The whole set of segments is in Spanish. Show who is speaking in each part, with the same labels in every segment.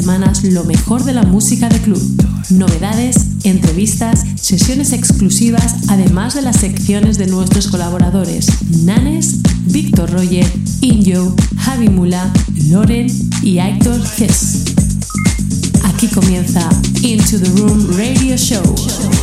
Speaker 1: Semanas lo mejor de la música de club, novedades, entrevistas, sesiones exclusivas, además de las secciones de nuestros colaboradores Nanes, Víctor Roger, Injo, Javi Mula, Loren y Héctor Hess. Aquí comienza Into the Room Radio Show.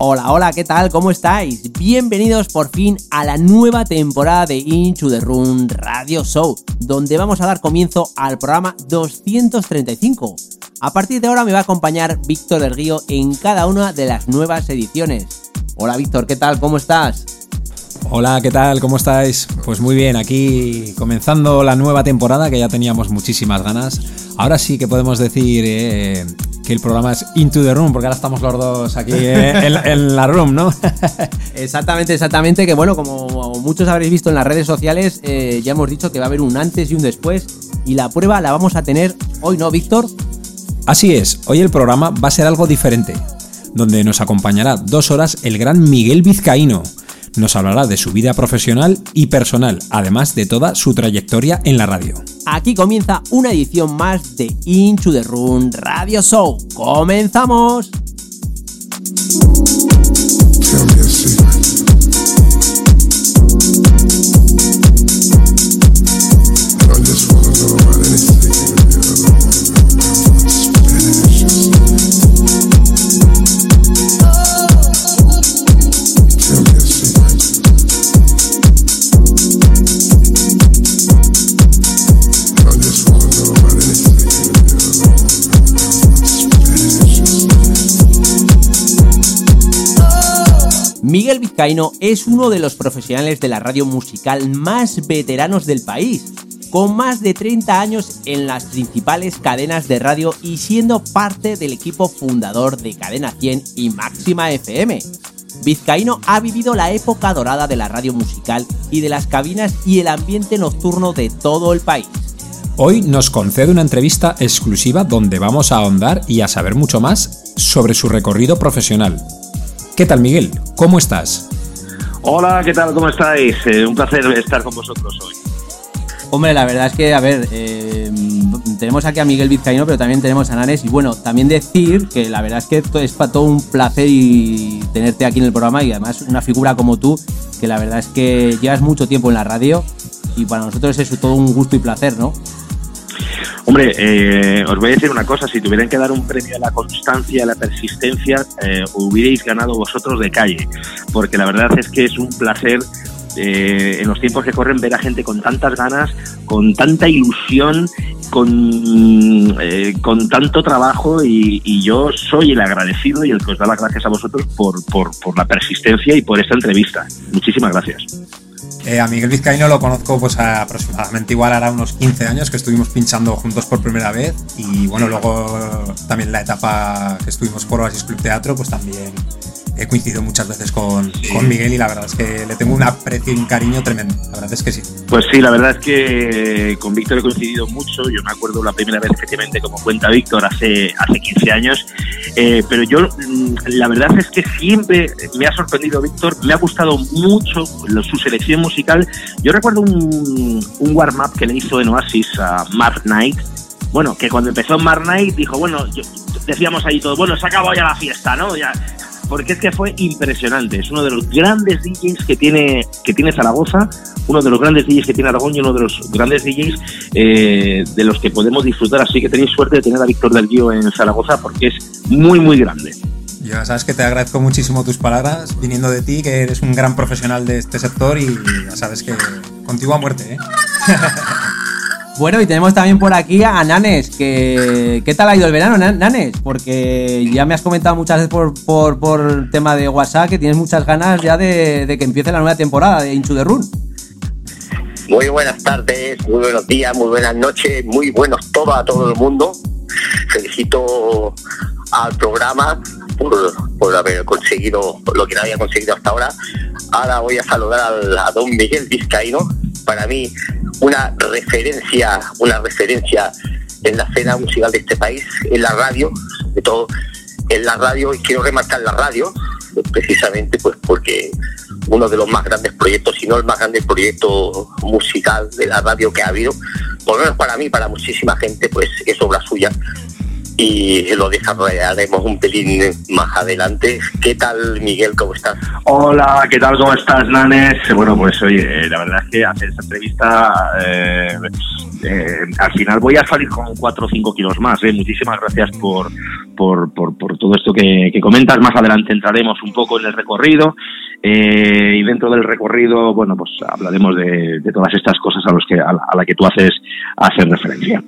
Speaker 2: Hola, hola, ¿qué tal? ¿Cómo estáis? Bienvenidos por fin a la nueva temporada de Into the Room Radio Show, donde vamos a dar comienzo al programa 235. A partir de ahora me va a acompañar Víctor Erguío en cada una de las nuevas ediciones. Hola Víctor, ¿qué tal? ¿Cómo estás?
Speaker 3: Hola, ¿qué tal? ¿Cómo estáis? Pues muy bien, aquí comenzando la nueva temporada que ya teníamos muchísimas ganas. Ahora sí que podemos decir eh, que el programa es Into the Room, porque ahora estamos los dos aquí eh, en, en, la room, ¿no?
Speaker 2: exactamente, exactamente, que bueno, como muchos habréis visto en las redes sociales, eh, ya hemos dicho que va a haber un antes y un después, y la prueba la vamos a tener hoy, ¿no, Víctor?
Speaker 3: Así es, hoy el programa va a ser algo diferente, donde nos acompañará dos horas el gran Miguel Vizcaíno. Nos hablará de su vida profesional y personal, además de toda su trayectoria en la radio.
Speaker 2: Aquí comienza una edición más de Into the Room Radio Show. ¡Comenzamos! Miguel Vizcaíno es uno de los profesionales de la radio musical más veteranos del país, con más de 30 años en las principales cadenas de radio y siendo parte del equipo fundador de Cadena 100 y Máxima FM. Vizcaíno ha vivido la época dorada de la radio musical y de las cabinas y el ambiente nocturno de todo el país.
Speaker 3: Hoy nos concede una entrevista exclusiva donde vamos a ahondar y a saber mucho más sobre su recorrido profesional. ¿Qué tal, Miguel? ¿Cómo estás?
Speaker 4: Hola, ¿qué tal? ¿Cómo estáis? Eh, un placer estar con vosotros hoy.
Speaker 2: Hombre, la verdad es que, a ver, eh, tenemos aquí a Miguel Vizcaíno, pero también tenemos a Nanes. Y bueno, también decir que la verdad es que es para todo un placer y tenerte aquí en el programa y además una figura como tú, que la verdad es que llevas mucho tiempo en la radio y para nosotros es todo un gusto y placer, ¿no?
Speaker 4: Hombre, eh, os voy a decir una cosa, si tuvieran que dar un premio a la constancia, a la persistencia, eh, hubierais ganado vosotros de calle, porque la verdad es que es un placer eh, en los tiempos que corren ver a gente con tantas ganas, con tanta ilusión, con, eh, con tanto trabajo y, y, yo soy el agradecido y el que os da las gracias a vosotros por, por, por la persistencia y por esta entrevista. Muchísimas gracias.
Speaker 3: Eh, a Miguel Vizcaíno lo conozco pues aproximadamente igual hará unos 15 años que estuvimos pinchando juntos por primera vez. Y bueno, luego también la etapa que estuvimos por Oasis Club Teatro pues también he coincidido muchas veces con, sí. con, Miguel y la verdad es que le tengo un aprecio y un cariño tremendo. La verdad es que sí.
Speaker 4: Pues sí, la verdad es que con Víctor he coincidido mucho. Yo me acuerdo la primera vez, efectivamente, como cuenta Víctor, hace, hace 15 años. Eh, pero yo, mm, la verdad es que siempre me ha sorprendido Víctor. Me ha gustado mucho su selección musical. Yo recuerdo un, un warm-up que le hizo en Oasis a Mark Knight. Bueno, que cuando empezó Mark Knight dijo, bueno, yo, decíamos ahí todo, bueno, se acabó ya la fiesta, ¿no? Ya, porque es que fue impresionante. Es uno de los grandes DJs que tiene, que tiene Zaragoza, uno de los grandes DJs que tiene Aragón y uno de los grandes DJs eh, de los que podemos disfrutar. Así que tenéis suerte de tener a Víctor del Guío en Zaragoza porque es muy, muy grande.
Speaker 3: Ya sabes que te agradezco muchísimo tus palabras, viniendo de ti, que eres un gran profesional de este sector y ya sabes que contigo a muerte, ¿eh?
Speaker 2: Bueno, y tenemos también por aquí a Nanes, que ¿qué tal ha ido el verano, Nanes? Porque ya me has comentado muchas veces por, por, por tema de WhatsApp que tienes muchas ganas ya de, que empiece la nueva temporada de Inchu de Run.
Speaker 5: Muy buenas tardes, muy buenos días, muy buenas noches, muy buenos todos a todo el mundo. Felicito al programa por, por haber conseguido lo que no había conseguido hasta ahora. Ahora voy a saludar a don Miguel Vizcaíno, para mí una referencia, una referencia en la escena musical de este país, en la radio, de todo, en la radio, y quiero remarcar la radio, precisamente pues porque uno de los más grandes proyectos, si no el más grande proyecto musical de la radio que ha habido, por lo menos para mí, para muchísima gente, pues es obra suya y lo desarrollaremos un pelín más adelante. ¿Qué tal, Miguel? ¿Cómo estás?
Speaker 4: Hola, ¿qué tal? ¿Cómo estás, Nanes? Bueno, pues oye, la verdad es que hacer esta entrevista, eh, eh, al final voy a salir con 4 o 5 kilos más. ¿eh? Muchísimas gracias por, por, por, todo esto que, comentas. Más adelante entraremos un poco en el recorrido. y dentro del recorrido, bueno, pues hablaremos de, todas estas cosas a, los que, a, la, que tú haces, hacer referencia.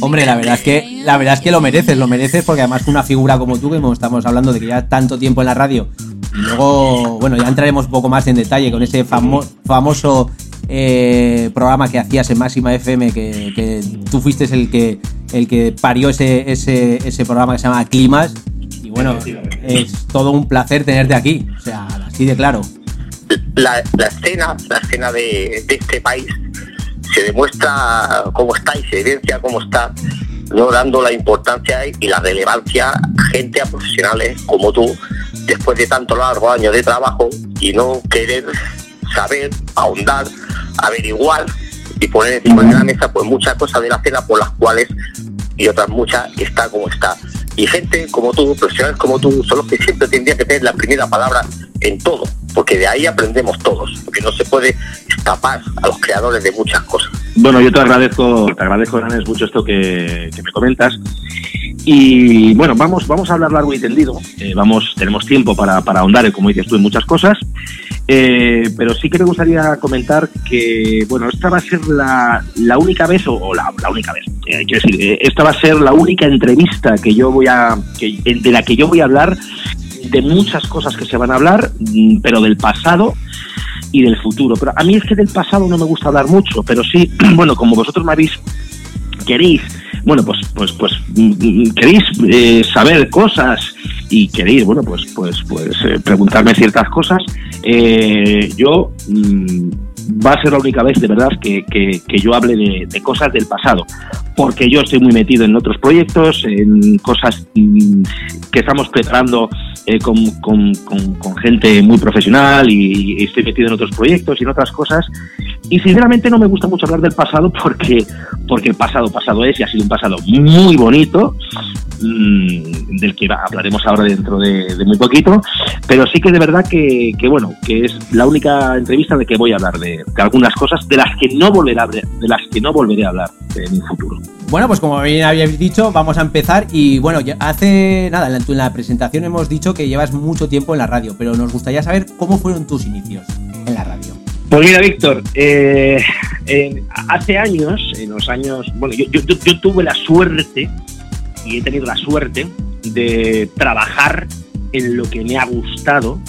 Speaker 2: Hombre, la verdad es que la verdad es que lo mereces, lo mereces porque además una figura como tú que estamos hablando de que ya tanto tiempo en la radio y luego, bueno, ya entraremos un poco más en detalle con ese famoso eh, programa que hacías en Máxima FM que, tú fuiste el que el que parió ese, ese, ese programa que se llama Climas y bueno, es todo un placer tenerte aquí, o sea, así de claro.
Speaker 5: La, escena, la escena de, de este país se demuestra cómo está y se evidencia cómo está, no dando la importancia y la relevancia a gente, a profesionales como tú, después de tanto largo años de trabajo y no querer saber, ahondar, averiguar y poner encima de la mesa pues muchas cosas de la cena por las cuales y otras muchas está como está. Y gente como tú, profesionales como tú, son los que siempre tendrían que tener la primera palabra en todo, porque de ahí aprendemos todos, porque no se puede escapar a los creadores de muchas cosas.
Speaker 4: Bueno, yo te agradezco, te agradezco, Granes, mucho esto que, me comentas. Y bueno, vamos, vamos a hablar largo y tendido. Eh, vamos, tenemos tiempo para, para ahondar, como dices tú, en muchas cosas. Eh, pero sí que me gustaría comentar que, bueno, esta va a ser la, la única vez, o, la, única vez, eh, quiero decir, esta va a ser la única entrevista que yo voy a, que, de la que yo voy a hablar de muchas cosas que se van a hablar, mm, pero del pasado y del futuro. Pero a mí es que del pasado no me gusta hablar mucho, pero sí, bueno, como vosotros me habéis, queréis, bueno, pues, pues, pues mm, mm, queréis eh, saber cosas y queréis, bueno, pues, pues, pues eh, preguntarme ciertas cosas, eh, yo va a ser la única vez de verdad que, que, yo hable de, cosas del pasado, porque yo estoy muy metido en otros proyectos, en cosas que estamos preparando eh, con, con, gente muy profesional y, estoy metido en otros proyectos y en otras cosas. Y sinceramente no me gusta mucho hablar del pasado porque, porque el pasado pasado es y ha sido un pasado muy bonito, mmm, del que hablaremos ahora dentro de, muy poquito, pero sí que de verdad que, que, bueno, que es la única entrevista de que voy a hablar de, algunas cosas de las que no volveré a, de las que no volveré a hablar en el futuro.
Speaker 2: Bueno, pues como bien habíais dicho, vamos a empezar y bueno, hace nada, en la, presentación hemos dicho que llevas mucho tiempo en la radio, pero nos gustaría saber cómo fueron tus inicios en la radio.
Speaker 4: Pues mira, Víctor, eh, hace años, en los años, bueno, yo, yo, tuve la suerte y he tenido la suerte de trabajar en lo que me ha gustado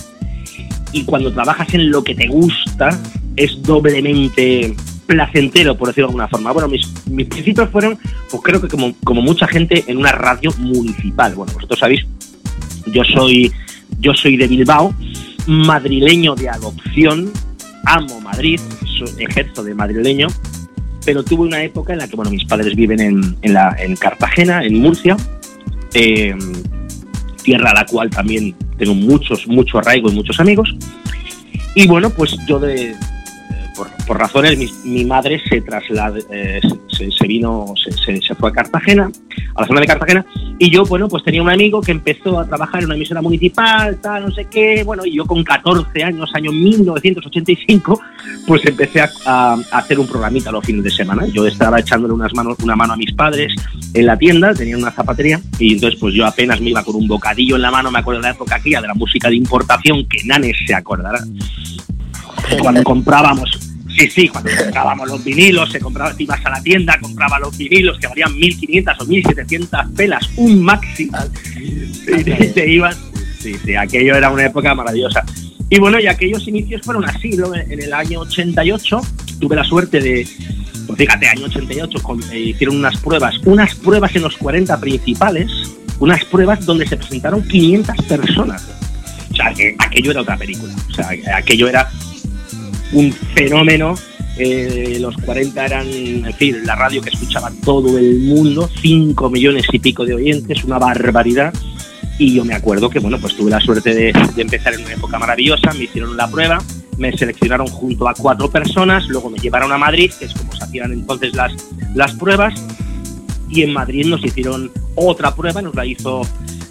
Speaker 4: y cuando trabajas en lo que te gusta es doblemente placentero, por decirlo de alguna forma. Bueno, mis, mis principios fueron, pues creo que como, como mucha gente, en una radio municipal. Bueno, vosotros sabéis, yo soy, yo soy de Bilbao, madrileño de adopción, amo Madrid, ejerzo de madrileño, pero tuve una época en la que, bueno, mis padres viven en, en, Cartagena, en Murcia, em, tierra a la cual también tengo muchos, mucho arraigo y muchos amigos. Y bueno, pues yo de, por, razones, mi, madre se trasladó, eh, se, vino, se, fue a Cartagena, a la zona de Cartagena, Y yo, bueno, pues tenía un amigo que empezó a trabajar en una emisora municipal, tal, no sé qué, bueno, y yo con 14 años, año 1985, pues empecé a, a hacer un programita los fines de semana. Yo estaba echándole unas manos, una mano a mis padres en la tienda, tenían una zapatería, y entonces pues yo apenas me iba con un bocadillo en la mano, me acuerdo de la época aquella de la música de importación, que Nanes se acordará. Cuando comprábamos Sí, sí, cuando comprábamos los vinilos, se compraba, te ibas a la tienda, compraba los vinilos que valían 1.500 o 1.700 pelas, un maxi, y te, te ibas. Sí, sí, aquello era una época maravillosa. Y bueno, y aquellos inicios fueron así, ¿no? En el año 88 tuve la suerte de, pues fíjate, año 88 con, eh, hicieron unas pruebas, unas pruebas en los 40 principales, unas pruebas donde se presentaron 500 personas. O sea, que aquello era otra película. O sea, aquello era un fenómeno. Eh, los 40 eran, en fin, la radio que escuchaba todo el mundo, 5 millones y pico de oyentes, una barbaridad. Y yo me acuerdo que, bueno, pues tuve la suerte de, empezar en una época maravillosa, me hicieron la prueba, me seleccionaron junto a cuatro personas, luego me llevaron a Madrid, que es como se hacían entonces las, las pruebas, y en Madrid nos hicieron otra prueba, nos la hizo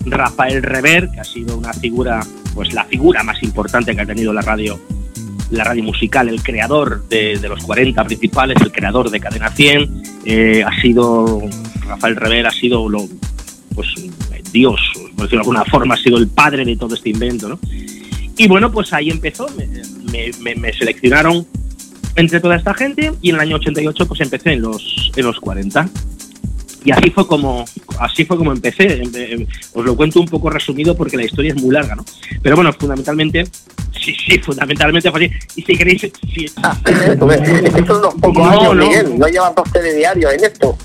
Speaker 4: Rafael Rever, que ha sido una figura, pues la figura más importante que ha tenido la radio la radio musical, el creador de, de, los 40 principales, el creador de Cadena 100, eh, ha sido, Rafael Rever ha sido lo, pues, Dios, por decirlo de alguna forma, ha sido el padre de todo este invento, ¿no? Y bueno, pues ahí empezó, me, me, me, seleccionaron entre toda esta gente y en el año 88 pues empecé en los, en los 40. Y así fue como así fue como empecé. Os lo cuento un poco resumido porque la historia es muy larga, ¿no? Pero bueno, fundamentalmente Sí, sí, fundamentalmente fue así. Y si queréis... Si...
Speaker 5: Ah, estos son unos pocos
Speaker 4: No,
Speaker 5: años,
Speaker 4: no.
Speaker 5: Miguel. No llevan dos telediarios en esto.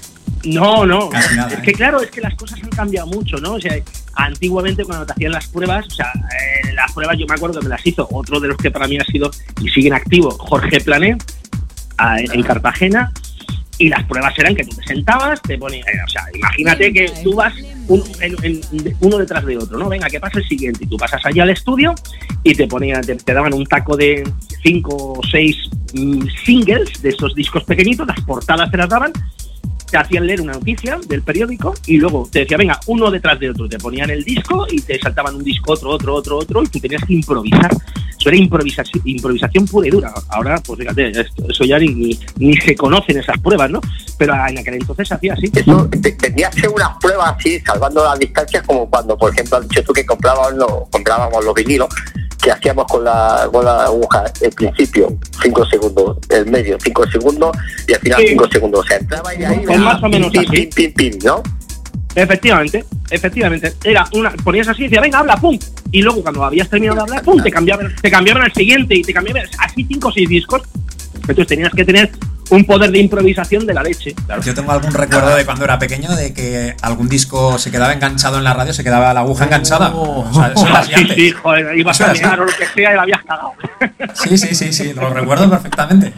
Speaker 4: No, no.
Speaker 3: Nada,
Speaker 4: es
Speaker 3: ¿eh?
Speaker 4: que claro, es que las cosas han cambiado mucho, ¿no? O sea, antiguamente cuando te hacían las pruebas, o sea, eh, las pruebas yo me acuerdo que me las hizo otro de los que para mí ha sido y siguen activo, Jorge Plané, a- en Cartagena, y las pruebas eran que tú te sentabas, te ponías, eh, o sea, imagínate que tú vas un- en- uno detrás de otro, ¿no? Venga, que pasa el siguiente, y tú pasas allá al estudio y te ponían, te, te daban un taco de cinco o seis mm, singles de esos discos pequeñitos, las portadas te las daban, te hacían leer una noticia del periódico y luego te decía, venga, uno detrás de otro, te ponían el disco y te saltaban un disco, otro, otro, otro, otro, y tú tenías que improvisar. Eso era improvisación, improvisación pura y dura. Ahora, pues fíjate, eso ya ni, ni, se conocen esas pruebas, ¿no? Pero en aquel entonces hacía así.
Speaker 5: Eso te- tendría que unas pruebas así, salvando las distancias, como cuando, por ejemplo, has dicho tú que comprábamos los, comprábamos los vinilos, que hacíamos con la, con la aguja, el principio, 5 segundos, el medio, 5 segundos, y al final
Speaker 4: Sí.
Speaker 5: 5 segundos. O sea, entraba y ahí,
Speaker 4: Pues más o menos
Speaker 5: pim,
Speaker 4: así.
Speaker 5: pim, pim, ¿no?
Speaker 4: Efectivamente, efectivamente. Era una, ponías así y decía, venga, habla, pum. Y luego cuando habías terminado de hablar, pum, te cambiaban, te cambiaban al siguiente y te cambiaban así cinco o seis discos. Entonces tenías que tener un poder de improvisación de la leche. Claro.
Speaker 3: Yo tengo algún recuerdo de cuando era pequeño de que algún disco se quedaba enganchado en la radio, se quedaba la aguja enganchada. O sea, eso era así
Speaker 4: Sí, sí, joder, ibas
Speaker 3: Eso
Speaker 4: a
Speaker 3: era así.
Speaker 4: mirar o lo que sea y la habías cagado.
Speaker 3: Sí, sí, sí, sí, lo recuerdo perfectamente.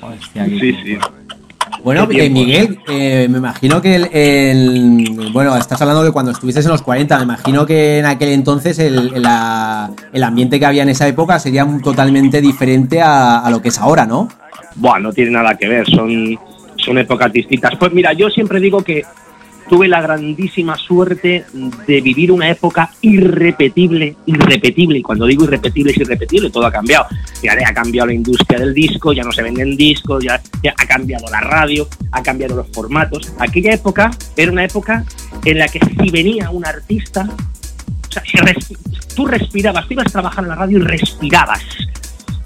Speaker 2: Hostia,
Speaker 4: Sí, sí.
Speaker 2: Bueno,
Speaker 4: Qué
Speaker 2: eh. Miguel, eh, me imagino que el, el- Bueno, estás hablando de cuando estuviste en los 40. Me imagino que en aquel entonces el, el- la- el ambiente que había en esa época sería totalmente diferente a, a lo que es ahora, ¿no?
Speaker 4: Buah, no tiene nada que ver, son, son épocas distintas. Pues mira, yo siempre digo que tuve la grandísima suerte de vivir una época irrepetible, irrepetible. Y cuando digo irrepetible es irrepetible, todo ha cambiado. Ya ha cambiado la industria del disco, ya no se venden discos, ya, ya ha cambiado la radio, ha cambiado los formatos. Aquella época era una época en la que si venía un artista, o sea, si tú respirabas, tú ibas a trabajar en la radio y respirabas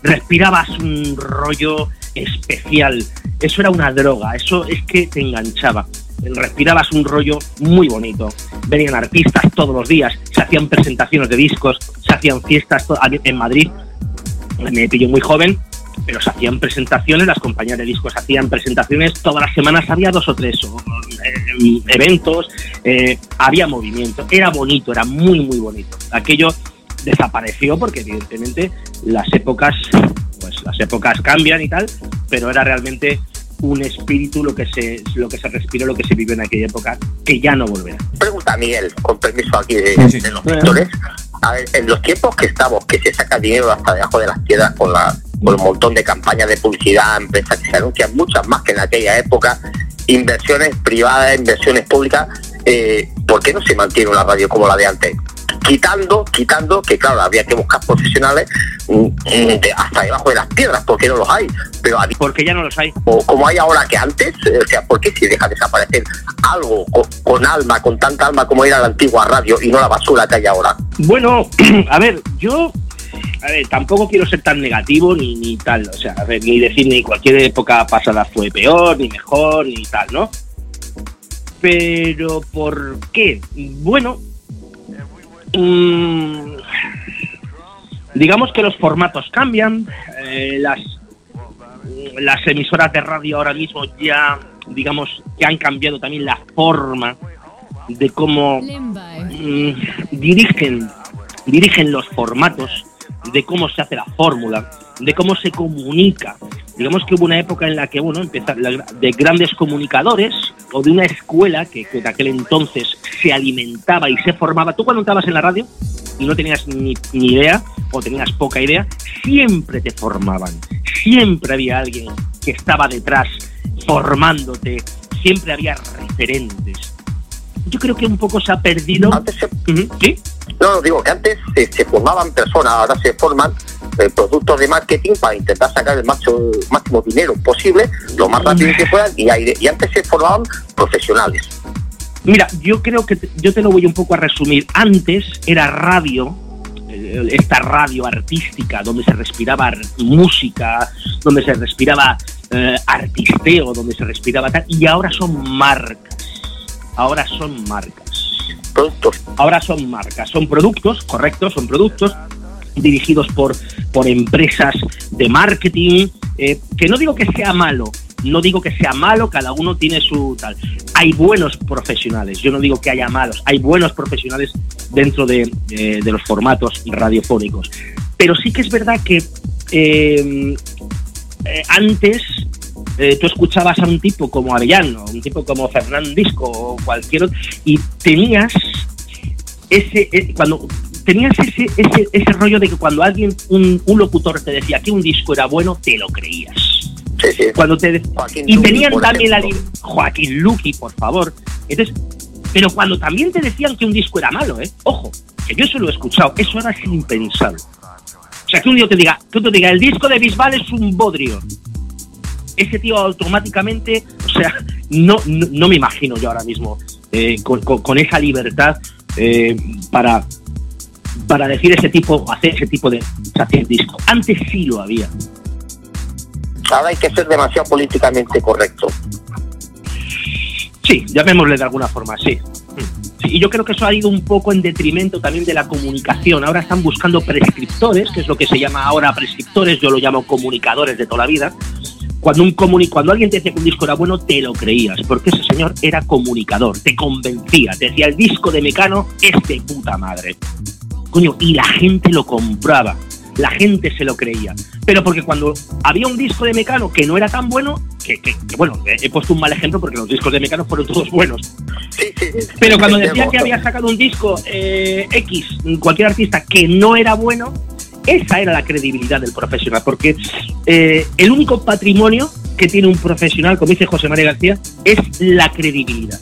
Speaker 4: respirabas un rollo especial. Eso era una droga, eso es que te enganchaba. Respirabas un rollo muy bonito. Venían artistas todos los días, se hacían presentaciones de discos, se hacían fiestas en Madrid. Me pillo muy joven, pero se hacían presentaciones, las compañías de discos hacían presentaciones, todas las semanas había dos o tres eh, eventos, eh, había movimiento, era bonito, era muy, muy bonito. Aquello desapareció porque evidentemente las épocas, pues las épocas cambian y tal, pero era realmente un espíritu lo que se, lo que se respiró, lo que se vivió en aquella época, que ya no volverá.
Speaker 5: Pregunta, Miguel, con permiso aquí de,
Speaker 3: Sí, sí.
Speaker 5: de los pintores. A ver, en los tiempos que estamos, que se saca dinero hasta debajo de las piedras con, la, con un montón de campañas de publicidad, empresas que se anuncian, muchas más que en aquella época, inversiones privadas, inversiones públicas, eh, ¿por qué no se mantiene una radio como la de antes? Quitando, quitando, que claro, habría que buscar profesionales mm, mm, de- hasta debajo de las piedras, porque no los hay. Pero
Speaker 4: Porque ya no los hay.
Speaker 5: o como hay ahora que antes, eh, o sea, ¿por qué si deja desaparecer algo con, con alma, con tanta alma como era la antigua radio y no la basura que hay ahora?
Speaker 4: Bueno, a ver, yo a ver, tampoco quiero ser tan negativo ni, ni tal, o sea, a ver, ni decir ni cualquier época pasada fue peor, ni mejor, ni tal, ¿no? Pero, ¿por qué? Bueno, mm, digamos que los formatos cambian, eh, las, las emisoras de radio ahora mismo ya, digamos, que han cambiado también la forma de cómo mm, dirigen, dirigen los formatos, de cómo se hace la fórmula, de cómo se comunica. Digamos que hubo una época en la que, bueno, empezar de grandes comunicadores o de una escuela que, que en aquel entonces se alimentaba y se formaba. Tú cuando estabas en la radio y no tenías ni, ni idea o tenías poca idea, siempre te formaban. Siempre había alguien que estaba detrás formándote. Siempre había referentes. Yo creo que un poco se ha perdido.
Speaker 5: Antes se,
Speaker 4: ¿Sí?
Speaker 5: no, digo que antes se, se formaban personas, ahora se forman eh, productos de marketing para intentar sacar el máximo, máximo dinero posible, lo más rápido que puedan, y, y antes se formaban profesionales.
Speaker 4: Mira, yo creo que te- yo te lo voy un poco a resumir. Antes era radio, eh, esta radio artística, donde se respiraba música, donde se respiraba eh, artisteo, donde se respiraba tal, y ahora son marcas. Ahora son marcas.
Speaker 5: Productos
Speaker 4: Ahora son marcas, son productos, correcto, son productos dirigidos por, por empresas de marketing, eh, que no digo que sea malo, no digo que sea malo, cada uno tiene su tal. Hay buenos profesionales, yo no digo que haya malos, hay buenos profesionales dentro de, eh, de los formatos radiofónicos. Pero sí que es verdad que eh, eh, antes eh, tú escuchabas a un tipo como Arellano, un tipo como Fernán Disco o cualquier otro, y tenías ese, eh, cuando tenías ese, ese, ese rollo de que cuando alguien, un, un locutor te decía que un disco era bueno, te lo creías.
Speaker 5: Sí, sí.
Speaker 4: Cuando te
Speaker 5: Joaquín
Speaker 4: y
Speaker 5: Luqui,
Speaker 4: tenían también la
Speaker 5: ejemplo.
Speaker 4: li- Joaquín Luqui, por favor. Entonces, pero cuando también te decían que un disco era malo, ¿eh? Ojo, que yo eso lo he escuchado, eso era impensable. O sea, que un día te diga, que te diga, el disco de Bisbal es un bodrio. Ese tío automáticamente, o sea, no, no, no me imagino yo ahora mismo eh, con, con- con esa libertad eh, para, para decir ese tipo, hacer ese tipo de hacer disco. Antes sí lo había.
Speaker 5: Ahora hay que ser demasiado políticamente correcto.
Speaker 4: Sí, llamémosle de alguna forma, sí. Sí, Y yo creo que eso ha ido un poco en detrimento también de la comunicación. Ahora están buscando prescriptores, que es lo que se llama ahora prescriptores, yo lo llamo comunicadores de toda la vida. Cuando, un cuando alguien te decía que un disco era bueno, te lo creías, porque ese señor era comunicador, te convencía, te decía el disco de Mecano es de puta madre. Coño, y la gente lo compraba, la gente se lo creía. Pero porque cuando había un disco de Mecano que no era tan bueno, que, que- que, bueno, he puesto un mal ejemplo porque los discos de Mecano fueron todos buenos.
Speaker 5: Sí, sí, sí.
Speaker 4: Pero cuando decía que había sacado un disco eh, X, cualquier artista que no era bueno, esa era la credibilidad del profesional, porque eh, el único patrimonio que tiene un profesional, como dice José María García, es la credibilidad.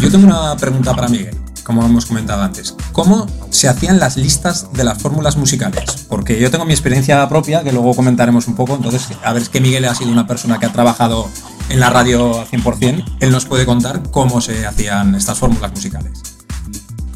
Speaker 3: Yo tengo una pregunta para Miguel, como hemos comentado antes. ¿Cómo se hacían las listas de las fórmulas musicales? Porque yo tengo mi experiencia propia, que luego comentaremos un poco, entonces, a ver, es que Miguel ha sido una persona que ha trabajado en la radio al 100%, él nos puede contar cómo se hacían estas fórmulas musicales.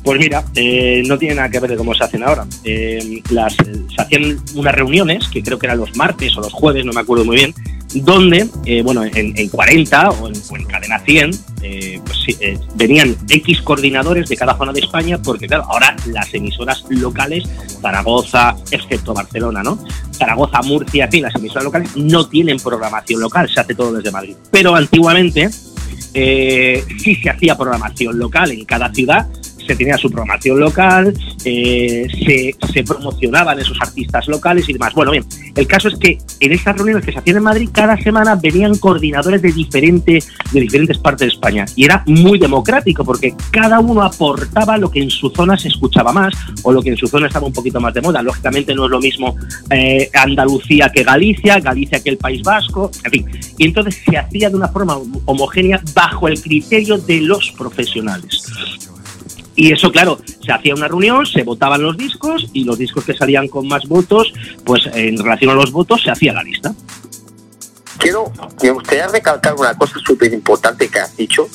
Speaker 4: Pues mira, eh, no tiene nada que ver de cómo se hacen ahora. Eh, se hacían unas reuniones, que creo que eran los martes o los jueves, no me acuerdo muy bien, donde, eh, bueno, en, en 40 o en, cadena 100, eh, pues sí, venían X coordinadores de cada zona de España, porque claro, ahora las emisoras locales, Zaragoza, excepto Barcelona, ¿no? Zaragoza, Murcia, fin, las emisoras locales no tienen programación local, se hace todo desde Madrid. Pero antiguamente sí se hacía programación local en cada ciudad, se tenía su programación local, eh, se, se, promocionaban esos artistas locales y demás. Bueno, bien, el caso es que en estas reuniones que se hacían en Madrid, cada semana venían coordinadores de, diferente, de diferentes partes de España. Y era muy democrático porque cada uno aportaba lo que en su zona se escuchaba más o lo que en su zona estaba un poquito más de moda. Lógicamente no es lo mismo eh, Andalucía que Galicia, Galicia que el País Vasco, en fin. Y entonces se hacía de una forma homogénea bajo el criterio de los profesionales. Y eso, claro, se hacía una reunión, se votaban los discos y los discos que salían con más votos, pues en relación a los votos se hacía la lista.
Speaker 5: Quiero, me gustaría recalcar una cosa súper importante que has dicho.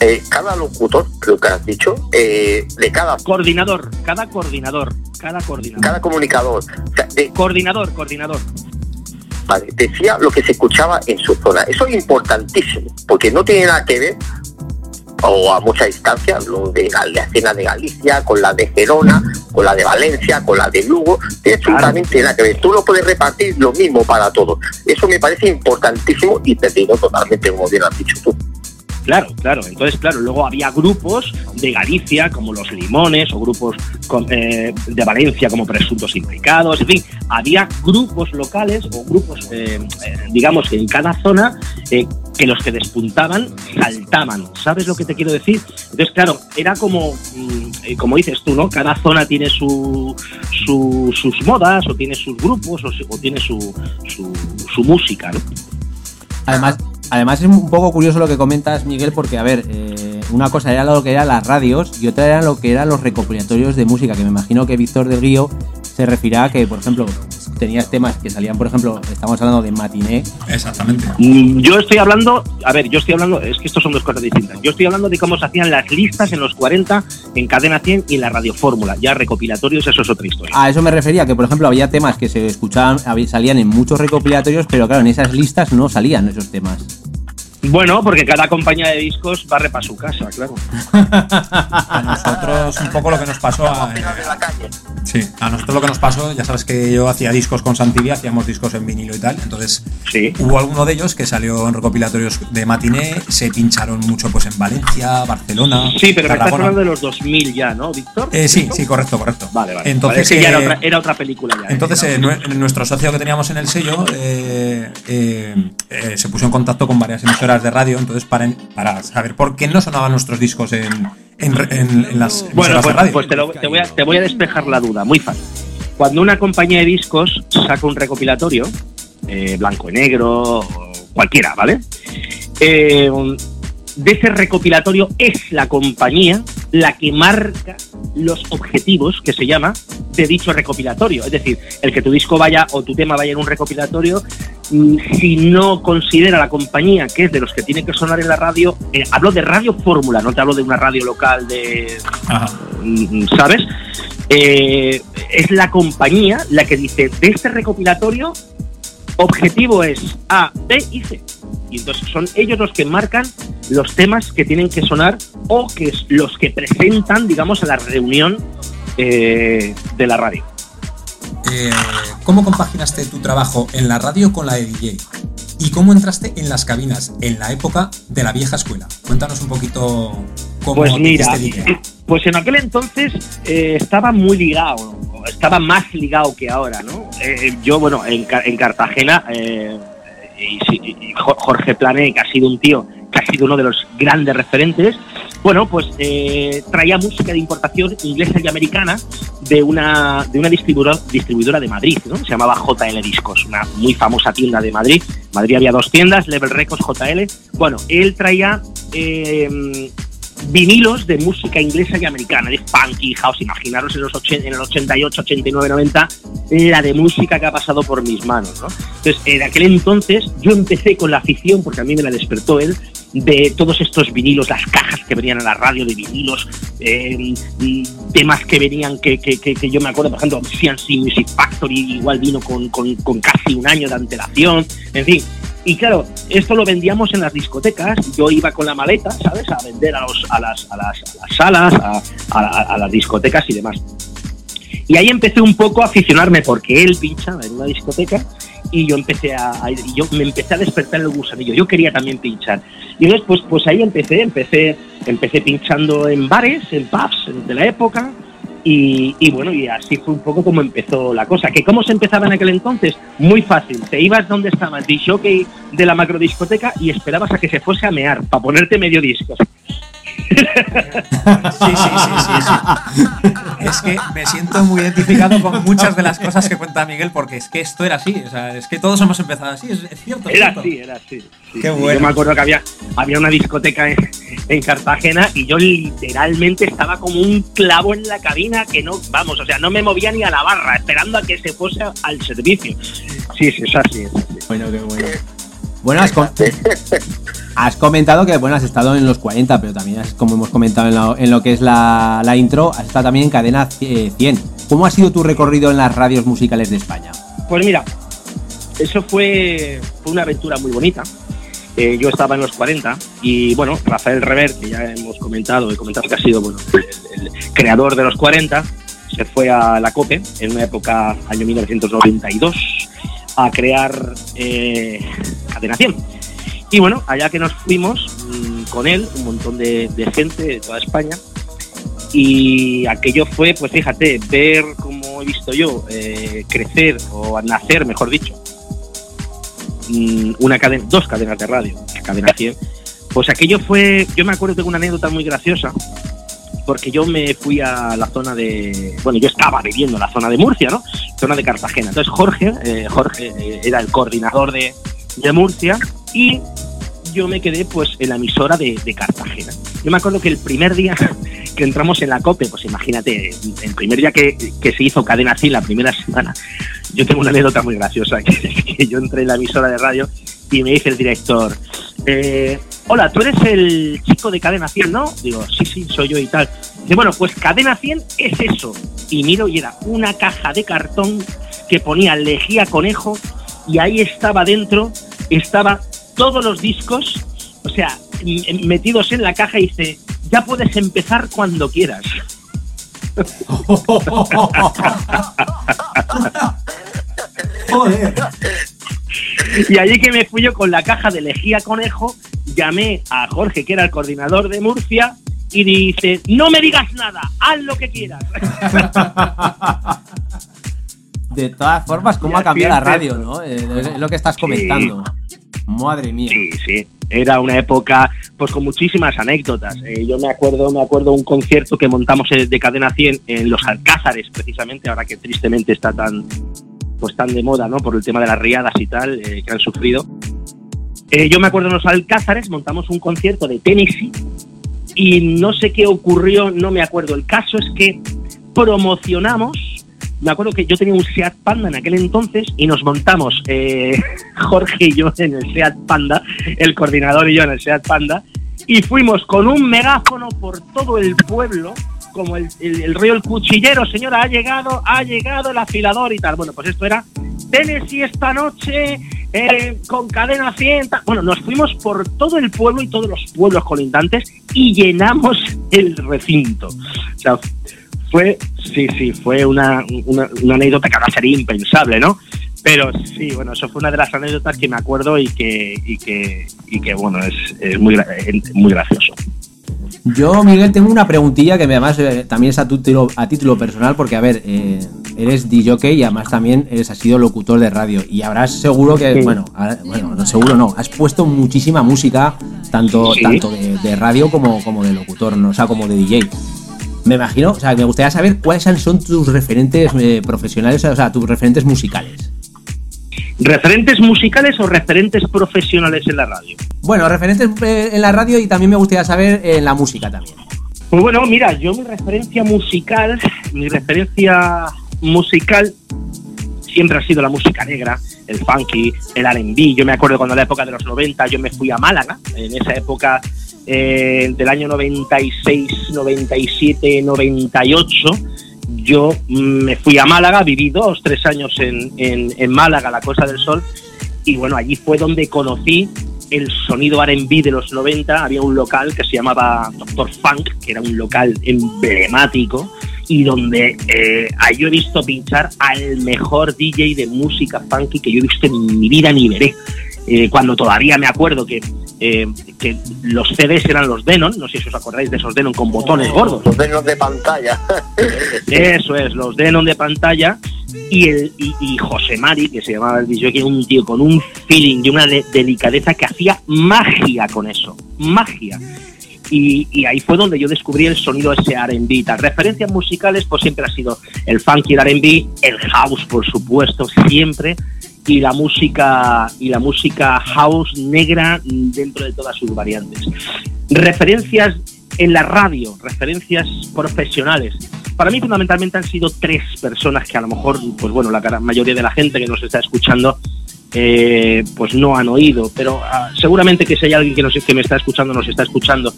Speaker 5: Eh, cada locutor, creo que has dicho, eh, de cada...
Speaker 4: Coordinador, cada coordinador, cada coordinador.
Speaker 5: Cada comunicador.
Speaker 4: Coordinador, coordinador.
Speaker 5: Vale, decía lo que se escuchaba en su zona. Eso es importantísimo, porque no tiene nada que ver o a mucha distancia, de la escena de Galicia, con la de Gerona, con la de Valencia, con la de Lugo, tiene absolutamente nada que ver. Tú lo puedes repartir lo mismo para todos. Eso me parece importantísimo y te digo totalmente como bien has dicho tú.
Speaker 4: Claro, claro. Entonces, claro, luego había grupos de Galicia, como los Limones, o grupos eh, de Valencia, como Presuntos Implicados, en fin, había grupos locales o grupos, eh, eh, digamos, en cada zona que los que despuntaban saltaban. ¿Sabes lo que te quiero decir? Entonces, claro, era como, mm, como dices tú, ¿no? Cada zona tiene su, sus modas, o tiene sus grupos, o, tiene su, su música, ¿no?
Speaker 2: Además, Además es un poco curioso lo que comentas, Miguel, porque, a ver, eh, una cosa era lo que eran las radios y otra era lo que eran los recopilatorios de música, que me imagino que Víctor del Río se refiere a que, por ejemplo, tenías temas que salían, por ejemplo, estamos hablando de matiné.
Speaker 3: Exactamente.
Speaker 4: Mm, yo estoy hablando, a ver, yo estoy hablando, es que estos son dos cosas distintas. Yo estoy hablando de cómo se hacían las listas en los 40 en Cadena 100 y en la Radio Fórmula. Ya recopilatorios, eso es otra historia.
Speaker 2: A eso me refería, que por ejemplo había temas que se escuchaban, salían en muchos recopilatorios, pero claro, en esas listas no salían esos temas.
Speaker 4: Bueno, porque cada compañía de discos barre para su casa, claro.
Speaker 3: a nosotros un poco lo que nos pasó a, Sí, a nosotros lo que nos pasó, ya sabes que yo hacía discos con Santivia, hacíamos discos en vinilo y tal, entonces
Speaker 4: sí.
Speaker 3: hubo alguno de ellos que salió en recopilatorios de matiné, se pincharon mucho pues en Valencia, Barcelona.
Speaker 4: Sí, pero estás hablando de los 2000 ya, ¿no, Víctor?
Speaker 3: Eh, sí, sí, correcto, correcto.
Speaker 4: Vale, vale.
Speaker 3: Entonces
Speaker 4: ya era, otra, era, otra, película ya.
Speaker 3: ¿eh? Entonces eh, nuestro socio que teníamos en el sello eh, se puso en contacto con varias emisoras de radio, entonces para, para saber por qué no sonaban nuestros discos en, en, las
Speaker 4: bueno,
Speaker 3: pues,
Speaker 4: radio. Pues te, voy a, te voy a despejar la duda, muy fácil. Cuando una compañía de discos saca un recopilatorio, eh, blanco y negro, cualquiera, ¿vale? Eh, de ese recopilatorio es la compañía la que marca los objetivos, que se llama, de dicho recopilatorio. Es decir, el que tu disco vaya o tu tema vaya en un recopilatorio, mm, si no considera la compañía que es de los que tiene que sonar en la radio, eh, hablo de radio fórmula, no te hablo de una radio local de... Mm, ¿Sabes? Eh, es la compañía la que dice, de este recopilatorio, objetivo es A, B y C. Y entonces son ellos los que marcan los temas que tienen que sonar o que los que presentan, digamos, a la reunión eh, de la radio.
Speaker 3: Eh, ¿Cómo compaginaste tu trabajo en la radio con la de DJ? ¿Y cómo entraste en las cabinas en la época de la vieja escuela? Cuéntanos un poquito cómo
Speaker 4: pues mira, DJ. Pues en aquel entonces eh, estaba muy ligado, estaba más ligado que ahora, ¿no? yo, bueno, en, en Cartagena y, Jorge Plané, que ha sido un tío que ha sido uno de los grandes referentes, bueno, pues eh, traía música de importación inglesa y americana de una, de una distribuidora, distribuidora de Madrid, ¿no? Se llamaba JL Discos, una muy famosa tienda de Madrid. Madrid había dos tiendas, Level Records, JL. Bueno, él traía eh, vinilos de música inglesa y americana, de funky, house, imaginaros en, los en el 88, 89, 90, la de música que ha pasado por mis manos. ¿no? Entonces, en aquel entonces yo empecé con la afición, porque a mí me la despertó él, de todos estos vinilos, las cajas que venían a la radio de vinilos, eh, temas que venían que, que, que, yo me acuerdo, por ejemplo, CNC Music Factory igual vino con, con casi un año de antelación, en fin, y claro, esto lo vendíamos en las discotecas. Yo iba con la maleta, ¿sabes? A vender a, los, a, las, a, las, salas, a, las discotecas y demás. Y ahí empecé un poco a aficionarme porque él pinchaba en una discoteca y yo empecé a, a- yo me empecé a despertar el gusanillo. Yo quería también pinchar. Y entonces, pues, pues ahí empecé, empecé, empecé pinchando en bares, en pubs de la época. Y, bueno, y así fue un poco como empezó la cosa. ¿Que ¿Cómo se empezaba en aquel entonces? Muy fácil. Te ibas donde estaba el disjockey de la macrodiscoteca y esperabas a que se fuese a mear para ponerte medio disco.
Speaker 3: Sí, sí, sí, sí, sí. Es que me siento muy identificado con muchas de las cosas que cuenta Miguel, porque es que esto era así. O sea, es que todos hemos empezado así, es, es cierto.
Speaker 4: Era
Speaker 3: cierto.
Speaker 4: así, era así. Sí,
Speaker 3: Qué
Speaker 4: sí.
Speaker 3: bueno.
Speaker 4: Yo me acuerdo que había, había una discoteca en, en Cartagena y yo literalmente estaba como un clavo en la cabina que no, vamos, o sea, no me movía ni a la barra, esperando a que se fuese al servicio. Sí, sí, es así, es así.
Speaker 2: Bueno, qué bueno. Bueno, has, com- has comentado que bueno, has estado en los 40, pero también, has- como hemos comentado en lo, que es la, la intro, has estado también en cadena eh, 100. ¿Cómo ha sido tu recorrido en las radios musicales de España?
Speaker 4: Pues mira, eso fue, fue una aventura muy bonita. Eh, yo estaba en los 40 y bueno, Rafael Rever, que ya hemos comentado, he comentado que ha sido bueno, el creador de los 40, se fue a la COPE en una época, año 1992, a crear eh, Cadena 100. Y bueno, allá que nos fuimos mm, con él, un montón de, de gente de toda España, y aquello fue, pues fíjate, ver como he visto yo, eh, crecer o nacer, mejor dicho, mm, una cadena, dos cadenas de radio, cadena 100. Pues aquello fue, yo me acuerdo, tengo una anécdota muy graciosa, porque yo me fui a la zona de, bueno, yo estaba viviendo en la zona de Murcia, ¿no? Zona de Cartagena. Entonces Jorge, eh, Jorge eh, era el coordinador de, de Murcia y yo me quedé pues en la emisora de, Cartagena. Yo me acuerdo que el primer día que entramos en la COPE, pues imagínate, el primer día que, que se hizo Cadena 100, la primera semana, yo tengo una anécdota muy graciosa, que yo entré en la emisora de radio y me dice el director, eh, hola, tú eres el chico de Cadena 100, ¿no? Digo, sí, sí, soy yo y tal. Dice, bueno, pues Cadena 100 es eso. Y miro y era una caja de cartón que ponía lejía conejo y ahí estaba dentro, estaba todos los discos, o sea, metidos en la caja y dice, ya puedes empezar cuando quieras.
Speaker 3: Joder.
Speaker 4: Y allí que me fui yo con la caja de lejía conejo, llamé a Jorge, que era el coordinador de Murcia, y dice, no me digas nada, haz lo que quieras.
Speaker 2: De todas formas, ¿cómo ha cambiado la radio, no? Eh, es lo que estás comentando. Madre mía.
Speaker 4: Sí, sí. Era una época pues con muchísimas anécdotas. Eh, yo me acuerdo, me acuerdo un concierto que montamos eh, de Cadena 100 en los Alcázares, precisamente, ahora que tristemente está tan pues tan de moda, ¿no? Por el tema de las riadas y tal eh, que han sufrido. Eh, yo me acuerdo en los Alcázares montamos un concierto de Tennessee y no sé qué ocurrió, no me acuerdo. El caso es que promocionamos. Me acuerdo que yo tenía un Seat Panda en aquel entonces y nos montamos eh, Jorge y yo en el Seat Panda, el coordinador y yo en el Seat Panda, y fuimos con un megáfono por todo el pueblo, como el, el, el río El Cuchillero, señora, ha llegado, ha llegado el afilador y tal. Bueno, pues esto era Tennessee esta noche, eh, con cadena 100. tal. Bueno, nos fuimos por todo el pueblo y todos los pueblos colindantes y llenamos el recinto. O sea, fue, sí, sí, fue una, una, anécdota que ahora sería impensable, ¿no? Pero sí, bueno, eso fue una de las anécdotas que me acuerdo y que, y que, y que bueno, es, es muy, muy gracioso.
Speaker 2: Yo, Miguel, tengo una preguntilla que además eh, también es a, título, a título personal, porque, a ver, eh, eres DJ y además también eres, has sido locutor de radio. Y habrás seguro que,
Speaker 4: Sí.
Speaker 2: bueno, bueno, no, seguro no, has puesto muchísima música, tanto,
Speaker 4: Sí.
Speaker 2: tanto de, de radio como, como de locutor, ¿no? o sea, como de DJ. Me imagino, o sea, me gustaría saber cuáles son tus referentes eh, profesionales, o sea, tus referentes musicales.
Speaker 4: ¿Referentes musicales o referentes profesionales en la radio?
Speaker 2: Bueno, referentes eh, en la radio y también me gustaría saber en la música también.
Speaker 4: Pues bueno, mira, yo mi referencia musical, mi referencia musical siempre ha sido la música negra, el funky, el R&B. Yo me acuerdo cuando en la época de los 90 yo me fui a Málaga, en esa época eh, del año 96, 97, 98. Yo me fui a Málaga, viví dos, tres años en, en, en Málaga, la Costa del Sol, y bueno, allí fue donde conocí el sonido R&B de los 90. Había un local que se llamaba Doctor Funk, que era un local emblemático, y donde eh, yo he visto pinchar al mejor DJ de música funky que yo he visto en mi vida ni veré. Eh, cuando todavía me acuerdo que, eh, que los CDs eran los Denon, no sé si os acordáis de esos Denon con botones gordos.
Speaker 5: Los denos de pantalla.
Speaker 4: Eso es, los Denon de pantalla. Y, el, y, y José Mari, que se llamaba el DJ, que era un tío con un feeling y una de- delicadeza que hacía magia con eso. Magia. Y, y ahí fue donde yo descubrí el sonido ese R&B. tal. Referencias musicales, pues siempre ha sido el funky, el R&B, el house, por supuesto, siempre, y la música y la música house negra dentro de todas sus variantes. Referencias en la radio, referencias profesionales. Para mí fundamentalmente han sido tres personas que a lo mejor, pues bueno, la mayoría de la gente que nos está escuchando eh, pues no han oído, pero ah, seguramente que si hay alguien que, nos, que me está escuchando, nos está escuchando,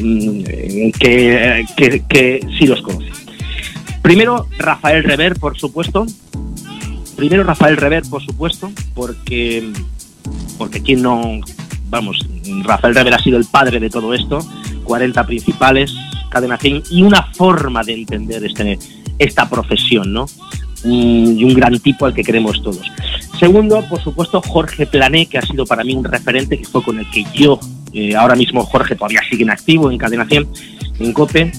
Speaker 4: mm, eh, que, eh, que, que sí los conoce. Primero, Rafael Rever, por supuesto. Primero, Rafael Rever, por supuesto, porque, porque quien no. Vamos, Rafael Rever ha sido el padre de todo esto. 40 principales, cadena 100 y una forma de entender este, esta profesión, ¿no? Mm, y un gran tipo al que queremos todos. Segundo, por supuesto, Jorge Plané, que ha sido para mí un referente, que fue con el que yo, eh, ahora mismo Jorge todavía sigue en activo en Cadena 100, en COPE,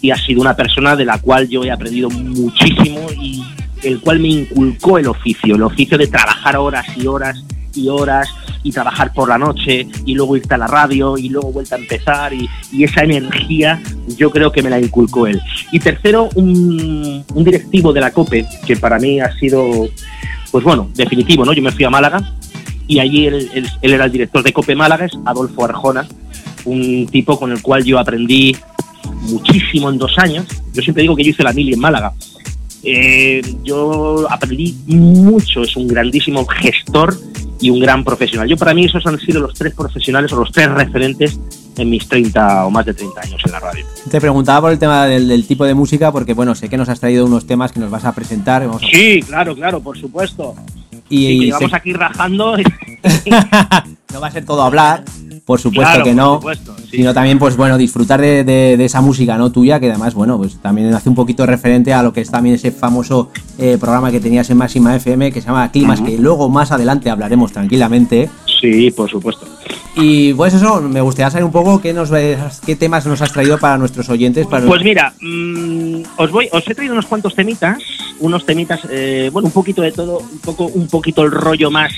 Speaker 4: y ha sido una persona de la cual yo he aprendido muchísimo y el cual me inculcó el oficio, el oficio de trabajar horas y horas y horas y trabajar por la noche y luego irte a la radio y luego vuelta a empezar y, esa energía yo creo que me la inculcó él. Y tercero, un, directivo de la COPE que para mí ha sido, pues bueno, definitivo, ¿no? Yo me fui a Málaga y allí él, él- él era el director de COPE Málaga, es Adolfo Arjona, un tipo con el cual yo aprendí muchísimo en dos años. Yo siempre digo que yo hice la mili en Málaga. Eh, yo aprendí mucho, es un grandísimo gestor y un gran profesional. Yo para mí esos han sido los tres profesionales o los tres referentes en mis 30 o más de 30 años en la radio.
Speaker 2: Te preguntaba por el tema del, del tipo de música, porque bueno, sé que nos has traído unos temas que nos vas a presentar. Vamos a-
Speaker 4: Sí, claro, claro, por supuesto.
Speaker 2: y,
Speaker 4: Sí, que
Speaker 2: sé-
Speaker 4: llevamos aquí rajando.
Speaker 2: no va a ser todo hablar, por supuesto
Speaker 4: Claro,
Speaker 2: que no.
Speaker 4: supuesto, sí.
Speaker 2: Sino también, pues bueno, disfrutar de, de- de esa música no tuya, que además, bueno, pues también hace un poquito referente a lo que es también ese famoso eh, programa que tenías en Máxima FM, que se llama Climas, que luego más adelante hablaremos tranquilamente.
Speaker 4: Sí, por supuesto.
Speaker 2: Y pues eso, me gustaría saber un poco qué, nos, qué temas nos has traído para nuestros oyentes. Para
Speaker 4: Pues mira, mm, os voy, os he traído unos cuantos temitas, unos temitas, eh, bueno, un poquito de todo, un poco, un poquito el rollo más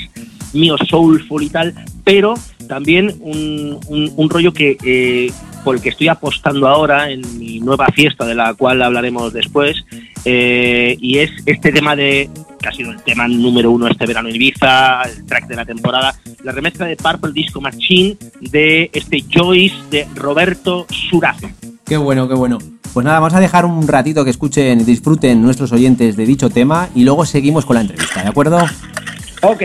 Speaker 4: mío soulful y tal, pero también un, un- un rollo que eh, por el que estoy apostando ahora en mi nueva fiesta, de la cual hablaremos después, eh, y es este tema de que ha sido el tema número uno este verano en Ibiza, el track de la temporada, la remezcla de Purple Disco Machine de este Joyce de Roberto Surazo.
Speaker 2: Qué bueno, qué bueno. Pues nada, vamos a dejar un ratito que escuchen y disfruten nuestros oyentes de dicho tema y luego seguimos con la entrevista, ¿de acuerdo?
Speaker 4: Ok.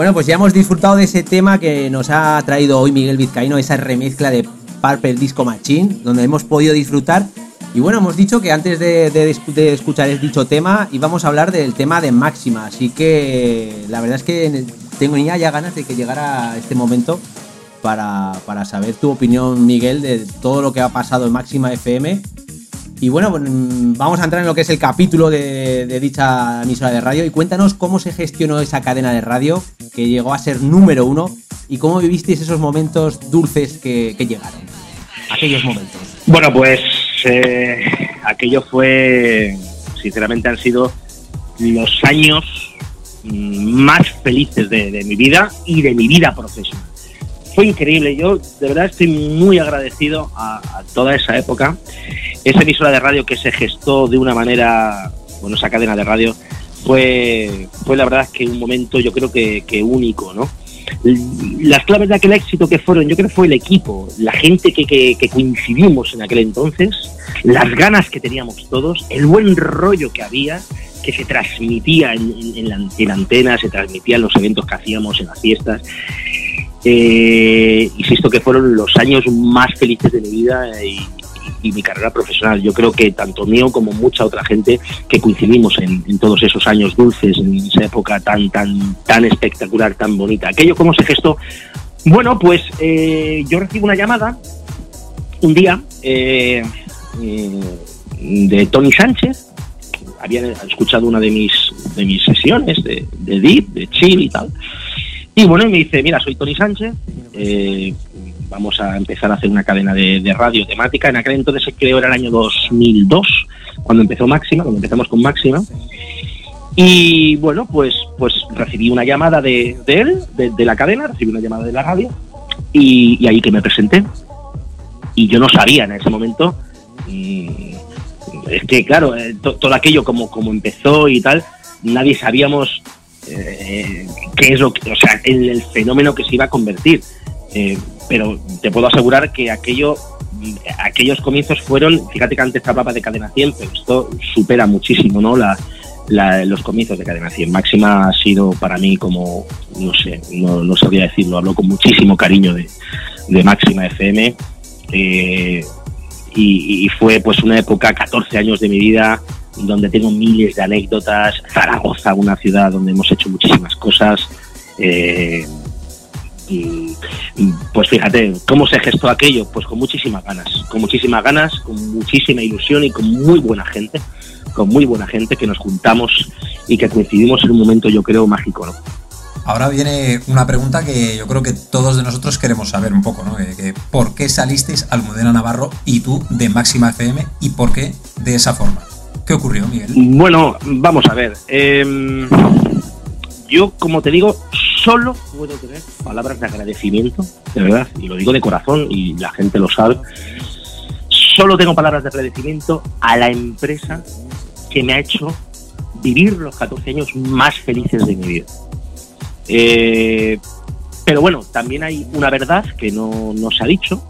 Speaker 2: Bueno, pues ya hemos disfrutado de ese tema que nos ha traído hoy Miguel Vizcaíno, esa remezcla de Purple Disco Machine, donde hemos podido disfrutar. Y bueno, hemos dicho que antes de, de, de escuchar dicho tema íbamos a hablar del tema de Máxima, así que la verdad es que tengo ya ganas de que llegara este momento para, para saber tu opinión, Miguel, de todo lo que ha pasado en Máxima FM y bueno, pues, mm, vamos a entrar en lo que es el capítulo de, dicha emisora de radio y cuéntanos cómo se gestionó esa cadena de radio que llegó a ser número uno y cómo vivisteis esos momentos dulces que, llegaron. Aquellos momentos.
Speaker 4: Bueno, pues eh, aquello fue, sinceramente han sido los años mm, más felices de mi vida y de mi vida profesional fue increíble. Yo de verdad estoy muy agradecido a, toda esa época. Esa emisora de radio que se gestó de una manera, bueno, esa cadena de radio, fue, fue la verdad que un momento yo creo que, único, ¿no? Las claves de aquel éxito que fueron, yo creo que fue el equipo, la gente que, coincidimos en aquel entonces, las ganas que teníamos todos, el buen rollo que había, que se transmitía en, en, la, en antena, se transmitía en los eventos que hacíamos, en las fiestas. Eh, insisto que fueron los años más felices de mi vida y, mi carrera profesional. Yo creo que tanto mío como mucha otra gente que coincidimos en, todos esos años dulces, en esa época tan, tan, tan espectacular, tan bonita. Aquello cómo se gestó. Bueno, pues eh, yo recibo una llamada un día eh, de Tony Sánchez. Habían escuchado una de mis, de mis sesiones de, de Deep, de Chill y tal. Y bueno, y me dice, mira, soy Tony Sánchez, eh, vamos a empezar a hacer una cadena de, radio temática. En aquel entonces creo era el año 2002, cuando empezó Máxima, cuando empezamos con Máxima. Y bueno, pues, pues recibí una llamada de, él, de, la cadena, recibí una llamada de la radio, y, ahí que me presenté. Y yo no sabía en ese momento, es que claro, eh, todo aquello como, como empezó y tal, nadie sabíamos eh, qué es lo que, o sea, el, fenómeno que se iba a convertir. Eh, pero te puedo asegurar que aquello, aquellos comienzos fueron, fíjate que antes hablaba de cadena 100, pero esto supera muchísimo, ¿no? La, los comienzos de cadena 100. Máxima ha sido para mí como, no sé, no, sabría decirlo, hablo con muchísimo cariño de, Máxima FM. Eh, y, fue pues una época, 14 años de mi vida, donde tengo miles de anécdotas. Zaragoza, una ciudad donde hemos hecho muchísimas cosas. Eh, y, pues fíjate, ¿cómo se gestó aquello? Pues con muchísimas ganas, con muchísimas ganas, con muchísima ilusión y con muy buena gente, con muy buena gente que nos juntamos y que coincidimos en un momento yo creo mágico, ¿no?
Speaker 3: Ahora viene una pregunta que yo creo que todos de nosotros queremos saber un poco, ¿no? ¿Por qué salisteis Almudena Navarro y tú de Máxima FM y por qué de esa forma? ¿Qué ocurrió, Miguel?
Speaker 4: Bueno, vamos a ver. Em, yo, como te digo, solo puedo tener palabras de agradecimiento, de verdad, y lo digo de corazón y la gente lo sabe. Solo tengo palabras de agradecimiento a la empresa que me ha hecho vivir los 14 años más felices de mi vida. Eh, pero bueno, también hay una verdad que no, se ha dicho.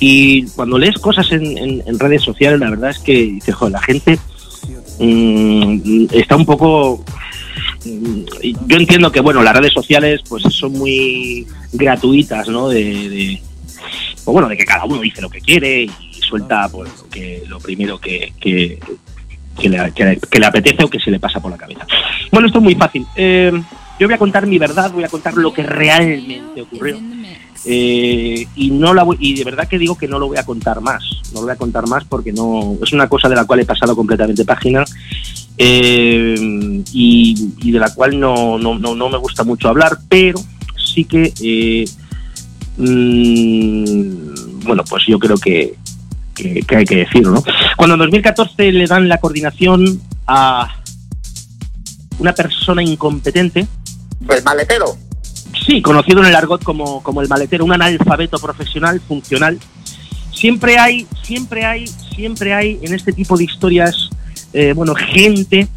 Speaker 4: Y cuando lees cosas en, redes sociales, la verdad es que dices, joder, la gente Mm, está un poco mm, yo entiendo que bueno las redes sociales pues son muy gratuitas no de, pues, bueno de que cada uno dice lo que quiere y suelta pues lo que lo primero que, que, le, que, le, apetece o que se le pasa por la cabeza. Bueno esto es muy fácil. Eh, yo voy a contar mi verdad voy a contar lo que realmente ocurrió eh, y no la y de verdad que digo que no lo voy a contar más no lo voy a contar más porque no es una cosa de la cual he pasado completamente página eh, y, de la cual no, no, no, me gusta mucho hablar pero sí que eh, mm, bueno pues yo creo que, que, hay que decirlo ¿no? cuando en 2014 le dan la coordinación a una persona incompetente
Speaker 5: pues maletero
Speaker 4: Sí, conocido en el argot como, como el maletero, un analfabeto profesional, funcional. Siempre hay, siempre hay, siempre hay en este tipo de historias, eh, bueno, gente,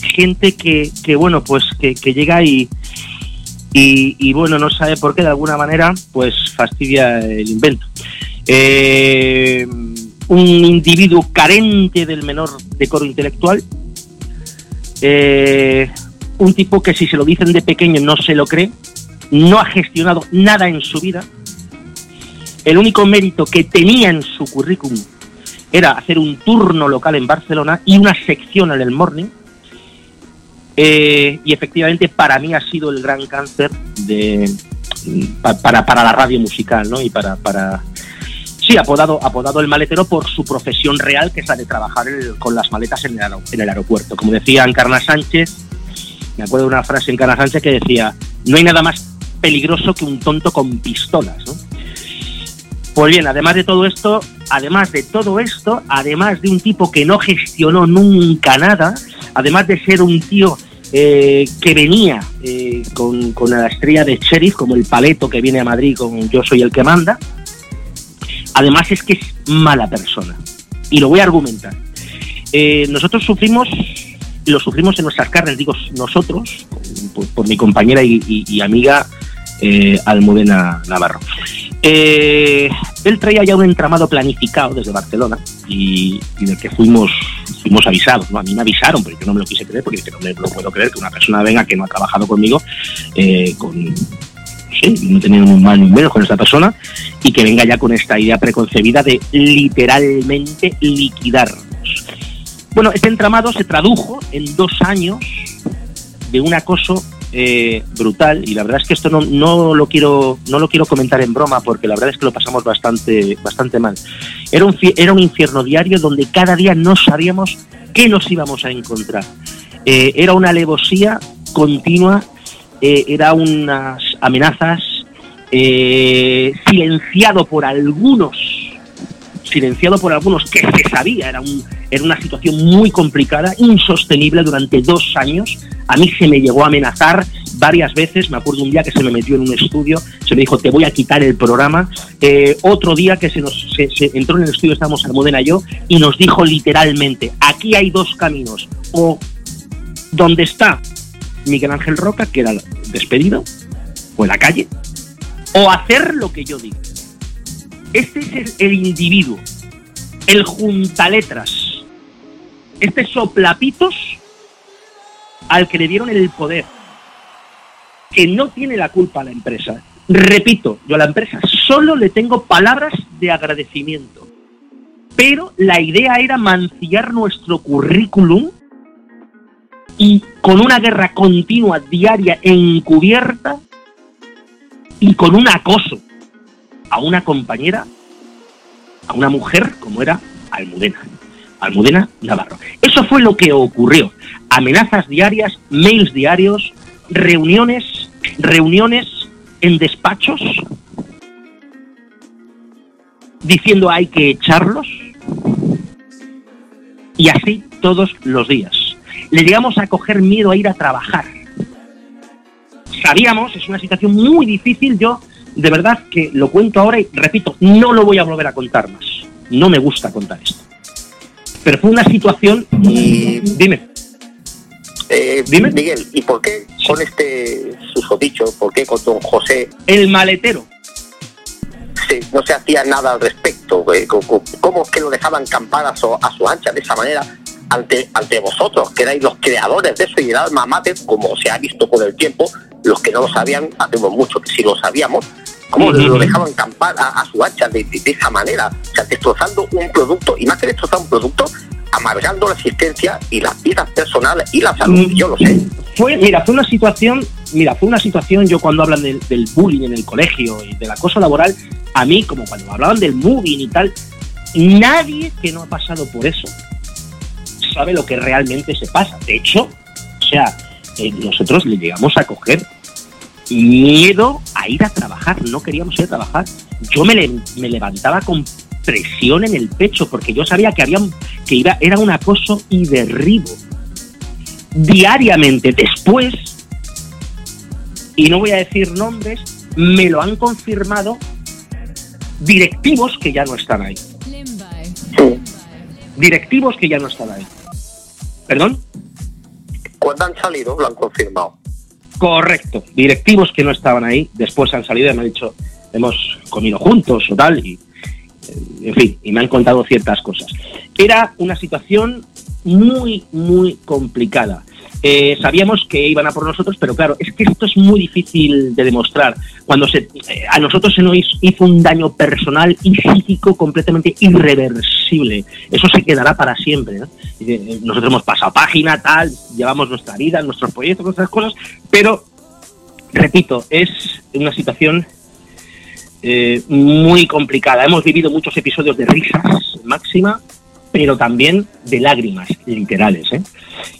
Speaker 4: gente que, que bueno, pues que, llega y, y, bueno, no sabe por qué, de alguna manera, pues fastidia el invento. Eh, un individuo carente del menor decoro intelectual, eh, un tipo que si se lo dicen de pequeño no se lo cree, no ha gestionado nada en su vida. El único mérito que tenía en su currículum era hacer un turno local en Barcelona y una sección en el morning. Eh, y efectivamente para mí ha sido el gran cáncer de, para, para la radio musical, ¿no? Y para, para, Sí, apodado, el maletero por su profesión real, que es la de trabajar con las maletas en el, en el, aeropuerto. Como decía Encarna Sánchez, me acuerdo de una frase en Encarna Sánchez que decía, no hay nada más peligroso que un tonto con pistolas. ¿no? Pues bien, además de todo esto, además de todo esto, además de un tipo que no gestionó nunca nada, además de ser un tío eh, que venía eh, con, con la estrella de sheriff, como el paleto que viene a Madrid con Yo soy el que manda, Además es que es mala persona. Y lo voy a argumentar. Eh, nosotros sufrimos, lo sufrimos en nuestras carnes, digo nosotros, por, mi compañera y, amiga eh, Almudena Navarro. Eh, él traía ya un entramado planificado desde Barcelona y, del que fuimos fuimos avisados. ¿no? A mí me avisaron, pero yo no me lo quise creer porque no me lo puedo creer que una persona venga que no ha trabajado conmigo eh, con no tener un mal ni menos con esta persona, y que venga ya con esta idea preconcebida de literalmente liquidarnos. Bueno, este entramado se tradujo en dos años de un acoso eh, brutal y la verdad es que esto no, no, lo quiero no lo quiero comentar en broma porque la verdad es que lo pasamos bastante bastante mal. Era un era un infierno diario donde cada día no sabíamos qué nos íbamos a encontrar. Eh, era una alevosía continua eh, era unas amenazas eh, silenciado por algunos, silenciado por algunos que se sabía, era, un, era una situación muy complicada, insostenible durante dos años. A mí se me llegó a amenazar varias veces, me acuerdo un día que se me metió en un estudio, se me dijo, te voy a quitar el programa. Eh, otro día que se nos se, entró en el estudio, estábamos Almudena y yo, y nos dijo literalmente, aquí hay dos caminos, o donde está Miguel Ángel Roca, que era despedido, o en la calle, o hacer lo que yo digo. Este es el, individuo, el juntaletras, este soplapitos al que le dieron el poder, que no tiene la culpa a la empresa. Repito, yo a la empresa solo le tengo palabras de agradecimiento, pero la idea era mancillar nuestro currículum y con una guerra continua, diaria encubierta y con un acoso a una compañera, a una mujer como era Almudena, Almudena Navarro. Eso fue lo que ocurrió. Amenazas diarias, mails diarios, reuniones, reuniones en despachos diciendo hay que echarlos y así todos los días le llegamos a coger miedo a ir a trabajar. Sabíamos, es una situación muy difícil, yo de verdad que lo cuento ahora y repito, no lo voy a volver a contar más. No me gusta contar esto. Pero fue una situación... Y... Dime.
Speaker 5: Eh, Dime. Miguel, ¿y por qué con este susodicho, por qué con don José?
Speaker 4: El maletero.
Speaker 5: Sí, no se hacía nada al respecto. Eh, ¿Cómo es que lo dejaban campar a su, a su ancha de esa manera? ante, ante vosotros, que erais los creadores de eso y el alma mater, como se ha visto con el tiempo, los que no lo sabían, hacemos mucho que sí lo sabíamos, como lo dejaban campar a, su hacha de, esa manera, o sea, destrozando un producto, y más que destrozar un producto, amargando la existencia y las vidas personales y la salud, yo lo sé.
Speaker 4: Fue, mira, fue una situación, mira, fue una situación, yo cuando hablan del, del bullying en el colegio y del acoso laboral, a mí, como cuando hablaban del moving y tal, nadie que no ha pasado por eso sabe lo que realmente se pasa. De hecho, o sea, eh, nosotros le llegamos a coger miedo a ir a trabajar, no queríamos ir a trabajar. Yo me, me levantaba con presión en el pecho porque yo sabía que había que iba, era un acoso y derribo diariamente. Después, y no voy a decir nombres, me lo han confirmado directivos que ya no están ahí. Directivos que ya no están ahí. ¿Perdón?
Speaker 5: Cuando han salido, lo han confirmado.
Speaker 4: Correcto. Directivos que no estaban ahí, después han salido y me han dicho, hemos comido juntos o tal, y eh, en fin, y me han contado ciertas cosas. Era una situación muy, muy complicada. Eh, sabíamos que iban a por nosotros, pero claro, es que esto es muy difícil de demostrar. Cuando se, eh, a nosotros se nos hizo un daño personal y psíquico completamente irreversible. Eso se quedará para siempre. Eh, nosotros hemos pasado página, tal, llevamos nuestra vida, nuestros proyectos, nuestras cosas, pero, repito, es una situación muy complicada. Hemos vivido muchos episodios de risas máxima, pero también de lágrimas literales.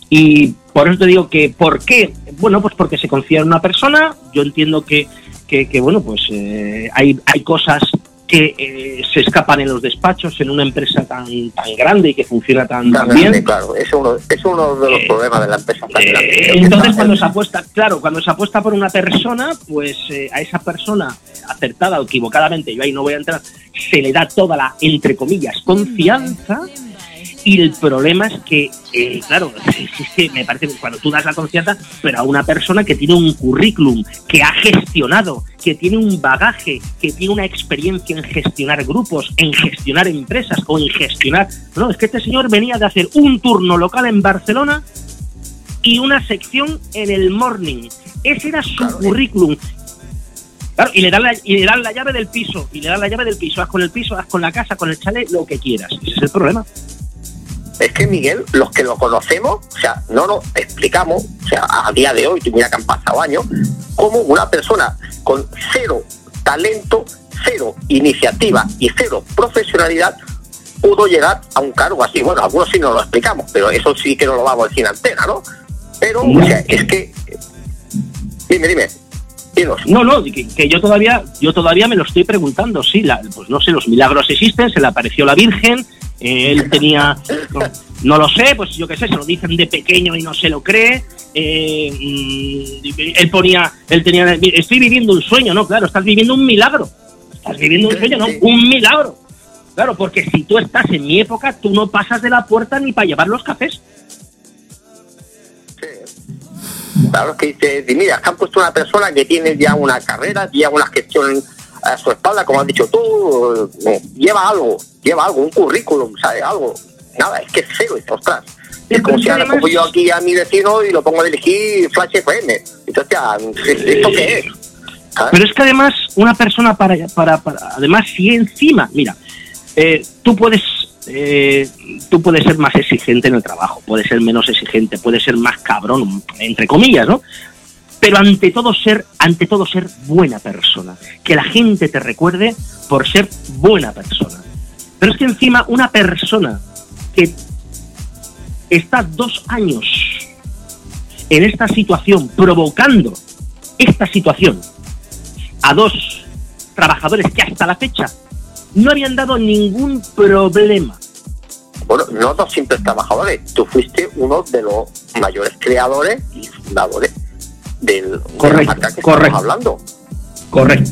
Speaker 4: Y por eso te digo que, ¿por qué? Bueno, pues porque se confía en una persona, yo entiendo que, que, bueno, pues eh, hay, hay cosas que eh, se escapan en los despachos en una empresa tan tan grande y que funciona tan, bien.
Speaker 5: Claro, es uno, es uno de los eh, problemas de la empresa tan grande.
Speaker 4: Entonces, cuando se apuesta, claro, cuando se apuesta por una persona, pues a esa persona acertada o equivocadamente, yo ahí no voy a entrar, se le da toda la, entre comillas, confianza y el problema es que, eh, claro, es que me parece que cuando tú das la confianza, pero a una persona que tiene un currículum, que ha gestionado, que tiene un bagaje, que tiene una experiencia en gestionar grupos, en gestionar empresas o en gestionar... No, es que este señor venía de hacer un turno local en Barcelona y una sección en el morning. Ese era su currículum. Claro, y le, dan la, y le dan la llave del piso, y le dan la llave del piso, haz con el piso, haz con la casa, con el chalet, lo que quieras. Ese es el problema
Speaker 5: es que Miguel, los que lo conocemos, o sea, no nos explicamos, o sea, a día de hoy, mira que han pasado años, como una persona con cero talento, cero iniciativa y cero profesionalidad pudo llegar a un cargo así. Bueno, algunos sí no lo explicamos, pero eso sí que no lo vamos a decir antena, ¿no? Pero, o sea, es que... Dime, dime.
Speaker 4: No, no, que, yo todavía, yo todavía me lo estoy preguntando, sí, la, pues no sé, los milagros existen, se le apareció la Virgen, él tenía, no, lo sé, pues yo qué sé, se lo dicen de pequeño y no se lo cree. Eh, mm, él ponía, él tenía, estoy viviendo un sueño, no, claro, estás viviendo un milagro. Estás viviendo un sueño, no, un milagro. Claro, porque si tú estás en mi época, tú no pasas de la puerta ni para llevar los cafés.
Speaker 5: Claro, que dice, mira, han puesto una persona que tiene ya una carrera, ya una gestión a su espalda, como has dicho tú, eh, lleva algo, lleva algo, un currículum, ¿sabes? Algo. Nada, es que es cero, es ostras. Es como si ahora pongo yo aquí a mi vecino y lo pongo a dirigir Flash FM. Entonces, ¿esto qué es?
Speaker 4: Pero es que además, una persona para, para, para además, si encima, mira, eh, tú puedes eh, tú puedes ser más exigente en el trabajo, puedes ser menos exigente, puedes ser más cabrón, entre comillas, ¿no? pero ante todo ser, ante todo ser buena persona, que la gente te recuerde por ser buena persona. Pero es que encima una persona que está dos años en esta situación, provocando esta situación a dos trabajadores que hasta la fecha no habían dado ningún problema.
Speaker 5: Bueno, no dos simples trabajadores, tú fuiste uno de los mayores creadores y fundadores del,
Speaker 4: correcto,
Speaker 5: que correcto. hablando.
Speaker 4: Correcto.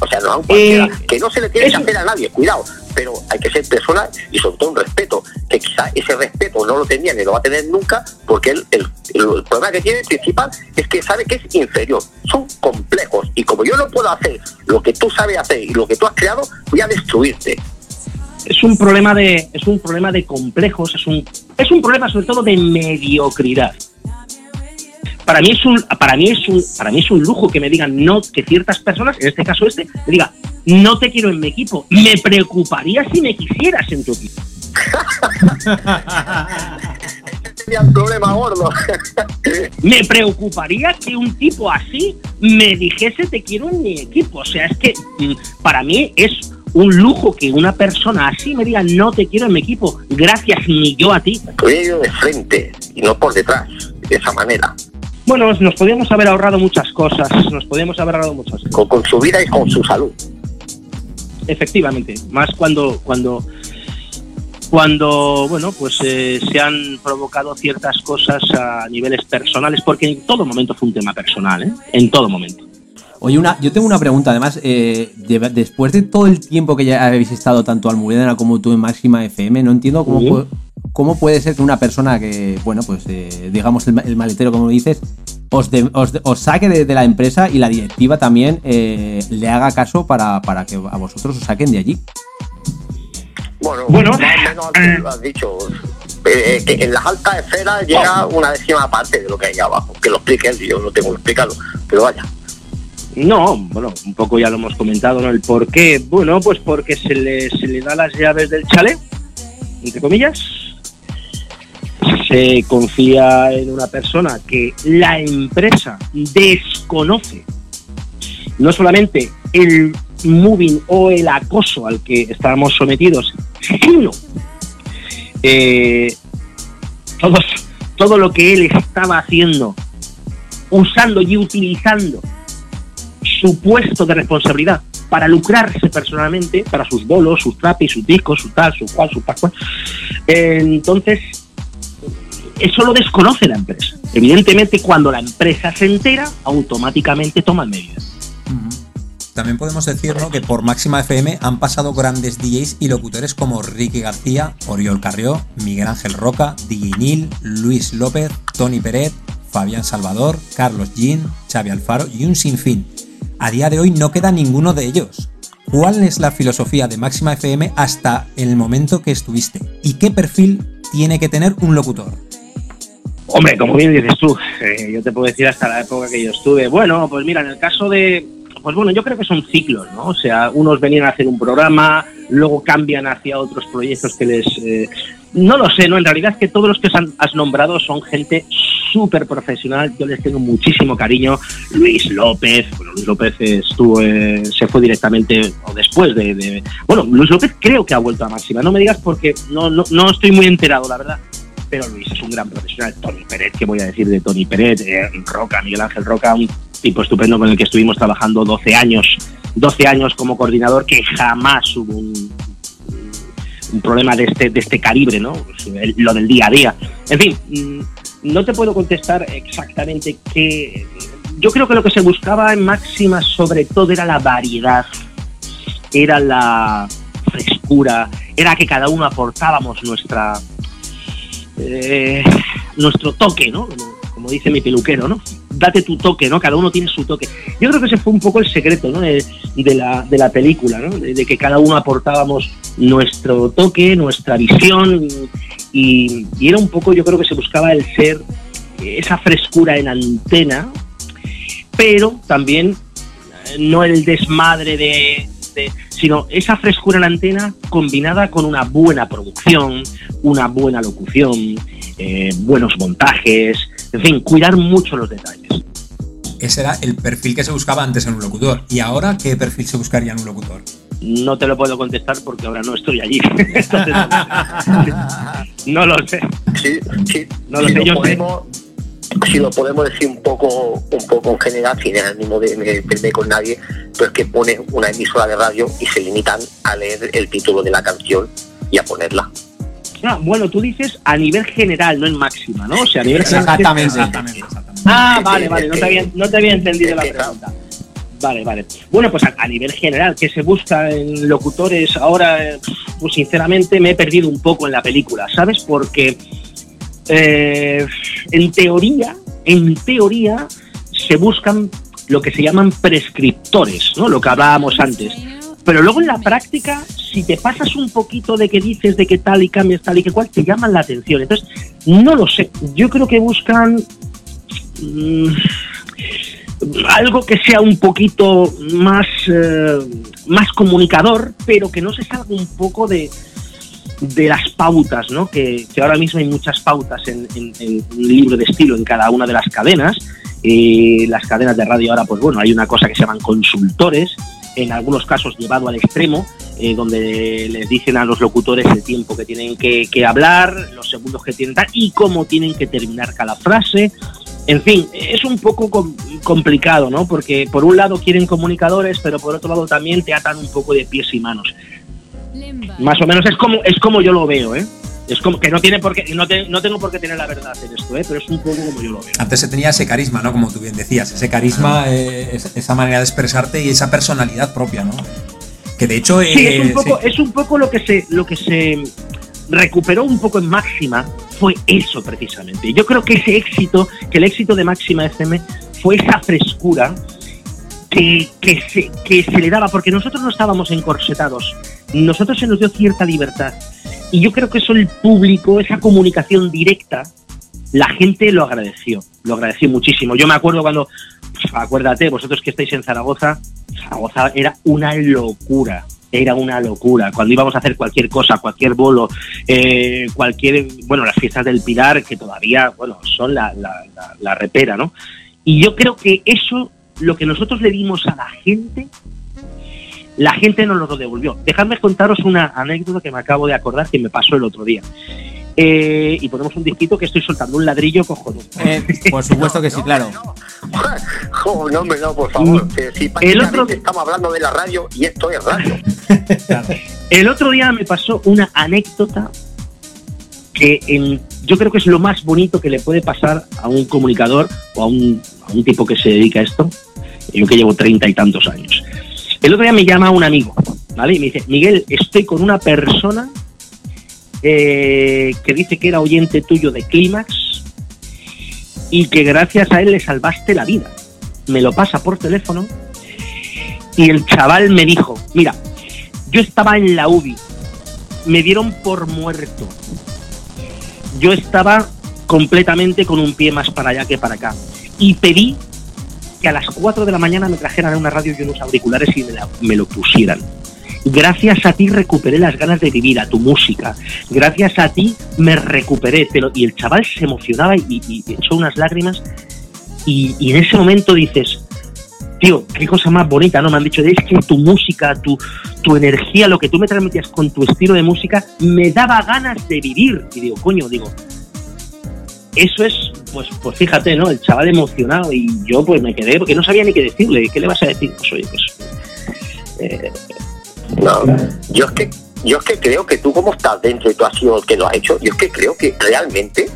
Speaker 5: O sea, no eh, que no se le tiene que hacer a nadie, cuidado, pero hay que ser persona y sobre todo un respeto, que quizá ese respeto no lo tenía ni lo va a tener nunca, porque el, el, problema que tiene principal es que sabe que es inferior, son complejos, y como yo no puedo hacer lo que tú sabes hacer y lo que tú has creado, voy a destruirte.
Speaker 4: Es un problema de, es un problema de complejos, es un, es un problema sobre todo de mediocridad para mí es un para mí es un para mí es un lujo que me digan no que ciertas personas en este caso este me diga no te quiero en mi equipo me preocuparía si me quisieras en tu equipo.
Speaker 5: Un problema gordo.
Speaker 4: Me preocuparía que un tipo así me dijese te quiero en mi equipo o sea es que mm, para mí es un lujo que una persona así me diga no te quiero en mi equipo gracias ni yo a ti
Speaker 5: de frente y no por detrás de esa manera
Speaker 4: bueno, nos podíamos haber ahorrado muchas cosas, nos podíamos haber ahorrado muchas
Speaker 5: cosas. Con, su vida y con su salud.
Speaker 4: Efectivamente, más cuando cuando cuando bueno pues eh, se han provocado ciertas cosas a niveles personales, porque en todo momento fue un tema personal, ¿eh? en todo momento.
Speaker 2: Oye, una, yo tengo una pregunta, además, eh, después de todo el tiempo que ya habéis estado tanto Almudena como tú en Máxima FM, no entiendo cómo, ¿cómo puede ser que una persona que, bueno, pues eh, digamos el, maletero, como dices, os, os, saque de, la empresa y la directiva también eh, le haga caso para, que a vosotros os saquen de allí?
Speaker 5: Bueno, bueno más o menos lo has dicho. eh, que en las altas esferas llega una décima parte de lo que hay abajo. Que lo explique él, yo no tengo que explicarlo, pero vaya.
Speaker 4: No, bueno, un poco ya lo hemos comentado, ¿no? El por qué. Bueno, pues porque se le, se le da las llaves del chalet, entre comillas. Se confía en una persona que la empresa desconoce. No solamente el moving o el acoso al que estábamos sometidos, sino eh, todo lo que él estaba haciendo, usando y utilizando su puesto de responsabilidad para lucrarse personalmente, para sus bolos, sus trapis, sus discos, su tal, su cual, su pascual. entonces, eso lo desconoce la empresa. Evidentemente, cuando la empresa se entera, automáticamente toma medidas.
Speaker 3: También podemos decir que por Máxima FM han pasado grandes DJs y locutores como Ricky García, Oriol Carrió, Miguel Ángel Roca, DJ Luis López, Tony Peret, Fabián Salvador, Carlos Jean, Xavi Alfaro y un sinfín. A día de hoy no queda ninguno de ellos. ¿Cuál es la filosofía de Máxima FM hasta el momento que estuviste? ¿Y qué perfil tiene que tener un locutor?
Speaker 4: Hombre, como bien dices tú, eh, yo te puedo decir hasta la época que yo estuve. Bueno, pues mira, en el caso de, pues bueno, yo creo que son ciclos, ¿no? O sea, unos venían a hacer un programa, luego cambian hacia otros proyectos que les... Eh, no lo sé, ¿no? En realidad es que todos los que has nombrado son gente súper profesional, yo les tengo muchísimo cariño. Luis López, bueno, Luis López estuvo, eh, se fue directamente o después de, Bueno, Luis López creo que ha vuelto a máxima, no me digas porque no, no, no estoy muy enterado, la verdad. Pero Luis es un gran profesional. Tony Peret, ¿qué voy a decir de Tony Peret? Eh, Roca, Miguel Ángel Roca, un tipo estupendo con el que estuvimos trabajando 12 años, 12 años como coordinador, que jamás hubo un, un problema de este, de este calibre, ¿no? Pues, lo del día a día. En fin, mm, no te puedo contestar exactamente qué. Yo creo que lo que se buscaba en máxima sobre todo era la variedad, era la frescura, era que cada uno aportábamos nuestra eh, nuestro toque, ¿no? Como, dice mi peluquero, ¿no? Date tu toque, ¿no? Cada uno tiene su toque. Yo creo que ese fue un poco el secreto, ¿no? De, la, de la película, ¿no? de, que cada uno aportábamos nuestro toque, nuestra visión y, era un poco, yo creo que se buscaba el ser esa frescura en antena, pero también eh, no el desmadre de, sino esa frescura en antena combinada con una buena producción, una buena locución, eh, buenos montajes, en fin, cuidar mucho los detalles.
Speaker 3: Ese era el perfil que se buscaba antes en un locutor. ¿Y ahora qué perfil se buscaría en un locutor?
Speaker 4: No te lo puedo contestar porque ahora no estoy allí. no lo sé.
Speaker 5: Sí, sí. No lo sé. Yo podemos, si lo podemos decir un poco un poco en general, sin el ánimo de meterme con nadie, pero es que pone una emisora de radio y se limitan a leer el título de la canción y a ponerla.
Speaker 4: Ah, bueno, tú dices a nivel general, no en máxima, ¿no? O sea, a nivel
Speaker 3: exactamente, exactamente, exactamente,
Speaker 4: Ah, vale, vale, no te había, no te había entendido la pregunta. Vale, vale. Bueno, pues a, nivel general, ¿qué se busca en locutores? Ahora, pues sinceramente me he perdido un poco en la película, ¿sabes? Porque eh, en teoría, en teoría, se buscan lo que se llaman prescriptores, ¿no? Lo que hablábamos antes. Pero luego en la práctica, si te pasas un poquito de que dices de que tal y cambias tal y que cual, te llaman la atención. Entonces, no lo sé. Yo creo que buscan. Mm, algo que sea un poquito más, eh, más comunicador, pero que no se salga un poco de, de las pautas, ¿no? Que, ahora mismo hay muchas pautas en, un libro de estilo en cada una de las cadenas. y las cadenas de radio ahora, pues bueno, hay una cosa que se llaman consultores, en algunos casos llevado al extremo, eh, donde les dicen a los locutores el tiempo que tienen que, hablar, los segundos que tienen y cómo tienen que terminar cada frase. En fin, es un poco complicado, ¿no? Porque por un lado quieren comunicadores, pero por otro lado también te atan un poco de pies y manos. Más o menos es como es como yo lo veo, ¿eh? Es como que no tiene por qué, no, no, tengo por qué tener la verdad en esto, ¿eh? pero es un poco como yo lo veo.
Speaker 3: Antes se tenía ese carisma, ¿no? Como tú bien decías, ese carisma, eh, esa manera de expresarte y esa personalidad propia, ¿no? Que de hecho
Speaker 4: sí, es un poco, es un poco lo que se lo que se recuperó un poco en máxima fue eso precisamente. Yo creo que ese éxito, que el éxito de Máxima FM fue esa frescura que, que, se, que se le daba, porque nosotros no estábamos encorsetados, nosotros se nos dio cierta libertad. Y yo creo que eso el público, esa comunicación directa, la gente lo agradeció, lo agradeció muchísimo. Yo me acuerdo cuando, pues, acuérdate, vosotros que estáis en Zaragoza, Zaragoza era una locura, era una locura. Cuando íbamos a hacer cualquier cosa, cualquier bolo, eh, cualquier, bueno, las fiestas del Pilar, que todavía, bueno, son la, la, la, la repera, ¿no? Y yo creo que eso, lo que nosotros le dimos a la gente, la gente nos lo devolvió. Dejadme contaros una anécdota que me acabo de acordar que me pasó el otro día. Eh, y ponemos un disquito que estoy soltando un ladrillo cojonudo.
Speaker 2: Eh, por supuesto que sí, claro.
Speaker 5: Jo, no, hombre, no, por favor. Si
Speaker 4: El otro-
Speaker 5: estamos hablando de la radio y esto es radio.
Speaker 4: El otro día me pasó una anécdota que en- yo creo que es lo más bonito que le puede pasar a un comunicador o a un, a un tipo que se dedica a esto. Yo que llevo treinta y tantos años. El otro día me llama un amigo, ¿vale? Y me dice, Miguel, estoy con una persona eh, que dice que era oyente tuyo de Clímax y que gracias a él le salvaste la vida. Me lo pasa por teléfono y el chaval me dijo, mira, yo estaba en la UBI, me dieron por muerto. Yo estaba completamente con un pie más para allá que para acá. Y pedí que a las 4 de la mañana me trajeran una radio y unos auriculares y me, la- me lo pusieran. Gracias a ti recuperé las ganas de vivir, a tu música. Gracias a ti me recuperé. y el chaval se emocionaba y echó unas lágrimas. Y, y en ese momento dices, tío, qué cosa más bonita, ¿no? Me han dicho, es que tu música, tu, tu energía, lo que tú me transmitías con tu estilo de música, me daba ganas de vivir. Y digo, coño, digo, eso es, pues, pues fíjate, ¿no? El chaval emocionado y yo pues me quedé porque no sabía ni qué decirle. ¿Qué le vas a decir? Pues oye, pues... eh,
Speaker 5: No, yo es que yo es que creo que tú como estás dentro y tú has sido el que lo ha hecho, yo es que creo que realmente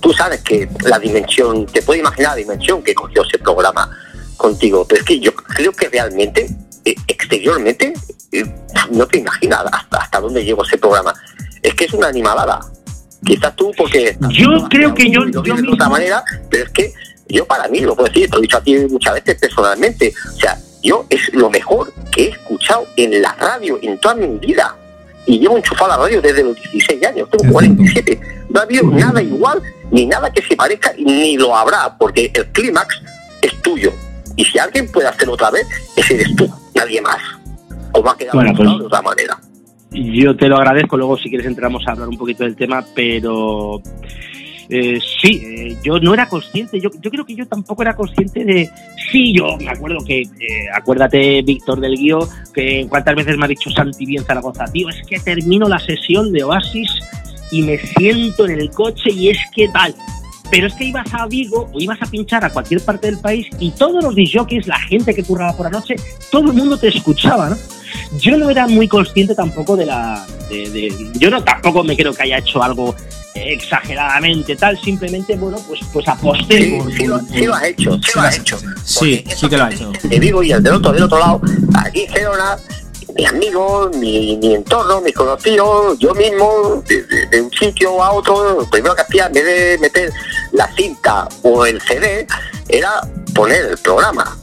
Speaker 5: tú sabes que la dimensión, te puedes imaginar la dimensión que cogió ese programa contigo, pero es que yo creo que realmente eh, exteriormente eh, no te imaginas hasta, hasta dónde llegó ese programa. Es que es una animalada. Quizás tú porque
Speaker 4: Yo creo que yo-
Speaker 5: lo
Speaker 4: yo
Speaker 5: de otra manera, pero es que yo para mí, lo puedo decir, te lo he dicho a ti muchas veces personalmente, o sea, yo es lo mejor que he escuchado en la radio en toda mi vida. Y llevo enchufado a la radio desde los 16 años, tengo 47. No ha habido nada igual, ni nada que se parezca, ni lo habrá, porque el clímax es tuyo. Y si alguien puede hacerlo otra vez, ese eres tú, nadie más. Como ha quedado
Speaker 4: Bueno, pues-
Speaker 5: de otra manera.
Speaker 4: Yo te lo agradezco, luego si quieres entramos a hablar un poquito del tema, pero eh, sí, eh, yo no era consciente, yo, yo creo que yo tampoco era consciente de... Sí, yo me acuerdo que, eh, acuérdate Víctor del Guío, que cuántas veces me ha dicho Santi bien Zaragoza, tío, es que termino la sesión de Oasis y me siento en el coche y es que tal. Pero es que ibas a Vigo o ibas a pinchar a cualquier parte del país y todos los disjockeys, la gente que curraba por la noche, todo el mundo te escuchaba, ¿no? yo no era muy consciente tampoco de la de, de- yo no tampoco me creo que haya hecho algo exageradamente tal simplemente bueno pues pues aposté
Speaker 5: Sí, sí, lo, sí lo has hecho, sí lo has hecho.
Speaker 2: Sí, sí que lo ha hecho.
Speaker 5: de Vigo y el del otro, del otro lado, aquí Gerona, mis amigos, mi, mi entorno, mis conocidos, yo mismo, de, de- de un sitio a otro, lo primero que hacía en vez de meter la cinta o el CD, era poner el programa.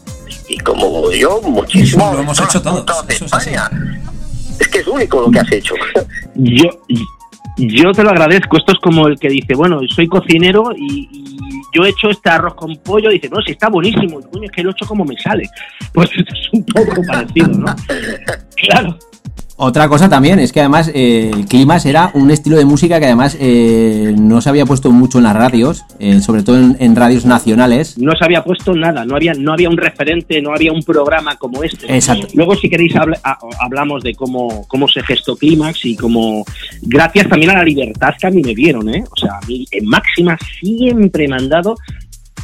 Speaker 5: Y como yo, muchísimo.
Speaker 3: Lo hemos hecho todos,
Speaker 5: de
Speaker 3: es.
Speaker 5: España. Es que es único lo que has hecho.
Speaker 4: yo yo te lo agradezco esto es como el que dice bueno soy cocinero y, y yo he hecho este arroz con pollo dice no si está buenísimo. Coño es que lo he hecho como me sale pues esto es un poco parecido no claro
Speaker 2: Otra cosa también es que además eh, el Climas era un estilo de música que además eh, no se había puesto mucho en las radios, eh, sobre todo en, en radios nacionales.
Speaker 4: no se había puesto nada, no había, no había un referente, no había un programa como este.
Speaker 2: Exacto.
Speaker 4: Luego, si queréis, hablamos de cómo, cómo se gestó Clímax y cómo, gracias también a la libertad que a mí me dieron, ¿eh? O sea, a mí en Máxima siempre me han dado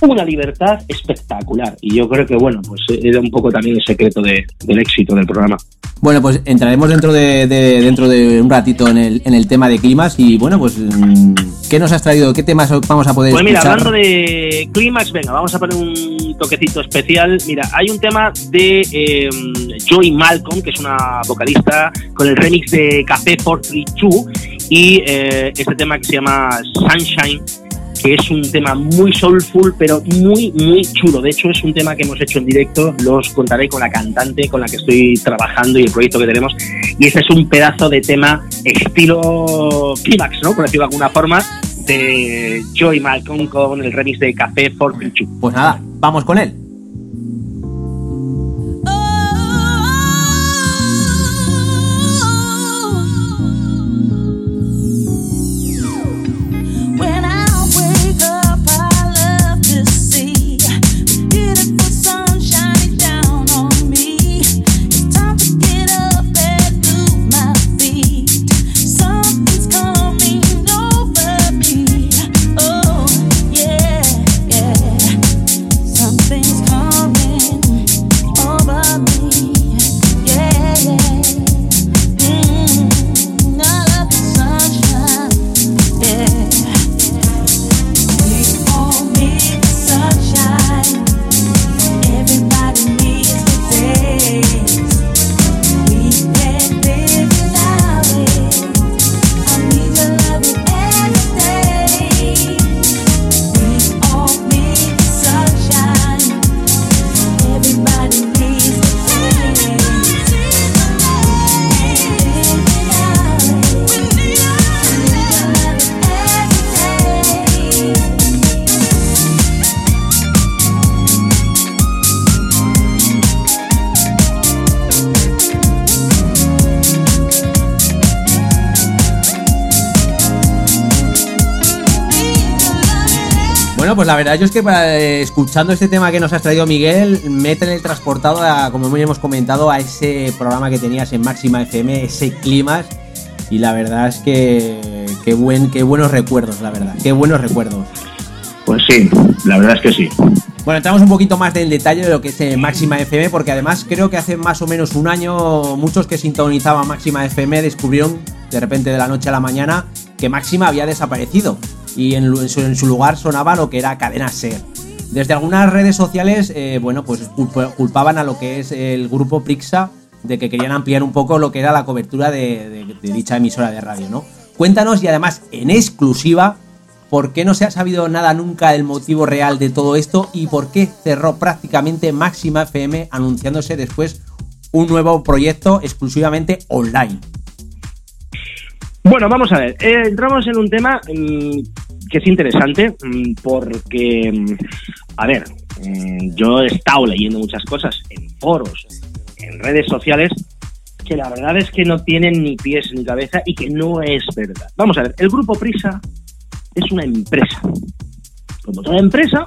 Speaker 4: una libertad espectacular. Y yo creo que, bueno, pues era un poco también el secreto de- del éxito del programa.
Speaker 2: Bueno, pues entraremos dentro de, de- dentro de un ratito en el, en el tema de Climas y bueno, pues mm, ¿qué nos has traído? ¿Qué temas vamos a poder
Speaker 4: Pues mira,
Speaker 2: escuchar?
Speaker 4: hablando de Clímax, venga, vamos a poner un toquecito especial. Mira, hay un tema de eh, Joy Malcolm, que es una vocalista, con el remix de Café 432 y eh, este tema que se llama Sunshine, que es un tema muy soulful, pero muy, muy chulo. De hecho, es un tema que hemos hecho en directo, los contaré con la cantante con la que estoy trabajando y el proyecto que tenemos. Y este es un pedazo de tema estilo Climax, ¿no? Por decirlo de alguna forma, de Joy Malcolm con el remix de Café for Pichu.
Speaker 2: Pues nada, vamos con él. Pues la verdad yo es que eh, escuchando este tema que nos has traído Miguel, me el transportado, a, como hemos comentado, a ese programa que tenías en Máxima FM, ese clima. Y la verdad es que qué, buen, qué buenos recuerdos, la verdad, qué buenos recuerdos.
Speaker 4: Pues sí, la verdad es que sí.
Speaker 2: Bueno, entramos un poquito más en detalle de lo que es eh, Máxima FM, porque además creo que hace más o menos un año muchos que sintonizaban Máxima FM descubrieron de repente de la noche a la mañana que Máxima había desaparecido y en, su, lugar sonaba lo que era Cadena Ser. Desde algunas redes sociales, eh, bueno, pues culpaban a lo que es el grupo Prixa de que querían ampliar un poco lo que era la cobertura de, dicha emisora de radio, ¿no? Cuéntanos y además en exclusiva por qué no se ha sabido nada nunca del motivo real de todo esto y por qué cerró prácticamente Máxima FM anunciándose después un nuevo proyecto exclusivamente online.
Speaker 4: Bueno, vamos a ver. Eh, entramos en un tema mm, que es interesante mm, porque, mm, a ver, yo he estado leyendo muchas cosas en foros, en redes sociales, que la verdad es que no tienen ni pies ni cabeza y que no es verdad. Vamos a ver, el grupo Prisa es una empresa. Como toda empresa,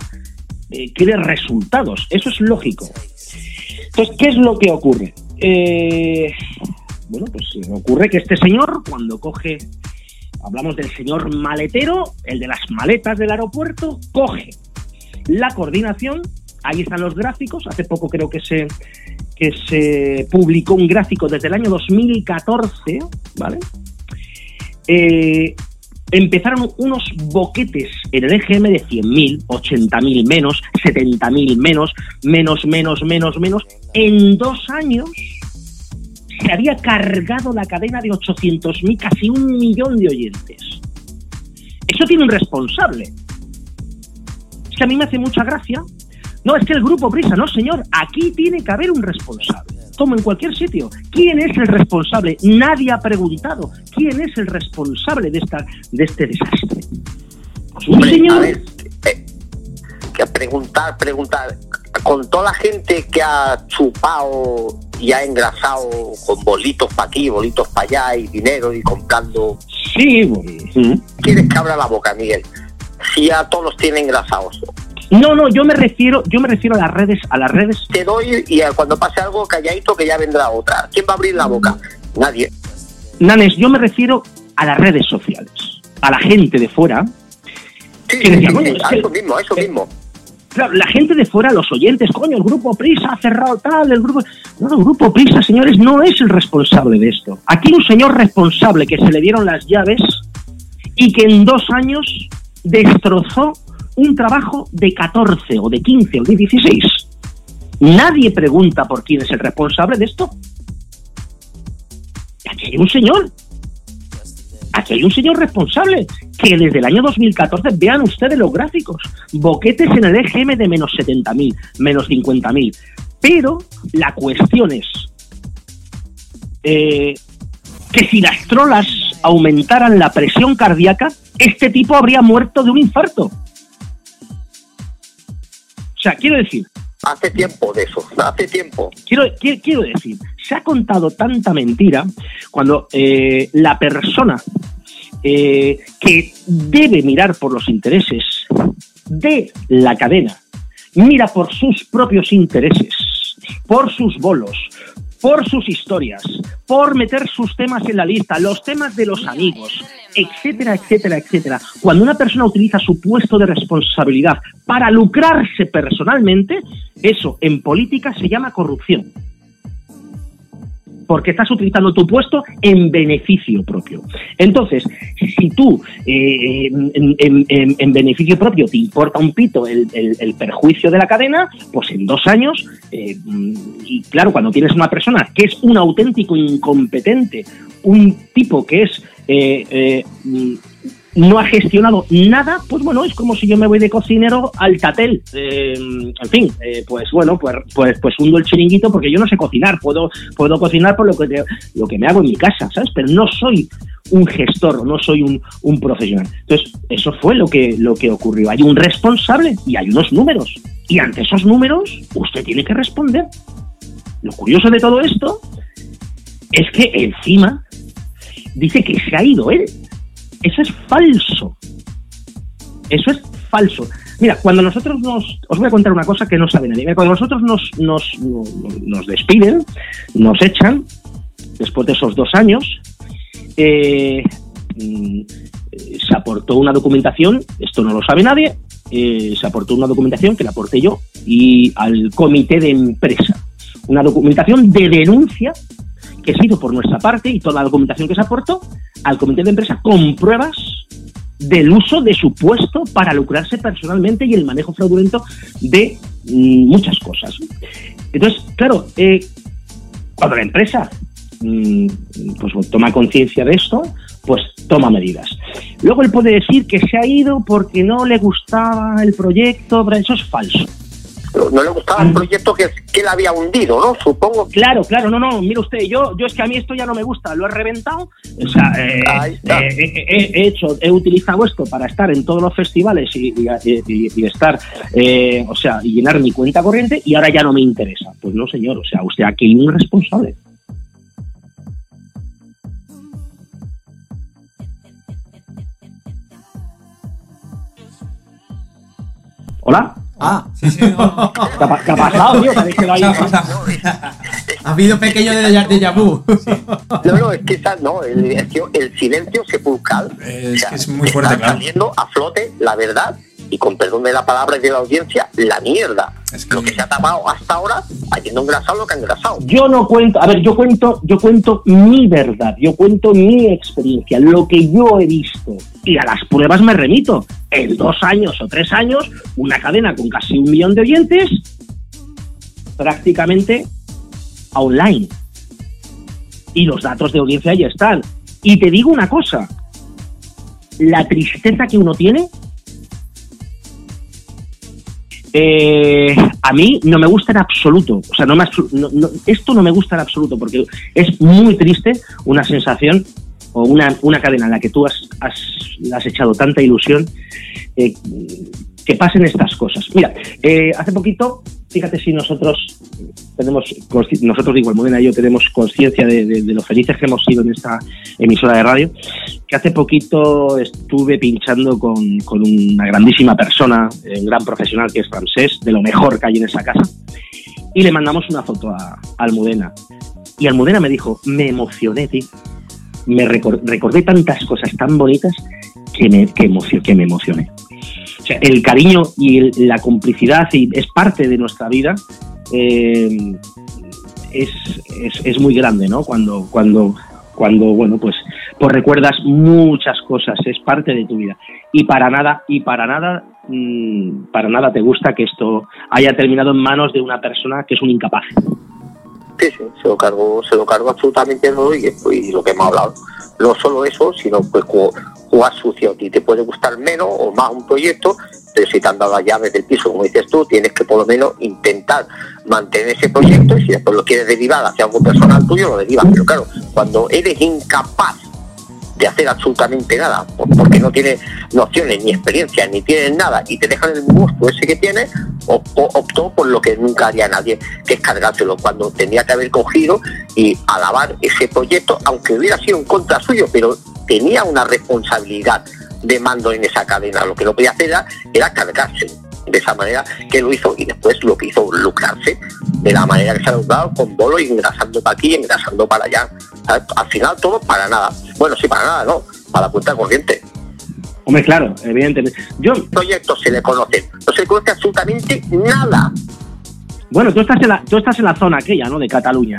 Speaker 4: eh, quiere resultados. Eso es lógico. Entonces, ¿qué es lo que ocurre? Eh, bueno, pues ocurre que este señor, cuando coge, hablamos del señor maletero, el de las maletas del aeropuerto, coge la coordinación, ahí están los gráficos, hace poco creo que se, que se publicó un gráfico desde el año 2014, ¿vale? Eh, empezaron unos boquetes en el EGM de 100.000, 80.000 menos, 70.000 menos, menos, menos, menos, menos. En dos años se había cargado la cadena de 800.000, casi un millón de oyentes. Eso tiene un responsable. Es que a mí me hace mucha gracia. No, es que el grupo Prisa, no señor, aquí tiene que haber un responsable. Como en cualquier sitio. ¿Quién es el responsable? Nadie ha preguntado. ¿Quién es el responsable de, esta, de este desastre?
Speaker 5: Pues señor... A eh, que preguntar, preguntar. Con toda la gente que ha chupado y ha engrasado con bolitos para aquí, bolitos para allá y dinero y comprando.
Speaker 4: Sí,
Speaker 5: ¿Quieres que abra la boca, Miguel? Si ya todos tienen engrasados.
Speaker 4: No, no, yo me refiero, yo me refiero a las redes, a las redes.
Speaker 5: Te doy y cuando pase algo calladito que ya vendrá otra. ¿Quién va a abrir la boca? Nadie.
Speaker 4: Nanes, yo me refiero a las redes sociales, a la gente de fuera.
Speaker 5: Sí, sí, a eso mismo, a eso mismo
Speaker 4: la gente de fuera, los oyentes, coño, el grupo Prisa ha cerrado tal, el grupo... No, el grupo Prisa, señores, no es el responsable de esto. Aquí un señor responsable que se le dieron las llaves y que en dos años destrozó un trabajo de 14 o de 15 o de 16. Nadie pregunta por quién es el responsable de esto. Aquí hay un señor. Aquí hay un señor responsable que desde el año 2014, vean ustedes los gráficos, boquetes en el EGM de menos 70.000, menos 50.000. Pero la cuestión es eh, que si las trolas aumentaran la presión cardíaca, este tipo habría muerto de un infarto. O sea, quiero decir,
Speaker 5: Hace tiempo de eso, hace tiempo.
Speaker 4: quiero, qui- quiero decir, se ha contado tanta mentira cuando eh, la persona eh, que debe mirar por los intereses de la cadena, mira por sus propios intereses, por sus bolos, por sus historias, por meter sus temas en la lista, los temas de los amigos, etcétera, etcétera, etcétera. Cuando una persona utiliza su puesto de responsabilidad para lucrarse personalmente, eso en política se llama corrupción. Porque estás utilizando tu puesto en beneficio propio. Entonces, si tú eh, en, en- en- en beneficio propio te importa un pito el, perjuicio de la cadena, pues en dos años, eh, y claro, cuando tienes una persona que es un auténtico incompetente, un tipo que es eh, eh, no ha gestionado nada, pues bueno, es como si yo me voy de cocinero al tatel. Eh, en fin, eh, pues bueno, pues, pues, pues hundo el chiringuito porque yo no sé cocinar. Puedo, puedo cocinar por lo que, lo que me hago en mi casa, ¿sabes? Pero no soy un gestor, no soy un, un profesional. Entonces, eso fue lo que, lo que ocurrió. Hay un responsable y hay unos números. Y ante esos números, usted tiene que responder. Lo curioso de todo esto es que encima dice que se ha ido él. Eso es falso. Eso es falso. Mira, cuando nosotros nos... Os voy a contar una cosa que no sabe nadie. Cuando nosotros nos, nos, nos despiden, nos echan, después de esos dos años, eh, mm, se aportó una documentación, esto no lo sabe nadie, eh, se aportó una documentación que la aporté yo y al comité de empresa. Una documentación de denuncia que se hizo por nuestra parte y toda la documentación que se aportó al comité de empresa con pruebas del uso de su puesto para lucrarse personalmente y el manejo fraudulento de mm, muchas cosas. Entonces, claro, eh, cuando la empresa mm, pues toma conciencia de esto, pues toma medidas. Luego él puede decir que se ha ido porque no le gustaba el proyecto, pero eso es falso.
Speaker 5: No, no le gustaba el proyecto que, que él había hundido, ¿no? Supongo que
Speaker 4: Claro, claro, no, no, mire usted, yo, yo es que a mí esto ya no me gusta, lo he reventado, o sea, eh, eh, eh, he hecho, he utilizado esto para estar en todos los festivales y, y- y- y estar, o sea, y llenar mi cuenta corriente y ahora ya no me interesa. Pues no, señor, o sea, usted aquí hay un responsable. ¿Hola?
Speaker 6: Ah, sí, sí, no.
Speaker 4: ¿Qué ha, qué ha pasado, tío? Parece que lo hay-
Speaker 6: Ha habido pequeño de déjà vu.
Speaker 5: No, no, es que esa- no, el, el silencio sepulcral.
Speaker 3: Es que es muy fuerte,
Speaker 5: está
Speaker 3: claro.
Speaker 5: saliendo a flote la verdad y con perdón de la palabra y de la audiencia, la mierda.
Speaker 3: Es que-
Speaker 5: Lo que se ha tapado hasta ahora, habiendo engrasado lo que ha engrasado.
Speaker 4: Yo no cuento, a ver, yo cuento, yo cuento mi verdad, yo cuento mi experiencia, lo que yo he visto y a las pruebas me remito. En dos años o tres años, una cadena con casi un millón de oyentes, prácticamente online. Y los datos de audiencia ahí están. Y te digo una cosa, la tristeza que uno tiene eh, a mí no me gusta en absoluto. O sea, no me esto no me gusta en absoluto porque es muy triste una sensación o una, una cadena en la que tú has, has- has echado tanta ilusión eh, que pasen estas cosas. Mira, eh, hace poquito, fíjate si nosotros tenemos, nosotros digo, Almudena y yo tenemos conciencia de, de- lo felices que hemos sido en esta emisora de radio, que hace poquito estuve pinchando con, con una grandísima persona, un gran profesional que es francés, de lo mejor que hay en esa casa, y le mandamos una foto a, Almudena. Y Almudena me dijo, me emocioné, tío. Me recor- recordé tantas cosas tan bonitas que me, que que me emocioné. Sea, el cariño y la complicidad y es parte de nuestra vida. eh, es, es, es muy grande, ¿no? Cuando, cuando, cuando, bueno, pues, pues recuerdas muchas cosas, es parte de tu vida. Y para nada, y para nada, mm, para nada te gusta que esto haya terminado en manos de una persona que es un incapaz.
Speaker 5: Sí, sí, se lo cargo, se lo cargo absolutamente todo y, y lo que hemos hablado. No solo eso, sino pues jugar sucio. Y te puede gustar menos o más un proyecto, pero si te han dado las llaves del piso, como dices tú, tienes que por lo menos intentar mantener ese proyecto y si después lo quieres derivar hacia algo personal tuyo, lo derivas. Pero claro, cuando eres incapaz de hacer absolutamente nada, porque no tienes nociones ni experiencia, ni tienes nada, y te dejan el gusto ese que tienes, optó por lo que nunca haría nadie, que es cargárselo, cuando tenía que haber cogido y alabar ese proyecto, aunque hubiera sido en contra suyo, pero tenía una responsabilidad de mando en esa cadena. Lo que no podía hacer era, cargarse de esa manera que lo hizo y después lo que hizo lucrarse de la manera que se ha logrado con bolo engrasando para aquí, engrasando para allá. Al final todo para nada. Bueno, sí, para nada, no, para la cuenta corriente.
Speaker 4: Hombre, claro, evidentemente. Yo...
Speaker 5: Proyectos se le conocen, no se le conoce absolutamente nada.
Speaker 4: Bueno, tú estás en la, tú estás en la zona aquella, ¿no? De Cataluña.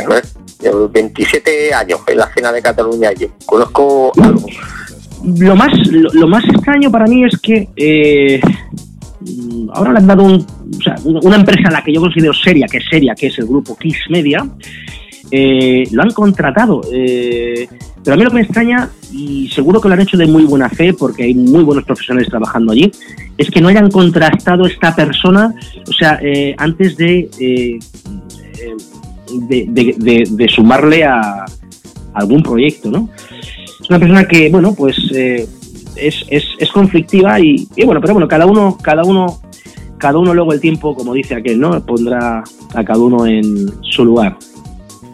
Speaker 5: Llevo 27 años en la escena de Cataluña. Yo conozco algo
Speaker 4: lo más, lo, más extraño para mí es que eh, ahora le han dado una empresa a la que yo considero seria, que es seria, que es el grupo Kiss Media, eh, lo han contratado. Eh, pero a mí lo que me extraña, y seguro que lo han hecho de muy buena fe, porque hay muy buenos profesionales trabajando allí, es que no hayan contrastado esta persona, o sea, antes de, de, sumarle a algún proyecto, ¿no? es una persona que, bueno, pues eh, es, es, es, conflictiva y, bueno, pero bueno, cada uno, cada uno, cada uno luego el tiempo, como dice aquel, ¿no? Pondrá a cada uno en su lugar.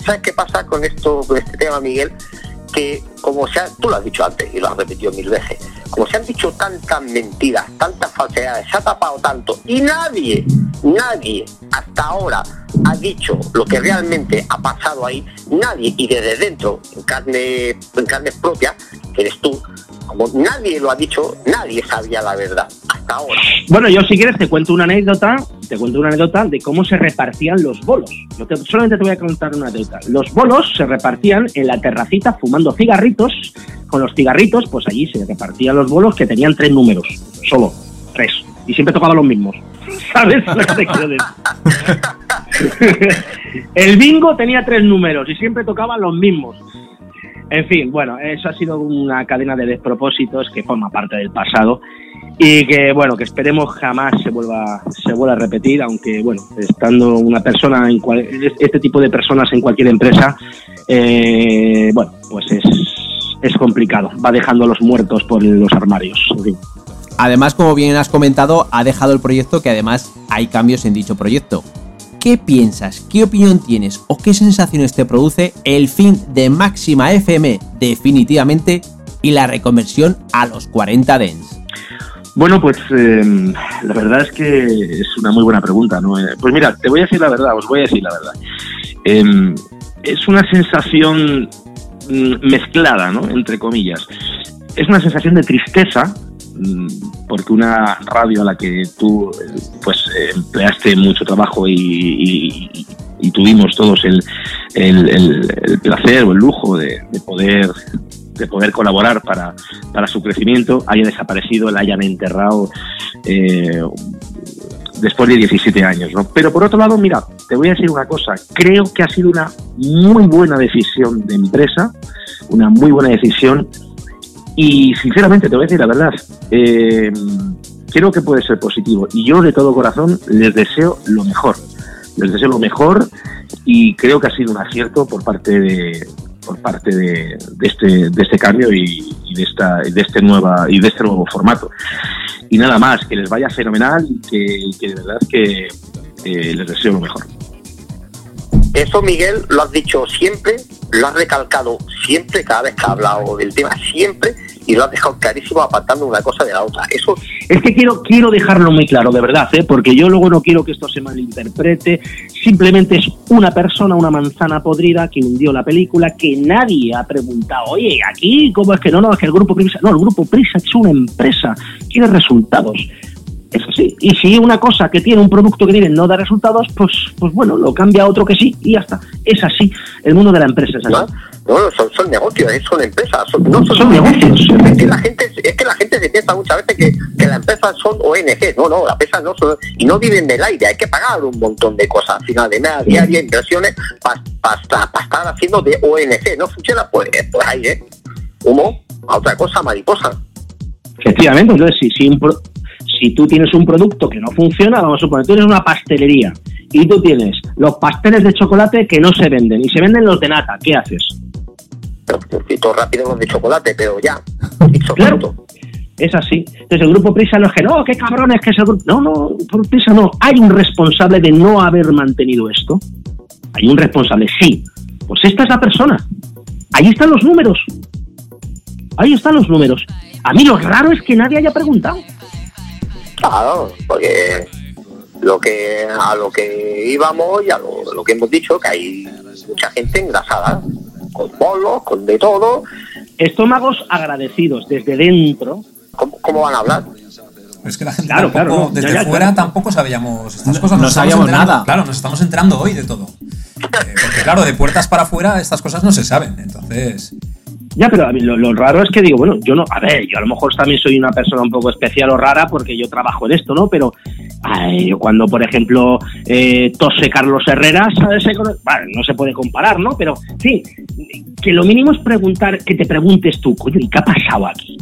Speaker 5: ¿Sabes qué pasa con esto, con este tema, Miguel? Que como se tú lo has dicho antes y lo has repetido mil veces, como se han dicho tantas mentiras, tantas falsedades, se ha tapado tanto y nadie, nadie hasta ahora ha dicho lo que realmente ha pasado ahí, nadie, y desde dentro, en carne, en carne propia, que eres tú, como nadie lo ha dicho, nadie sabía la verdad hasta ahora.
Speaker 4: Bueno, yo si quieres te cuento una anécdota, te cuento una anécdota de cómo se repartían los bolos. solamente te voy a contar una anécdota. Los bolos se repartían en la terracita fumando cigarritos. Con los cigarritos, pues allí se repartían los bolos que tenían tres números, solo tres, y siempre tocaban los mismos. ¿Sabes el bingo tenía tres números y siempre tocaban los mismos. En fin, bueno, eso ha sido una cadena de despropósitos que forma parte del pasado y que bueno que esperemos jamás se vuelva se vuelva a repetir aunque bueno estando una persona en este tipo de personas en cualquier empresa eh, bueno pues es, es complicado. Va dejando los muertos por los armarios
Speaker 2: además como bien has comentado ha dejado el proyecto que además hay cambios en dicho proyecto ¿Qué piensas? ¿Qué opinión tienes? ¿O qué sensaciones te produce el fin de Máxima FM definitivamente y la reconversión a los 40 Dens?
Speaker 4: Bueno, pues em, la verdad es que es una muy buena pregunta. ¿no? Eh, pues mira, te voy a decir la verdad, os voy a decir la verdad. Em, es una sensación mm, mezclada, ¿no? Entre comillas. Es una sensación de tristeza porque una radio a la que tú pues empleaste mucho trabajo y, tuvimos todos el, placer o el lujo de, poder de poder colaborar para, su crecimiento haya desaparecido, la hayan enterrado eh, después de 17 años. ¿no? Pero por otro lado, mira, te voy a decir una cosa, creo que ha sido una muy buena decisión de empresa, una muy buena decisión y sinceramente, te voy a decir la verdad, eh, creo que puede ser positivo. Y yo de todo corazón les deseo lo mejor. Les deseo lo mejor y creo que ha sido un acierto por parte de por parte de, este, de este cambio y, de esta de este nueva y de este nuevo formato y nada más que les vaya fenomenal y que, de verdad que les deseo lo mejor
Speaker 5: eso Miguel lo has dicho siempre lo has recalcado siempre, cada vez que ha hablado del tema, siempre, y lo has dejado clarísimo apartando una cosa de la otra. Eso
Speaker 4: es que quiero quiero dejarlo muy claro, de verdad, ¿eh? porque yo luego no quiero que esto se malinterprete. Simplemente es una persona, una manzana podrida que hundió la película, que nadie ha preguntado, oye, aquí cómo es que no, no, es que el grupo Prisa, no, el grupo Prisa es una empresa, quiere resultados. Así. Y si una cosa que tiene un producto que tiene no da resultados, pues, pues bueno, lo cambia a otro que sí y ya está. Es así. El mundo de la empresa es así.
Speaker 5: No, son, son negocios, eh, son empresas, son, no son, negocios. Es que, la gente, es que la gente se piensa muchas veces que, que las empresas son ONG. No, no, las empresas no son. Y no viven del aire, hay que pagar un montón de cosas al final de nada, diaria, inversiones, para estar haciendo de ONG. No funciona pues, pues aire. humo, a otra cosa, mariposa.
Speaker 4: Efectivamente, entonces si, si, un si tú tienes un producto que no funciona, vamos a suponer, tú tienes una pastelería y tú tienes los pasteles de chocolate que no se venden y se venden los de nata, ¿qué haces?
Speaker 5: Pero, poquito rápido los de chocolate, pero ya.
Speaker 4: Claro. Es así. Entonces el grupo Prisa no es que no, qué cabrones que es el grupo. No, no, por Prisa no. Hay un responsable de no haber mantenido esto. Hay un responsable, sí. Pues esta es la persona. Ahí están los números. Ahí están los números. A mí lo raro es que nadie haya preguntado.
Speaker 5: Claro, porque lo que a lo que íbamos y a lo, lo que hemos dicho, que hay mucha gente engrasada, con bolos, con de todo.
Speaker 4: Estómagos agradecidos desde dentro.
Speaker 5: ¿Cómo, cómo van a hablar?
Speaker 3: Es que la gente
Speaker 4: Claro,
Speaker 3: tampoco,
Speaker 4: claro, no.
Speaker 3: desde
Speaker 4: Ya, ya,
Speaker 3: fuera
Speaker 4: claro.
Speaker 3: tampoco sabíamos estas
Speaker 6: No-
Speaker 3: cosas.
Speaker 6: no
Speaker 3: estamos
Speaker 6: sabíamos nada.
Speaker 3: Claro, nos estamos enterando hoy de todo. Eh, porque claro, de puertas para afuera estas cosas no se saben. Entonces,
Speaker 4: Ya, pero a mí lo, lo raro es que digo, bueno, yo no, a ver, yo a lo mejor también soy una persona un poco especial o rara porque yo trabajo en esto, ¿no? Pero cuando, por ejemplo, eh, tose Carlos Herrera, Vale, no se puede comparar, ¿no? Pero, sí, que lo mínimo es preguntar, que te preguntes tú, coño, ¿y qué ha pasado aquí?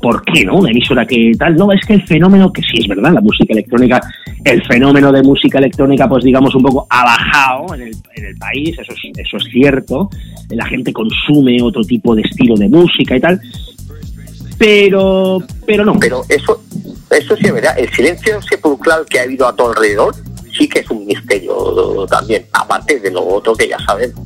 Speaker 4: ¿Por qué, no? Una emisora que tal, no, es que el fenómeno, que sí es verdad, la música electrónica, el fenómeno de música electrónica, pues digamos un poco ha bajado en el, en el país, eso es, eso es cierto, la gente consume otro tipo de estilo de música y tal, pero, pero no.
Speaker 5: Pero eso, eso sí es verdad. El silencio sepulcral que ha habido a tu alrededor sí que es un misterio también, aparte de lo otro que ya sabemos.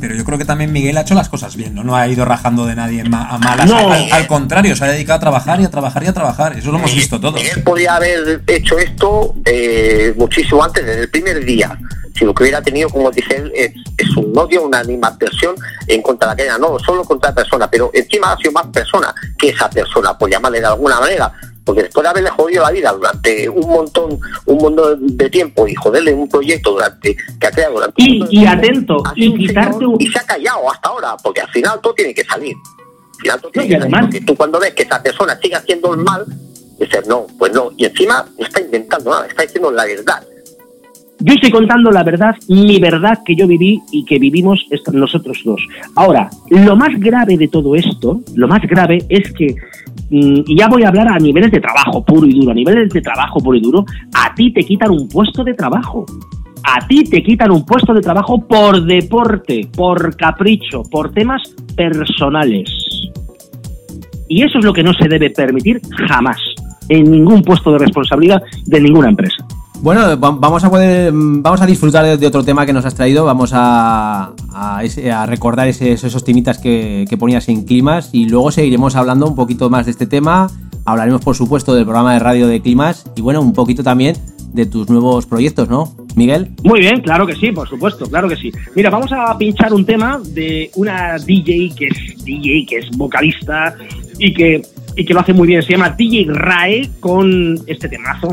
Speaker 3: Pero yo creo que también Miguel ha hecho las cosas bien, ¿no? No ha ido rajando de nadie ma- a malas.
Speaker 4: No.
Speaker 3: Al, al contrario, se ha dedicado a trabajar y a trabajar y a trabar. Eso lo hemos visto todos.
Speaker 5: Miguel podría haber hecho esto eh, muchísimo antes, desde el primer día. Si lo que hubiera tenido, como dice él, es, es un odio, una animadversión en contra de aquella, no solo contra la persona, pero encima ha sido más persona que esa persona, por llamarle de alguna manera. Porque después de haberle jodido la vida durante un montón, un montón de tiempo y joderle un proyecto durante que ha creado durante un
Speaker 4: Y,
Speaker 5: de
Speaker 4: y
Speaker 5: tiempo,
Speaker 4: atento, y
Speaker 5: un
Speaker 4: quitarte
Speaker 5: señor
Speaker 4: un...
Speaker 5: y se ha callado hasta ahora, porque al final todo tiene que salir. Al final todo tiene
Speaker 4: No,
Speaker 5: que salir, porque tú cuando ves que esa persona sigue haciendo el mal, dices, no, pues no. Y encima no está inventando nada, está diciendo la verdad.
Speaker 4: Yo estoy contando la verdad, mi verdad que yo viví y que vivimos nosotros dos. Ahora, lo más grave de todo esto, lo más grave es que, mm, y ya voy a hablar a niveles de trabajo puro y duro, a niveles de trabajo puro y duro, a ti te quitan un puesto de trabajo. A ti te quitan un puesto de trabajo por deporte, por capricho, por temas personales. Y eso es lo que no se debe permitir jamás en ningún puesto de responsabilidad de ninguna empresa.
Speaker 2: Bueno, va- vamos a poder, mm, vamos a disfrutar de, otro tema que nos has traído. Vamos a, a recordar esos temitas que, que ponías en climas y luego seguiremos hablando un poquito más de este tema. Hablaremos, por supuesto, del programa de radio de climas y bueno, un poquito también de tus nuevos proyectos, ¿no, Miguel?
Speaker 4: Muy bien, claro que sí, por supuesto, claro que sí. Mira, vamos a pinchar un tema de una DJ que es DJ, que es vocalista y que, y que lo hace muy bien. Se llama DJ Rae con este temazo,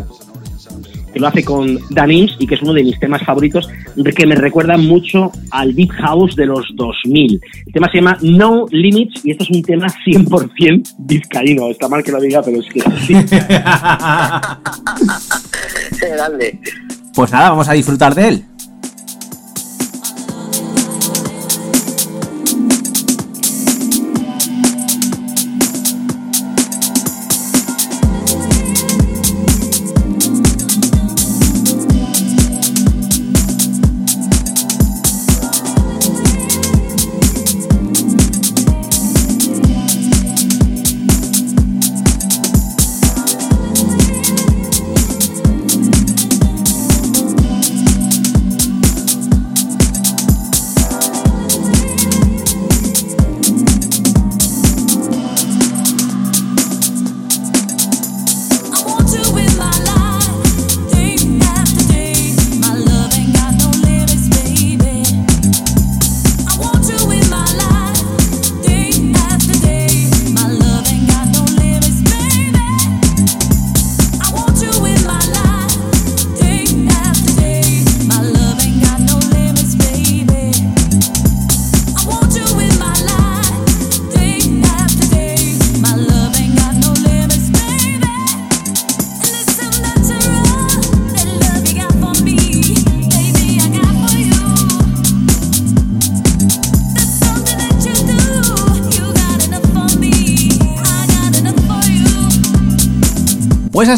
Speaker 4: que lo hace con Danims y que es uno de mis temas favoritos, de que me recuerda mucho al Deep House de los 2000. El tema se llama No Limits y esto es un tema 100% vizcaíno. Está mal que lo diga, pero es que sí.
Speaker 2: Pues nada, vamos a disfrutar de él.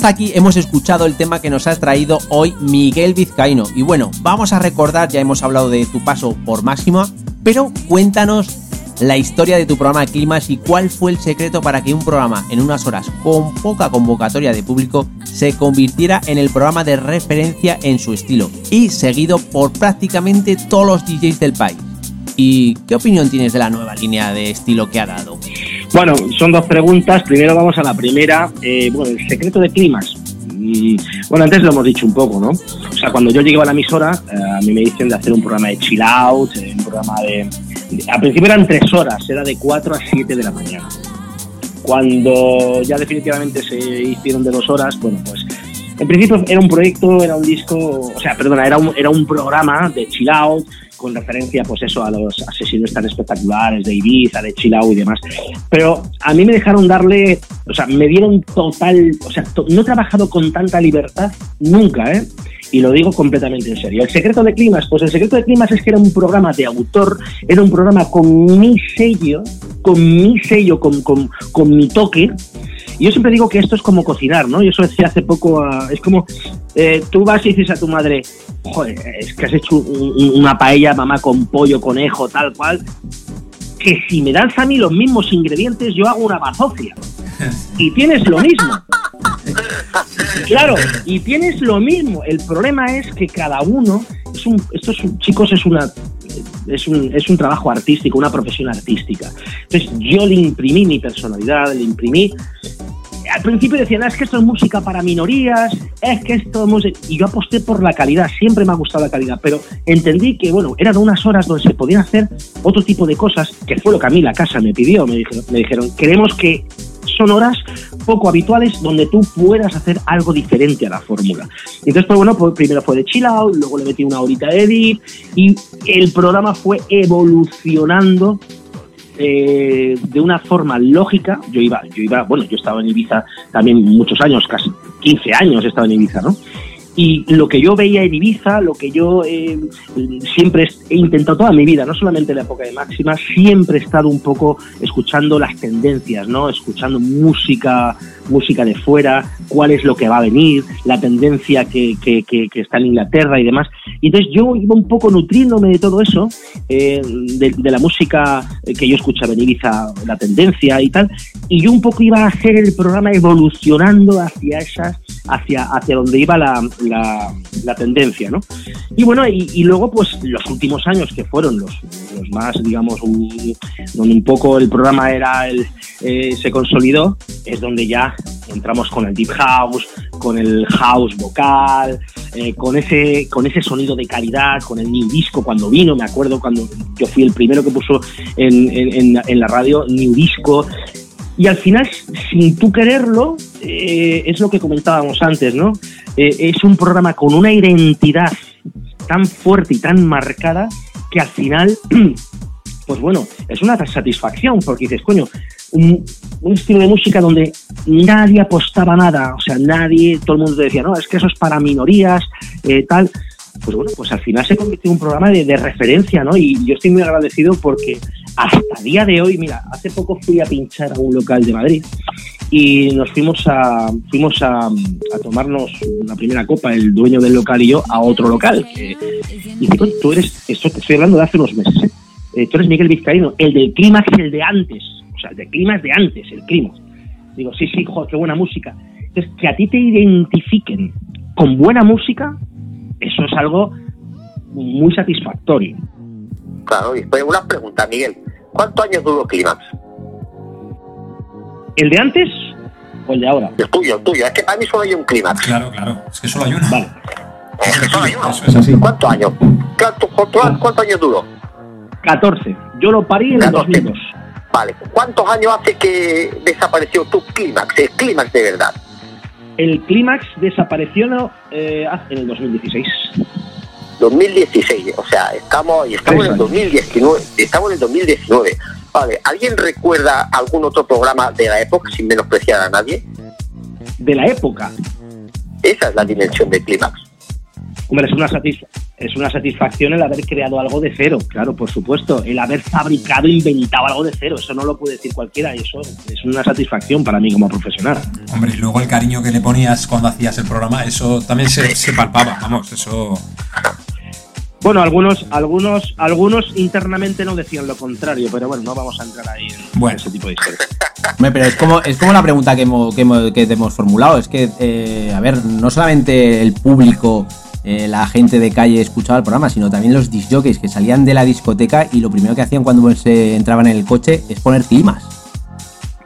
Speaker 2: Aquí hemos escuchado el tema que nos ha traído hoy Miguel Vizcaíno. Y bueno, vamos a recordar, ya hemos hablado de tu paso por Máxima, pero cuéntanos la historia de tu programa Climas y cuál fue el secreto para que un programa en unas horas con poca convocatoria de público se convirtiera en el programa de referencia en su estilo y seguido por prácticamente todos los DJs del país. ¿Y qué opinión tienes de la nueva línea de estilo que ha dado?
Speaker 4: Bueno, son dos preguntas. Primero vamos a la primera. Eh, bueno, el secreto de Climas. Mm, bueno, antes lo hemos dicho un poco, ¿no? O sea, cuando yo llegué a la emisora, eh, a mí me dicen de hacer un programa de chill out, eh, un programa de, Al principio eran tres horas, era de 4 a 7 de la mañana. Cuando ya definitivamente se hicieron de dos horas, bueno, pues en principio era un proyecto, era un disco, o sea, perdona, era un, era un programa de chill out, con referencia pues eso a los asesinos tan espectaculares de Ibiza, de Chilao y demás. Pero a mí me dejaron darle, o sea, me dieron total, o sea, no he trabajado con tanta libertad nunca, ¿eh? Y lo digo completamente en serio. El secreto de Climas, pues el secreto de Climas es que era un programa de autor, era un programa con mi sello, con mi sello, con, con, con mi toque, y yo siempre digo que esto es como cocinar, ¿no? Y eso decía hace poco, es como eh, tú vas y dices a tu madre, joder, es que has hecho una paella, mamá, con pollo, conejo, tal cual, que si me das a mí los mismos ingredientes, yo hago una bazofia. Y tienes lo mismo. Claro, y tienes lo mismo. El problema es que cada uno, es un, estos chicos es una es un, es un trabajo artístico, una profesión artística. Entonces yo le imprimí mi personalidad, le imprimí al principio decían, es que esto es música para minorías, es que esto es música... Y yo aposté por la calidad, siempre me ha gustado la calidad, pero entendí que, bueno, eran unas horas donde se podían hacer otro tipo de cosas, que fue lo que a mí la casa me pidió. Me dijeron queremos que son horas poco habituales donde tú puedas hacer algo diferente a la fórmula. Entonces, pues bueno, pues primero fue de chill out, luego le metí una horita de edit y el programa fue evolucionando eh, de una forma lógica, yo iba, yo iba, bueno, yo estaba en Ibiza también muchos años, casi 15 años estaba en Ibiza, ¿no? Y lo que yo veía en Ibiza, lo que yo eh, siempre he intentado toda mi vida, no solamente en la época de Máxima, siempre he estado un poco escuchando las tendencias, ¿no? Escuchando música, música de fuera, cuál es lo que va a venir, la tendencia que, que, que, está en Inglaterra y demás. Y entonces yo iba un poco nutriéndome de todo eso, eh, de, de, la música que yo escuchaba en Ibiza, la tendencia y tal, y yo un poco iba a hacer el programa evolucionando hacia esas, hacia, hacia donde iba la la, tendencia, ¿no? Y bueno, y, luego pues los últimos años que fueron los, los más, digamos, donde un poco el programa era el, eh, se consolidó, es donde ya entramos con el deep house, con el house vocal, eh, con ese con ese sonido de calidad, con el new disco cuando vino, me acuerdo cuando yo fui el primero que puso en, en, en la radio new disco y al final, sin tú quererlo, eh, es lo que comentábamos antes, ¿no? Eh, es un programa con una identidad tan fuerte y tan marcada que al final, pues bueno, es una satisfacción porque dices, coño, un, estilo de música donde nadie apostaba nada, o sea, nadie, todo el mundo decía, no, es que eso es para minorías, eh, tal. Pues bueno, pues al final se convirtió en un programa de, de referencia, ¿no? Y yo estoy muy agradecido porque hasta día de hoy, mira, hace poco fui a pinchar a un local de Madrid y nos fuimos a fuimos a, tomarnos una primera copa, el dueño del local y yo, a otro local. y digo, tú eres, esto te estoy hablando de hace unos meses, ¿eh? Eh, tú eres Miguel Vizcaíno, el del clímax y el de antes, o sea, el del clímax de antes, el clímax. Digo, sí, sí, joder, qué buena música. Entonces, que a ti te identifiquen con buena música, eso es algo muy satisfactorio.
Speaker 5: Claro, y después una pregunta, Miguel. ¿Cuántos años duró Clímax?
Speaker 4: ¿El de antes o el de ahora?
Speaker 5: El tuyo, el tuyo. Es que para mí solo hay un Clímax.
Speaker 3: Claro, claro. Es que solo hay uno.
Speaker 4: Vale.
Speaker 5: Es que solo hay uno. Eso es así. ¿Cuántos años? ¿Cuántos, años duró?
Speaker 4: 14. Yo lo parí en el 2002.
Speaker 5: Vale. ¿Cuántos años hace que desapareció tu Clímax? El Clímax de verdad.
Speaker 4: El Clímax desapareció eh, en el 2016.
Speaker 5: 2016, o sea, estamos, estamos en el 2019, estamos en el 2019. Vale, ¿alguien recuerda algún otro programa de la época sin menospreciar a nadie?
Speaker 4: De la época.
Speaker 5: Esa es la dimensión de Clímax.
Speaker 4: Hombre, es una satisfacción. es una satisfacción el haber creado algo de cero, claro, por supuesto. El haber fabricado, inventado algo de cero. Eso no lo puede decir cualquiera y eso es una satisfacción para mí como profesional.
Speaker 3: Hombre, y luego el cariño que le ponías cuando hacías el programa, eso también se, se palpaba, vamos, eso...
Speaker 4: Bueno, algunos, algunos, algunos internamente no decían lo contrario, pero bueno, no vamos a entrar ahí en
Speaker 3: Bueno.
Speaker 4: ese tipo de historias.
Speaker 2: Pero es como, es como la pregunta que, hemos- que, hemos- que te hemos formulado. Es que, eh, a ver, no solamente el público, eh, la gente de calle escuchaba el programa, sino también los disjockeys que salían de la discoteca y lo primero que hacían cuando se entraban en el coche es poner climas.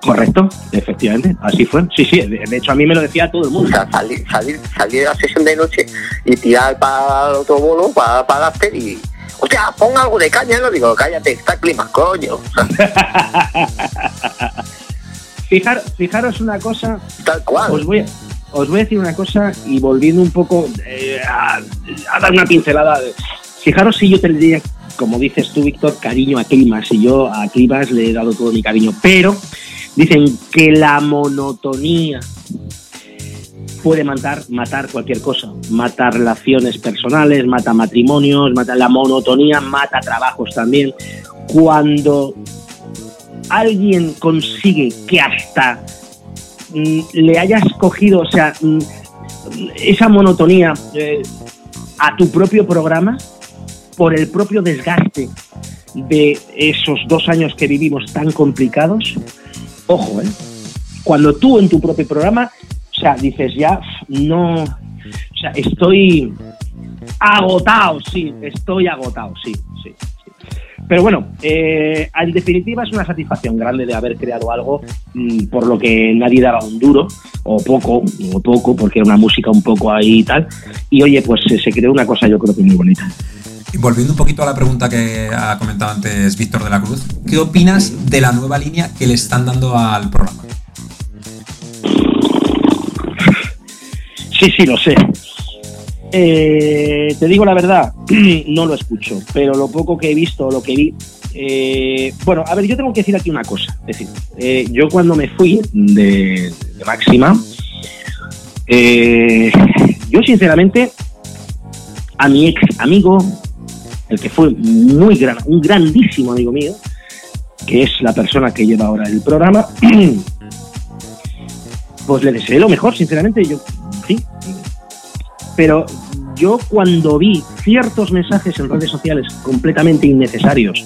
Speaker 4: Correcto, efectivamente, así fue. Sí, sí, de, hecho a mí me lo decía todo el
Speaker 5: O
Speaker 4: mundo.
Speaker 5: sea, salir, salir, salir de la sesión de noche y tirar para el otro bolo, para, para after y. O sea, pon algo de caña, no digo, cállate, está el clima, coño. O
Speaker 4: Fijar, fijaros una cosa,
Speaker 5: tal cual.
Speaker 4: os voy, a- os voy a decir una cosa y volviendo un poco eh, a, a dar una pincelada. Fijaros si yo te le diría, como dices tú, Víctor, cariño a Climas, y yo a Climas le he dado todo mi cariño, pero dicen que la monotonía puede matar, matar cualquier cosa, mata relaciones personales, mata matrimonios, mata la monotonía, mata trabajos también. Cuando alguien consigue que hasta mm, le hayas cogido, o sea, mm, esa monotonía eh, a tu propio programa por el propio desgaste de esos dos años que vivimos tan complicados, ojo, ¿eh? Cuando tú en tu propio programa, o sea, dices ya, no, o sea, estoy agotado, sí, estoy agotado, sí, sí. Pero bueno, eh, en definitiva es una satisfacción grande de haber creado algo mm, por lo que nadie daba un duro, o poco, o poco, porque era una música un poco ahí y tal. Y oye, pues eh, se creó una cosa yo creo que muy bonita.
Speaker 3: Y volviendo un poquito a la pregunta que ha comentado antes Víctor de la Cruz, ¿qué opinas de la nueva línea que le están dando al programa?
Speaker 4: Sí, sí, lo sé. Eh, te digo la verdad, no lo escucho, pero lo poco que he visto, lo que vi. eh, bueno, a ver, yo tengo que decir aquí una cosa. Es decir, eh, yo cuando me fui de, Máxima, yo sinceramente, a mi ex amigo, el que fue muy gran, un grandísimo amigo mío, que es la persona que lleva ahora el programa, pues le deseé lo mejor, sinceramente. Yo, sí, pero yo cuando vi ciertos mensajes en redes sociales completamente innecesarios,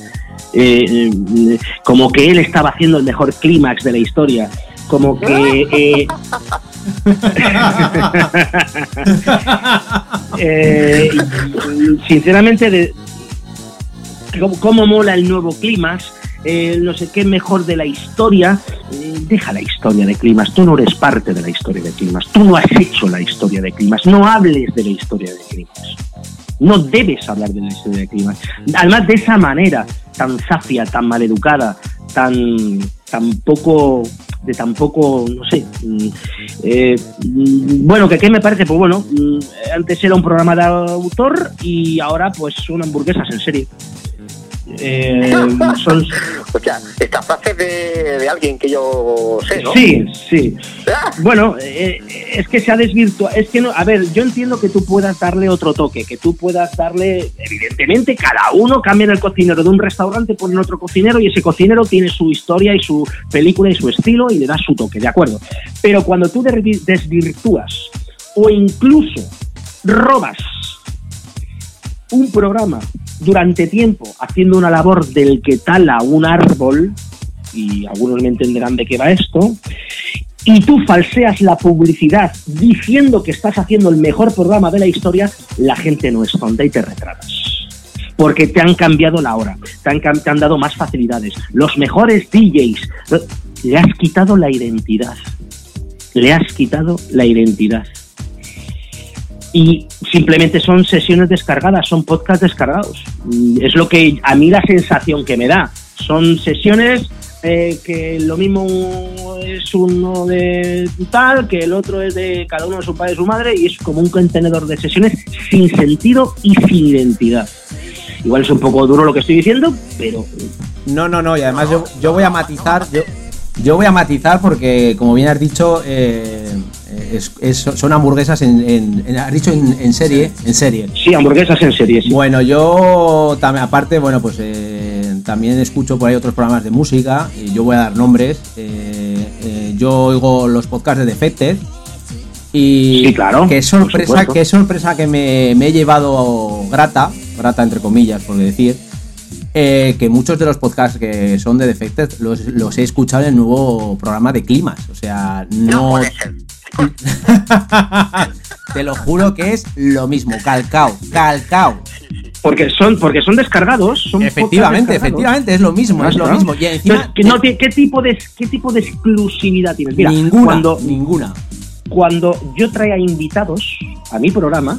Speaker 4: eh, como que él estaba haciendo el mejor clímax de la historia, como que... eh, eh, sinceramente, de, cómo, cómo mola el nuevo clímax, eh, no sé qué mejor de la historia. Eh, deja la historia de Climas, tú no eres parte de la historia de Climas, tú no has hecho la historia de Climas, no hables de la historia de Climas. No debes hablar de la historia de Climas. Además, de esa manera tan zafia, tan maleducada, tan, tan poco de tan poco, no sé. mm, eh, mm, bueno, que qué me parece, pues bueno, mm, antes era un programa de autor y ahora pues son hamburguesas en serie. Eh, son,
Speaker 5: O sea, esta frase de, de alguien que yo sé, ¿no?
Speaker 4: Sí, sí.
Speaker 5: Ah,
Speaker 4: Bueno, eh, es que se ha desvirtuado. Es que no, a ver, yo entiendo que tú puedas darle otro toque, que tú puedas darle, evidentemente, cada uno cambia el cocinero de un restaurante, ponen otro cocinero y ese cocinero tiene su historia y su película y su estilo y le da su toque, ¿de acuerdo? Pero cuando tú desvirtúas o incluso robas un programa durante tiempo haciendo una labor del que tala un árbol, y algunos me entenderán de qué va esto, y tú falseas la publicidad diciendo que estás haciendo el mejor programa de la historia, la gente no es tonta y te retratas. Porque te han cambiado la hora, te han, te han dado más facilidades, los mejores DJs, le has quitado la identidad, le has quitado la identidad. Y simplemente son sesiones descargadas, son podcasts descargados. Mm, Es lo que a mí la sensación que me da. Son sesiones eh, que lo mismo es uno de tal, que el otro es de cada uno de su padre y su madre, y es como un contenedor de sesiones sin sentido y sin identidad. Igual es un poco duro lo que estoy diciendo, pero
Speaker 2: No, no, no, y además yo, yo voy a matizar, yo, yo voy a matizar porque, como bien has dicho, eh, Es- es- son hamburguesas en, en- en- has dicho en, en serie, en serie.
Speaker 4: Sí, hamburguesas en serie, sí.
Speaker 2: Bueno, yo también, aparte, bueno, pues eh, también escucho por ahí otros programas de música y yo voy a dar nombres. Eh, eh, yo oigo los podcasts de Defected y
Speaker 4: Sí, claro,
Speaker 2: qué sorpresa, qué sorpresa que me, me he llevado grata, grata entre comillas, por decir, eh, que muchos de los podcasts que son de Defected los, los he escuchado en el nuevo programa de Climas. O sea,
Speaker 5: No
Speaker 2: no. Te lo juro que es lo mismo, calcao, calcao.
Speaker 4: Porque son, porque son descargados. Son
Speaker 2: Efectivamente,
Speaker 4: descargados.
Speaker 2: efectivamente, es lo mismo, es lo mismo. Y encima,
Speaker 4: Entonces, ¿qué, no te- ¿qué, tipo de, ¿Qué tipo de exclusividad tienes? Mira,
Speaker 2: ninguna,
Speaker 4: cuando,
Speaker 2: ninguna.
Speaker 4: cuando yo traía invitados a mi programa,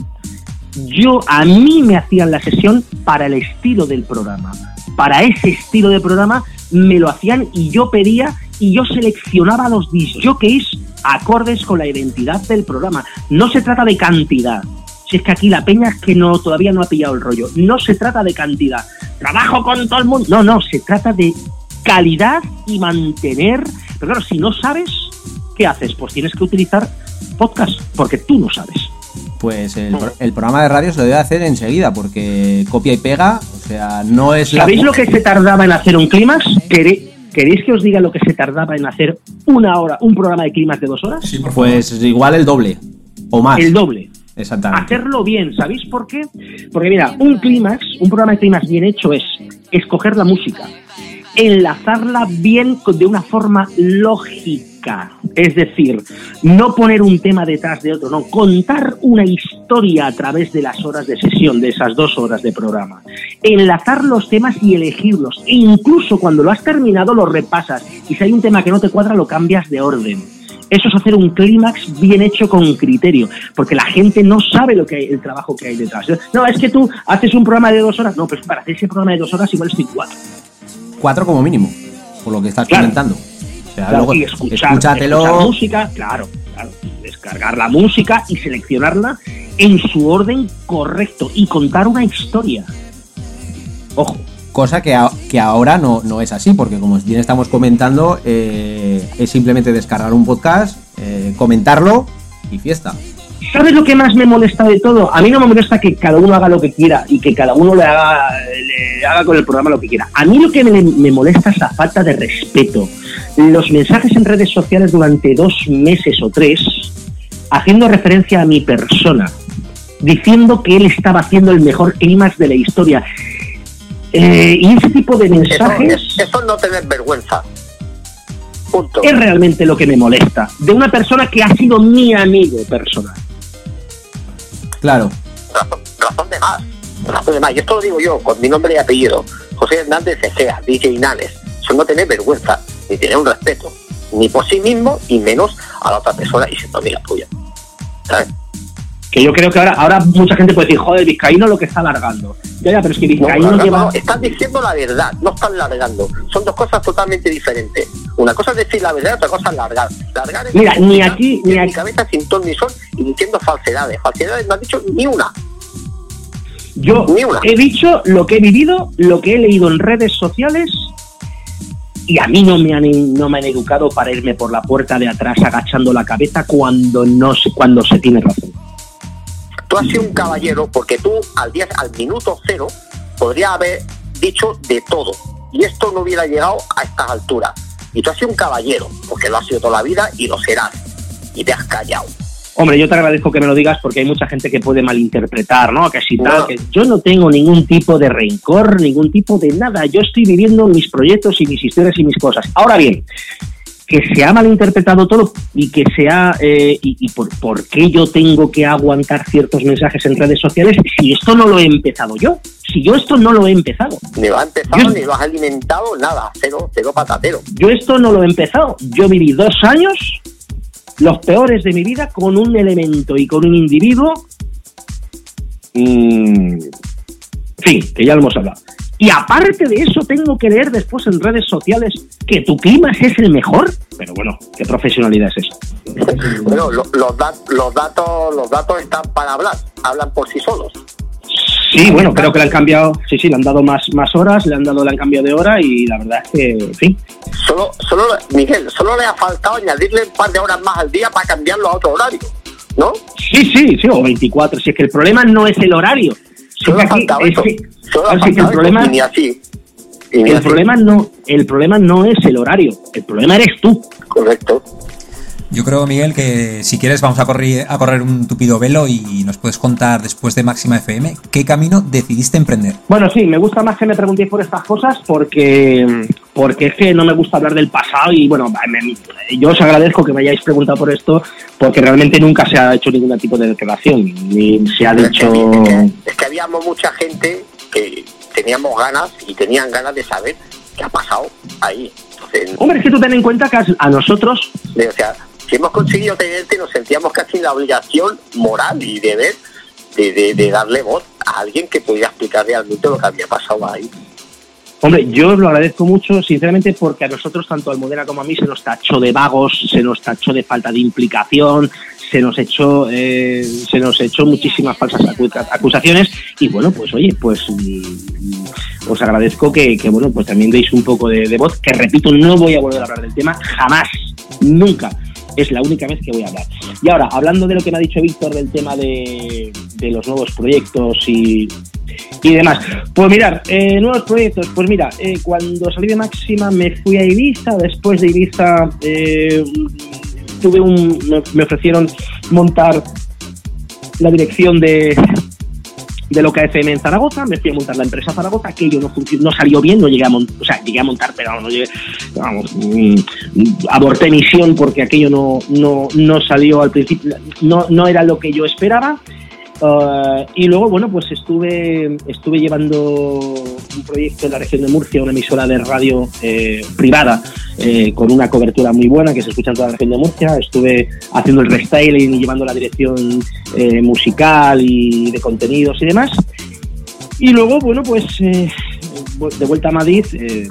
Speaker 4: yo a mí me hacían la sesión para el estilo del programa. Para ese estilo de programa me lo hacían y yo pedía y yo seleccionaba los disjockeys acordes con la identidad del programa. No se trata de cantidad. Si es que aquí la peña es que no todavía no ha pillado el rollo. No se trata de cantidad. Trabajo con todo el mundo. No, no, se trata de calidad y mantener. Pero claro, si no sabes, ¿qué haces? Pues tienes que utilizar podcast, porque tú no sabes.
Speaker 2: Pues el, pro- el programa de radio se lo debe hacer enseguida, porque copia y pega, o sea, no es la.
Speaker 4: ¿Sabéis lo que se tardaba en hacer un clímax? ¿Quere- ¿Queréis que os diga lo que se tardaba en hacer una hora, un programa de clímax de dos horas?
Speaker 3: Sí, por favor.
Speaker 2: Pues igual el doble, o más.
Speaker 4: El doble.
Speaker 2: Exactamente.
Speaker 4: Hacerlo bien, ¿sabéis por qué? Porque mira, un clímax, un programa de clímax bien hecho es escoger la música, enlazarla bien con- de una forma lógica. Es decir, no poner un tema detrás de otro, no, contar una historia a través de las horas de sesión, de esas dos horas de programa. Enlazar los temas y elegirlos. E incluso cuando lo has terminado lo repasas. Y si hay un tema que no te cuadra, lo cambias de orden. Eso es hacer un clímax bien hecho con criterio, porque la gente no sabe lo que hay, el trabajo que hay detrás. No, es que tú haces un programa de dos horas. No, pues para hacer ese programa de dos horas igual estoy cuatro.
Speaker 2: Cuatro como mínimo, por lo que estás
Speaker 4: Claro.
Speaker 2: comentando.
Speaker 4: Claro,
Speaker 2: luego,
Speaker 4: y escuchar,
Speaker 2: escúchatelo.
Speaker 4: escuchar música, claro, claro. Descargar la música y seleccionarla en su orden correcto y contar una historia. Ojo.
Speaker 2: Cosa que, a- que ahora no, no es así, porque como bien estamos comentando, eh, es simplemente descargar un podcast, eh, comentarlo y fiesta.
Speaker 4: ¿Sabes lo que más me molesta de todo? A mí no me molesta que cada uno haga lo que quiera y que cada uno le haga, le haga con el programa lo que quiera. A mí lo que me, me molesta es la falta de respeto. Los mensajes en redes sociales durante dos meses o tres, haciendo referencia a mi persona, diciendo que él estaba haciendo el mejor clímax de la historia. Eh, y ese tipo de
Speaker 5: Eso,
Speaker 4: mensajes
Speaker 5: es- eso es no tener vergüenza. Punto.
Speaker 4: es realmente lo que me molesta. De una persona que ha sido mi amigo personal.
Speaker 2: Claro,
Speaker 5: razón, de más. Razón de más. Y esto lo digo yo, con mi nombre y apellido. José Hernández Egea, DJ Inanes. Eso no tener vergüenza, ni tener un respeto, ni por sí mismo, y menos a la otra persona y siendo amiga tuya. ¿Sabes?
Speaker 4: Que yo creo que ahora, ahora mucha gente puede decir, joder, Vizcaíno lo que está alargando. Ya, ya, pero es que
Speaker 5: No,
Speaker 4: Vizcaíno
Speaker 5: no, no,
Speaker 4: lleva.
Speaker 5: no, están diciendo la verdad, no están largando. Son dos cosas totalmente diferentes. Una cosa es decir la verdad, otra cosa es largar. Largar es
Speaker 4: Mira, ni aquí, ni
Speaker 5: en mi
Speaker 4: aquí.
Speaker 5: cabeza sin ton ni son y diciendo falsedades. Falsedades no han dicho ni una.
Speaker 4: Yo
Speaker 5: Ni una.
Speaker 4: he dicho lo que he vivido, lo que he leído en redes sociales. Y a mí no me han no me han educado para irme por la puerta de atrás agachando la cabeza cuando no cuando se tiene razón.
Speaker 5: Tú has sido un caballero porque tú al día, al minuto cero podrías haber dicho de todo y esto no hubiera llegado a estas alturas. Y tú has sido un caballero porque lo has sido toda la vida y lo serás y te has callado.
Speaker 4: Hombre, yo te agradezco que me lo digas porque hay mucha gente que puede malinterpretar, ¿no? Que si tal,
Speaker 5: No.
Speaker 4: que yo no tengo ningún tipo de rencor, ningún tipo de nada. Yo estoy viviendo mis proyectos y mis historias y mis cosas. Ahora bien, que se ha malinterpretado todo y que se ha... eh, y y por, por qué yo tengo que aguantar ciertos mensajes en redes sociales si esto no lo he empezado yo? Si yo esto no lo he empezado.
Speaker 5: Ni lo has empezado,
Speaker 4: Yo-
Speaker 5: ni lo has alimentado, nada. Cero, cero patatero.
Speaker 4: Yo esto no lo he empezado. Yo viví dos años, los peores de mi vida, con un elemento y con un individuo. mm, fin, que ya lo hemos hablado. Y aparte de eso, tengo que leer después en redes sociales que tu clima es el mejor. Pero bueno, ¿qué profesionalidad es eso?
Speaker 5: Bueno, lo- los, dat- los datos los datos están para hablar, hablan por sí solos.
Speaker 4: Sí, bueno, creo que le han cambiado, sí, sí, le han dado más, más horas, le han dado, le han cambiado de hora y la verdad es que, en fin.
Speaker 5: Solo, solo, Miguel, solo le ha faltado añadirle un par de horas más al día para cambiarlo a otro horario, ¿no?
Speaker 4: Sí, sí, sí, o 24. Si es que el problema no es el horario.
Speaker 5: Solo ha faltado
Speaker 4: es
Speaker 5: eso. Solo ha
Speaker 4: el
Speaker 5: faltado eso,
Speaker 4: problema,
Speaker 5: ni así. Y
Speaker 4: el
Speaker 5: así.
Speaker 4: problema no, el problema no es el horario, el problema eres tú.
Speaker 5: Correcto.
Speaker 3: Yo creo, Miguel, que si quieres vamos a correr, a correr un tupido velo y nos puedes contar después de Máxima FM qué camino decidiste emprender.
Speaker 4: Bueno, sí, me gusta más que me preguntéis por estas cosas porque, porque es que no me gusta hablar del pasado y bueno, me- yo os agradezco que me hayáis preguntado por esto porque realmente nunca se ha hecho ningún tipo de declaración ni se ha dicho...
Speaker 5: es que- es que habíamos mucha gente que teníamos ganas y tenían ganas de saber qué ha pasado ahí. Entonces,
Speaker 4: Hombre, es que tú ten en cuenta que a nosotros
Speaker 5: o sea, si hemos conseguido tenerte, nos sentíamos casi la obligación moral y deber de, de, darle voz a alguien que pudiera explicar realmente lo que había pasado ahí.
Speaker 4: Hombre, yo os lo agradezco mucho, sinceramente, porque a nosotros, tanto a Almudena como a mí, se nos tachó de vagos, se nos tachó de falta de implicación, se nos echó, eh, se nos echó muchísimas falsas acu- acusaciones y bueno, pues oye, pues mm, os agradezco que, bueno, pues también deis un poco de voz, que repito, no voy a volver a hablar del tema, jamás, nunca. Es la única vez que voy a hablar. Y ahora, hablando de lo que me ha dicho Víctor del tema de, de los nuevos proyectos y, y demás. Pues mirar, eh, nuevos proyectos. Pues mira, eh, cuando salí de Máxima me fui a Ibiza. Después de Ibiza eh, tuve un, me, me ofrecieron montar la dirección de de lo que FM en Zaragoza, me fui a montar la empresa Zaragoza, aquello no no salió bien, no llegué a montar, o sea, llegué a montar, pero no llegué, vamos, mm, aborté misión porque aquello no, no, no salió al principio, no, no era lo que yo esperaba. Uh, y luego, bueno, pues estuve, estuve llevando un proyecto en la región de Murcia, una emisora de radio eh, privada, eh, con una cobertura muy buena que se escucha en toda la región de Murcia. Estuve haciendo el restyling y llevando la dirección eh, musical y de contenidos y demás. Y luego, bueno, pues eh, de vuelta a Madrid, eh,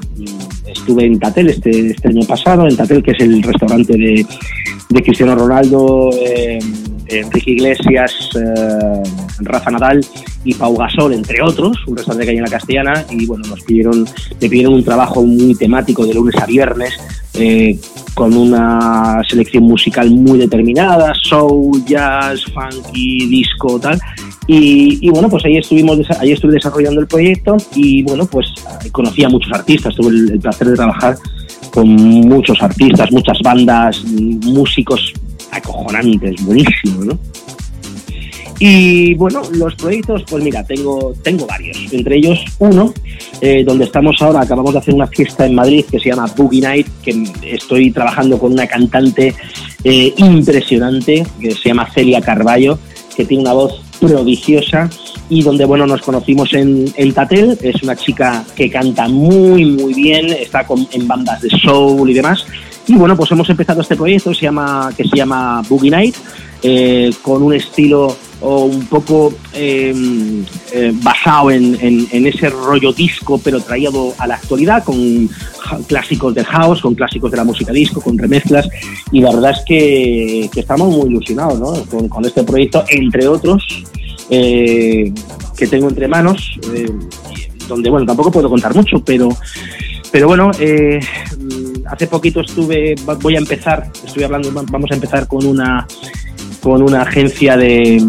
Speaker 4: estuve en Tatel este, este año pasado, en Tatel, que es el restaurante de, de Cristiano Ronaldo, eh, Enrique Iglesias, eh, Rafa Nadal y Pau Gasol, entre otros, un restaurante que hay en la Castellana, y bueno, nos pidieron, me pidieron un trabajo muy temático de lunes a viernes, eh, con una selección musical muy determinada, soul, jazz, funky, disco, tal. Y, bueno, pues ahí estuvimos, ahí estuve desarrollando el proyecto y bueno, pues conocí a muchos artistas, tuve el placer de trabajar con muchos artistas, muchas bandas, músicos acojonantes, buenísimo, ¿no? Y bueno, los proyectos, pues mira, tengo, tengo varios. Entre ellos uno, eh, donde estamos ahora, acabamos de hacer una fiesta en Madrid que se llama Boogie Night, que estoy trabajando con una cantante eh, impresionante que se llama Celia Carballo, que tiene una voz prodigiosa y donde bueno nos conocimos en, en Tatel, es una chica que canta muy muy bien, está con, en bandas de soul y demás. Y bueno, pues hemos empezado este proyecto se llama, que se llama Boogie Night, eh, con un estilo o un poco eh, eh, basado en, ese rollo disco, pero traído a la actualidad, con clásicos del house, con clásicos de la música disco, con remezclas, y la verdad es que, estamos muy ilusionados con, este proyecto, entre otros, eh, que tengo entre manos, eh, donde, bueno, tampoco puedo contar mucho, pero, pero bueno, hace poquito estuve, voy a empezar, estoy hablando, vamos a empezar con una con una agencia de,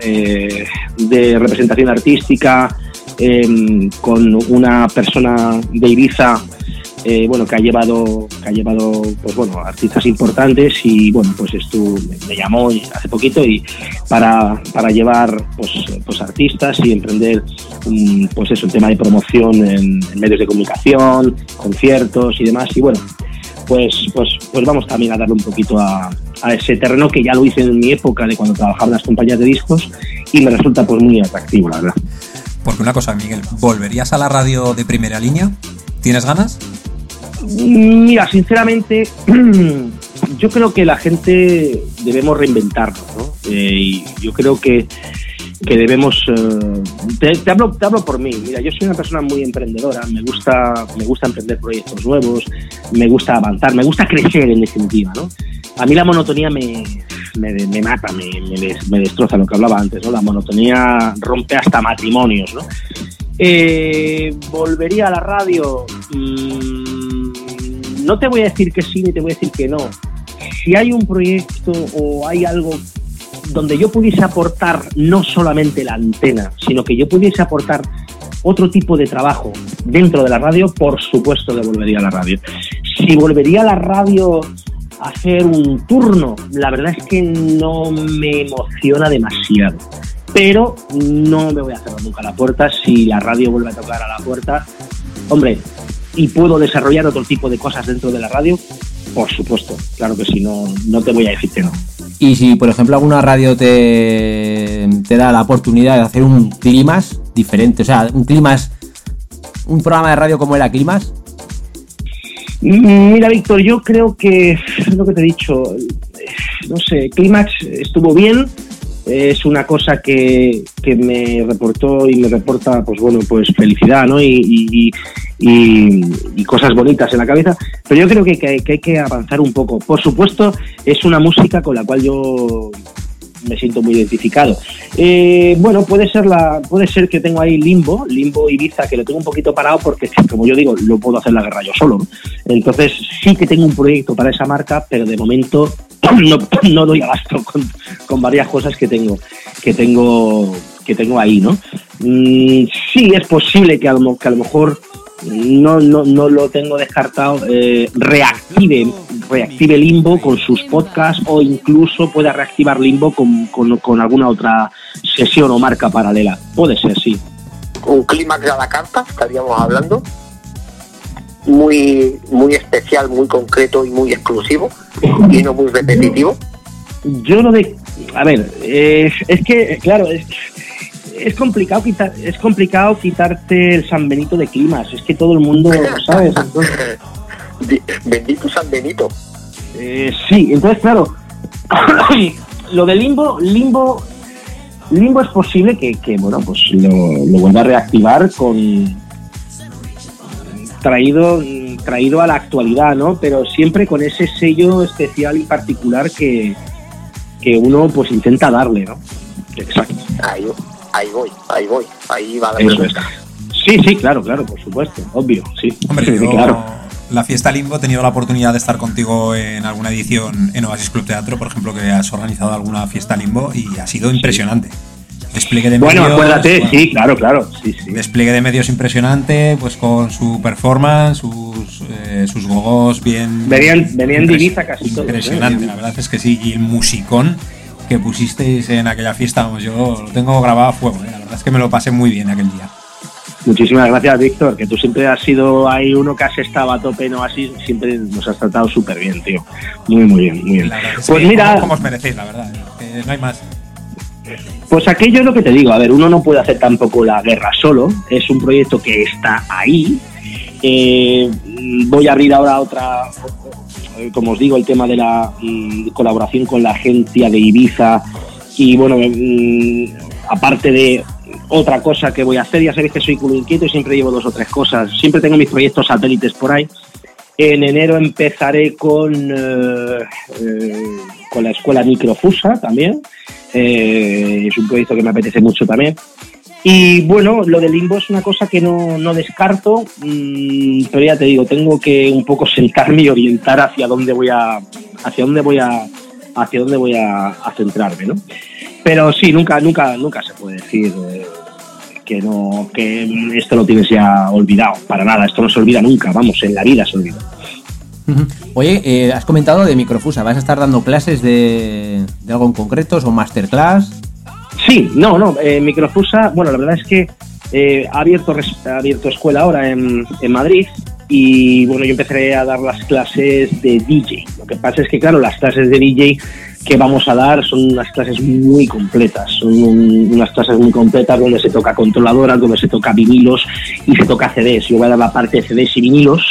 Speaker 4: eh, de representación artística, eh, con una persona de Ibiza, eh, bueno, que ha llevado, que ha llevado, pues bueno, artistas importantes y bueno, pues esto me llamó hace poquito y para, para llevar pues, pues artistas y emprender pues eso, el tema de promoción en, en medios de comunicación, conciertos y demás. Y bueno, pues, pues, pues vamos también a darle un poquito a, a, ese terreno que ya lo hice en mi época de cuando trabajaba en las compañías de discos y me resulta pues muy atractivo, la verdad.
Speaker 3: Porque una cosa, Miguel, ¿volverías a la radio de primera línea? ¿Tienes ganas?
Speaker 4: Mira, sinceramente, yo creo que la gente debemos reinventarnos, ¿no? Eh, y yo creo que que debemos eh, te, hablo te hablo por mí. Mira yo soy una persona muy emprendedora. Me gusta me gusta emprender proyectos nuevos. Me gusta avanzar. Me gusta crecer en definitiva no a mí la monotonía me, me, me mata me, me destroza lo que hablaba antes no la monotonía rompe hasta matrimonios no Eh, volvería a la radio. Mm, no te voy a decir que sí ni te voy a decir que no. Si hay un proyecto o hay algo donde yo pudiese aportar no solamente la antena, sino que yo pudiese aportar otro tipo de trabajo dentro de la radio, por supuesto que volvería a la radio. Si volvería a la radio a hacer un turno, la verdad es que no me emociona demasiado. Pero no me voy a cerrar nunca la puerta. Si la radio vuelve a tocar a la puerta, hombre, y puedo desarrollar otro tipo de cosas dentro de la radio, por supuesto, claro que sí, no, no te voy a decir que no.
Speaker 2: Y si, por ejemplo, alguna radio te, te da la oportunidad de hacer un climas diferente, o sea, un climas, un programa de radio como era climas,
Speaker 4: Mira, Víctor, yo creo que es lo que te he dicho, no sé, Clímax estuvo bien, es una cosa que, que me reportó y me reporta, pues bueno, pues felicidad, ¿no? Y, y- cosas bonitas en la cabeza, pero yo creo que- que hay que avanzar un poco. Por supuesto, es una música con la cual yo me siento muy identificado. Eh, bueno, puede ser la, puede ser que tengo ahí Limbo, Limbo Ibiza, que lo tengo un poquito parado porque, como yo digo, lo puedo hacer la guerra yo solo. Entonces sí que tengo un proyecto para esa marca, pero de momento no, no doy abasto con, con varias cosas que tengo, que tengo, que tengo ahí, ¿no? Mm, sí es posible que a lo, que a lo mejor no, no, no lo tengo descartado, eh, reactive, reactive Limbo con sus podcasts o incluso pueda reactivar Limbo con, con- con alguna otra sesión o marca paralela. Puede ser, sí.
Speaker 5: un clímax a la carta, estaríamos hablando. Muy, muy especial, muy concreto y muy exclusivo. Y no muy repetitivo.
Speaker 4: Yo lo de... A ver, es, es que, claro, es, es complicado quitar, es complicado quitarte el San Benito de climas. Es que todo el mundo, ¿sabes? Entonces,
Speaker 5: Bendito San Benito.
Speaker 4: Eh, sí, entonces claro, lo de Limbo, Limbo, Limbo es posible que, que, bueno, pues lo, lo vuelva a reactivar con traído traído a la actualidad, ¿no? Pero siempre con ese sello especial y particular que, que uno pues intenta darle, ¿no? Exacto.
Speaker 5: Ahí, ahí voy, ahí voy. Ahí va la
Speaker 4: Eso es.
Speaker 5: pregunta.
Speaker 4: Sí, sí, claro, claro, por supuesto, obvio, sí.
Speaker 3: Hombre,
Speaker 4: Sí,
Speaker 3: yo,
Speaker 4: claro.
Speaker 3: La fiesta Limbo he tenido la oportunidad de estar contigo en alguna edición en Oasis Club Teatro, por ejemplo, que has organizado alguna fiesta Limbo y ha sido impresionante. Despliegue de
Speaker 4: Bueno,
Speaker 3: medios.
Speaker 4: acuérdate,
Speaker 3: bueno,
Speaker 4: sí, claro, claro, sí, sí.
Speaker 3: Despliegue de medios impresionante, pues con su performance, sus, eh, sus gogos bien.
Speaker 4: Venían, venían Ibiza casi todos. ¿eh?
Speaker 3: Impresionante, la verdad es que sí. Y el musicón que pusisteis en aquella fiesta, vamos, yo lo tengo grabado a fuego, ¿eh? la verdad es que me lo pasé muy bien aquel día.
Speaker 4: Muchísimas gracias, Víctor, que tú siempre has sido ahí uno que has estado a tope, no así, siempre nos has tratado súper bien, tío. Muy, muy bien, muy bien. Pues mira,
Speaker 3: como, como os merecéis, la verdad, no hay más.
Speaker 4: pues aquello es lo que te digo, a ver, uno no puede hacer tampoco la guerra solo, es un proyecto que está ahí. Eh, voy a abrir ahora otra, como os digo, el tema de la mm, colaboración con la agencia de Ibiza y bueno, mm, aparte de otra cosa que voy a hacer, ya sabéis que soy culo inquieto y siempre llevo dos o tres cosas, siempre tengo mis proyectos satélites por ahí. En enero empezaré con, eh, eh, con la escuela Microfusa también. Eh, es un proyecto que me apetece mucho también. Y bueno, lo del limbo es una cosa que no, no descarto, mm, pero ya te digo, tengo que un poco sentarme y orientar hacia dónde voy a, hacia dónde voy a, hacia dónde voy a, a centrarme, ¿no? Pero sí, nunca, nunca, nunca se puede decir eh, que no, que esto lo tienes ya olvidado, para nada, esto no se olvida nunca, vamos, en la vida se olvida.
Speaker 2: Oye, eh, has comentado de microfusa, ¿vas a estar dando clases de, de algo en concreto o masterclass?
Speaker 4: Sí, no, no, eh, Microfusa, bueno, la verdad es que eh, ha, abierto, ha abierto escuela ahora en, en Madrid y bueno, yo empezaré a dar las clases de DJ. Lo que pasa es que, claro, las clases de DJ que vamos a dar son unas clases muy completas, son un- unas clases muy completas donde se toca controladoras, donde se toca vinilos y se toca CDs. Yo voy a dar la parte de CDs y vinilos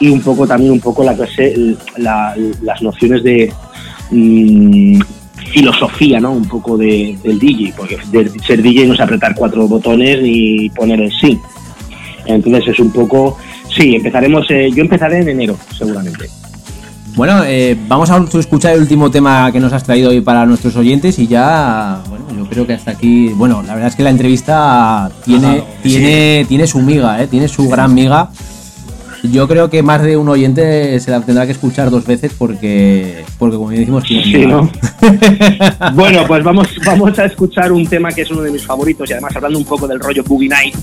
Speaker 4: y un poco también un poco la clase, la- las nociones de mm, filosofía, ¿no? Un poco de, del DJ, porque de ser DJ no es apretar cuatro botones ni poner el sí. Entonces es un poco, sí, empezaremos, eh, yo empezaré en enero, seguramente.
Speaker 7: Bueno, eh, vamos a escuchar el último tema que nos has traído hoy para nuestros oyentes y ya, bueno, yo creo que hasta aquí, bueno, la verdad es que la entrevista tiene, tiene, tiene su miga, ¿eh? tiene su gran miga. Yo creo que más de un oyente se la tendrá que escuchar dos veces porque, porque como decimos, tiene
Speaker 4: Sí. ¿no? bueno, pues vamos, vamos a escuchar un tema que es uno de mis favoritos y además hablando un poco del rollo Boogie Night.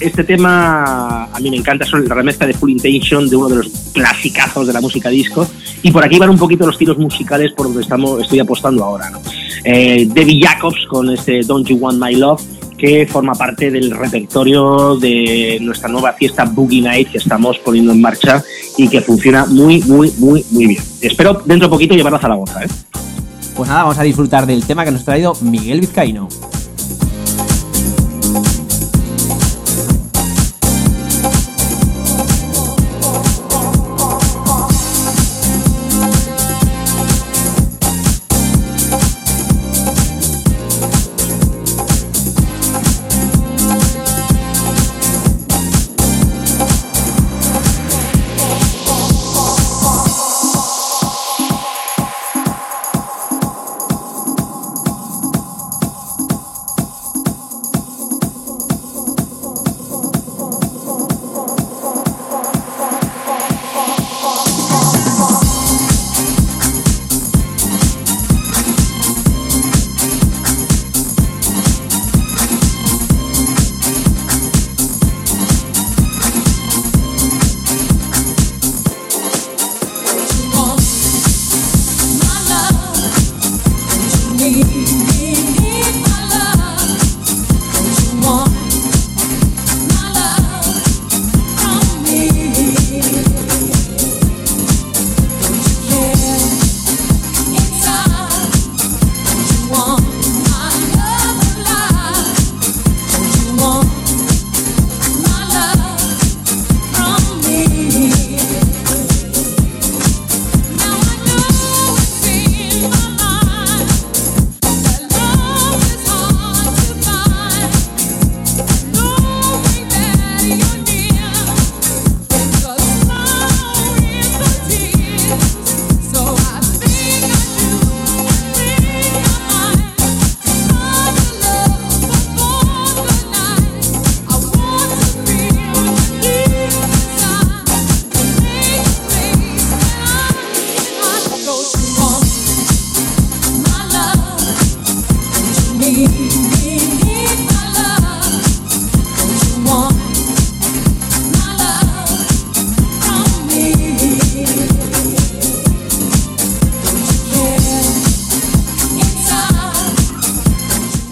Speaker 4: Este tema a mí me encanta, es la remezcla de Full Intention de uno de los clasicazos de la música disco. Y por aquí van un poquito los tiros musicales por donde estamos, estoy apostando ahora. ¿no? Eh, Debbie Jacobs con este Don't You Want My Love, que forma parte del repertorio de nuestra nueva fiesta Boogie Night que estamos poniendo en marcha y que funciona muy, muy, muy, muy bien. Espero dentro de poquito llevarla a Zaragoza. ¿eh?
Speaker 7: Pues nada, vamos a disfrutar del tema que nos ha traído Miguel Vizcaíno.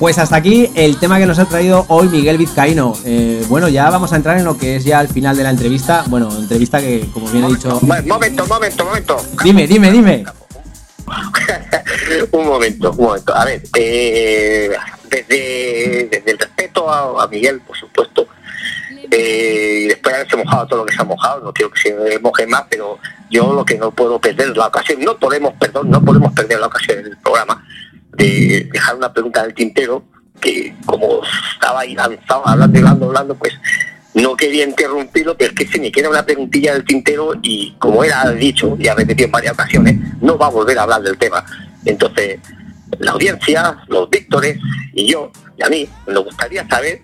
Speaker 7: Pues hasta aquí el tema que nos ha traído hoy Miguel Vizcaíno. Eh, bueno, ya vamos a entrar en lo que es ya el final de la entrevista. Bueno, entrevista que, como bien he dicho.
Speaker 5: Momento, momento, momento.
Speaker 7: Dime, dime, dime.
Speaker 5: un momento, un momento. A ver, eh, desde, desde el respeto a, a Miguel, por supuesto, eh, y después de haberse mojado todo lo que se ha mojado, no quiero que se moje más, pero yo lo que no puedo perder es la ocasión, no podemos, perdón, no podemos perder la ocasión del programa de dejar una pregunta en tintero que como estaba ahí lanzado, hablando, hablando, hablando, pues no quería interrumpirlo, pero es que se me queda una preguntilla del tintero y como era dicho y ha repetido en varias ocasiones, no va a volver a hablar del tema. Entonces, la audiencia, los víctores y yo, y a mí, nos gustaría saber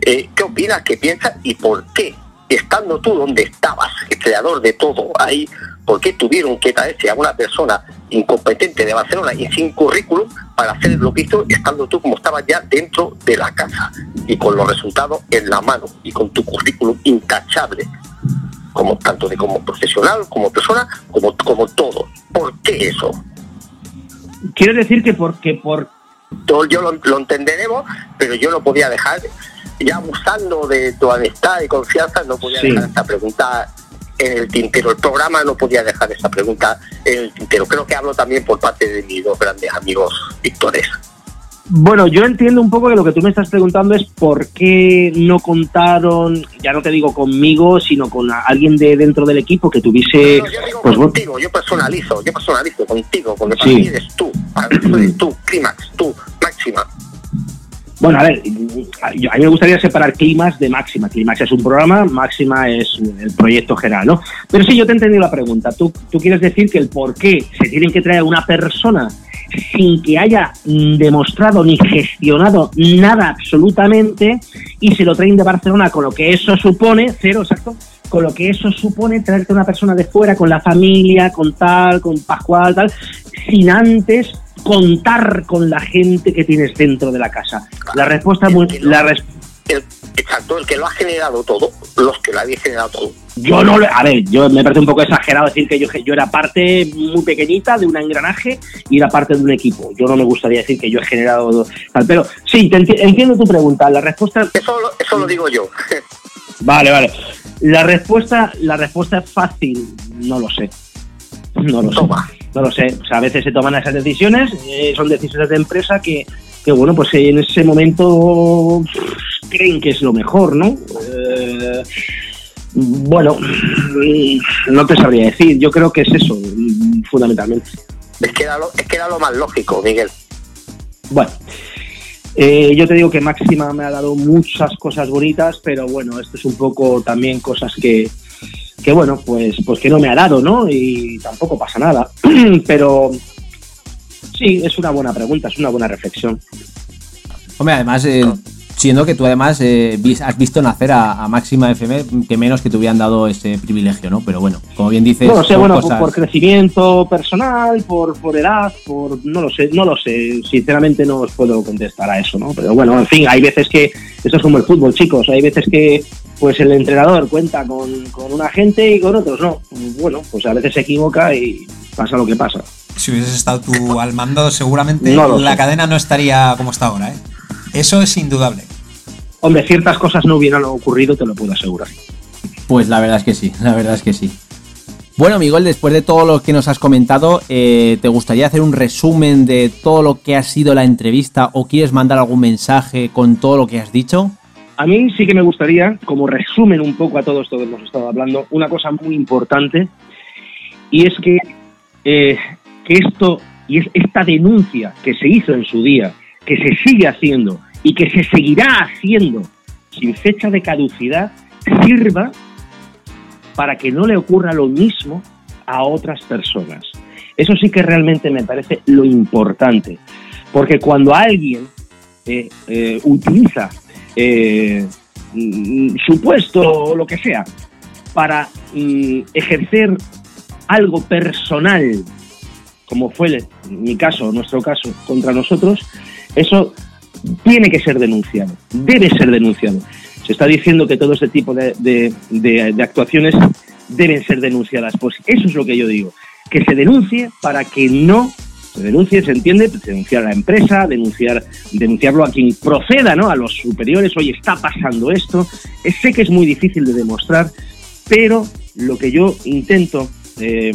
Speaker 5: eh, qué opinas, qué piensas y por qué, estando tú donde estabas, el creador de todo ahí, por qué tuvieron que traerse a una persona incompetente de Barcelona y sin currículum para hacer lo que hizo, estando tú como estabas ya dentro de la casa y con los resultados en la mano y con tu currículum intachable, como tanto de como profesional, como persona, como, como todo. ¿Por qué eso?
Speaker 4: Quiero decir que porque por
Speaker 5: Yo, yo lo, lo entenderemos, pero yo no podía dejar, ya abusando de tu amistad y confianza, no podía
Speaker 4: Sí.
Speaker 5: dejar esta pregunta en el tintero. El programa no podía dejar esa pregunta en el tintero. Creo que hablo también por parte de mis dos grandes amigos Víctores.
Speaker 4: Bueno, yo entiendo un poco que lo que tú me estás preguntando es por qué no contaron, ya no te digo conmigo, sino con alguien de dentro del equipo que tuviese.
Speaker 5: No, no, yo digo
Speaker 4: pues,
Speaker 5: contigo, yo personalizo, yo personalizo contigo, porque
Speaker 4: Sí.
Speaker 5: para mí eres tú, para mí eres tú, Clímax, tú, Máxima.
Speaker 4: Bueno, a ver, a mí me gustaría separar Climax de Máxima. Climax es un programa, Máxima es el proyecto general, ¿no? Pero sí, yo te he entendido la pregunta. Tú, tú quieres decir que el por qué se tienen que traer a una persona sin que haya demostrado ni gestionado nada absolutamente y se lo traen de Barcelona con lo que eso supone, cero exacto, con lo que eso supone traerte a una persona de fuera, con la familia, con tal, con Pascual, tal, sin antes contar con la gente que tienes dentro de la casa. La respuesta muy,
Speaker 5: Que no-
Speaker 4: la res-
Speaker 5: El, exacto, el que lo ha generado todo, los que lo habéis generado todo.
Speaker 4: yo no, a ver, yo me parece un poco exagerado decir que yo, yo era parte muy pequeñita de un engranaje y era parte de un equipo. Yo no me gustaría decir que yo he generado tal, pero sí, te enti- entiendo tu pregunta. La respuesta
Speaker 5: Eso, lo- eso lo digo yo.
Speaker 4: Vale, vale. La respuesta, la respuesta es fácil, no lo sé. No lo sé.
Speaker 5: Toma.
Speaker 4: No lo sé. O sea, a veces se toman esas decisiones, eh, son decisiones de empresa que, que, bueno, pues en ese momento creen que es lo mejor, ¿no? Eh, bueno, no te sabría decir. Yo creo que es eso, fundamentalmente.
Speaker 5: Es que era lo, es que era lo más lógico, Miguel.
Speaker 4: Bueno, eh, yo te digo que Máxima me ha dado muchas cosas bonitas, pero bueno, esto es un poco también cosas que, que bueno, pues, pues que no me ha dado, ¿no? Y tampoco pasa nada. pero sí, es una buena pregunta, es una buena reflexión.
Speaker 2: Hombre, además, eh, siendo que tú además eh, has visto nacer a, a Máxima FM, que menos que te hubieran dado ese privilegio, ¿no? Pero bueno, como bien dices,
Speaker 4: No lo sé, bueno, por,
Speaker 2: cosas-
Speaker 4: por crecimiento personal, por, por edad, por no lo sé, no lo sé. Sinceramente no os puedo contestar a eso, ¿no? Pero bueno, en fin, hay veces que esto es como el fútbol, chicos. Hay veces que pues el entrenador cuenta con, con una gente y con otros no. Bueno, pues a veces se equivoca y pasa lo que pasa.
Speaker 3: Si hubieses estado tú al mando, seguramente
Speaker 4: No
Speaker 3: la
Speaker 4: sé.
Speaker 3: cadena no estaría como está ahora, ¿eh? Eso es indudable.
Speaker 4: Hombre, ciertas cosas no hubieran ocurrido, te lo puedo asegurar.
Speaker 2: Pues la verdad es que sí, la verdad es que sí. Bueno, Miguel, después de todo lo que nos has comentado, eh, ¿te gustaría hacer un resumen de todo lo que ha sido la entrevista o quieres mandar algún mensaje con todo lo que has dicho?
Speaker 4: A mí sí que me gustaría, como resumen un poco a todo esto que hemos estado hablando, una cosa muy importante, y es que, eh, que esto y es esta denuncia que se hizo en su día, que se sigue haciendo y que se seguirá haciendo sin fecha de caducidad, sirva para que no le ocurra lo mismo a otras personas. Eso sí que realmente me parece lo importante, porque cuando alguien eh, eh, utiliza eh, mm, su puesto o lo que sea para mm, ejercer algo personal, como fue mi caso, nuestro caso, contra nosotros, eso tiene que ser denunciado, debe ser denunciado. Se está diciendo que todo este tipo de- de actuaciones deben ser denunciadas. Pues eso es lo que yo digo, que se denuncie para que no se denuncie, se entiende, denunciar a la empresa, denunciar, denunciarlo a quien proceda, ¿no? A los superiores, oye, está pasando esto. Eh, Sé que es muy difícil de demostrar, pero lo que yo intento eh,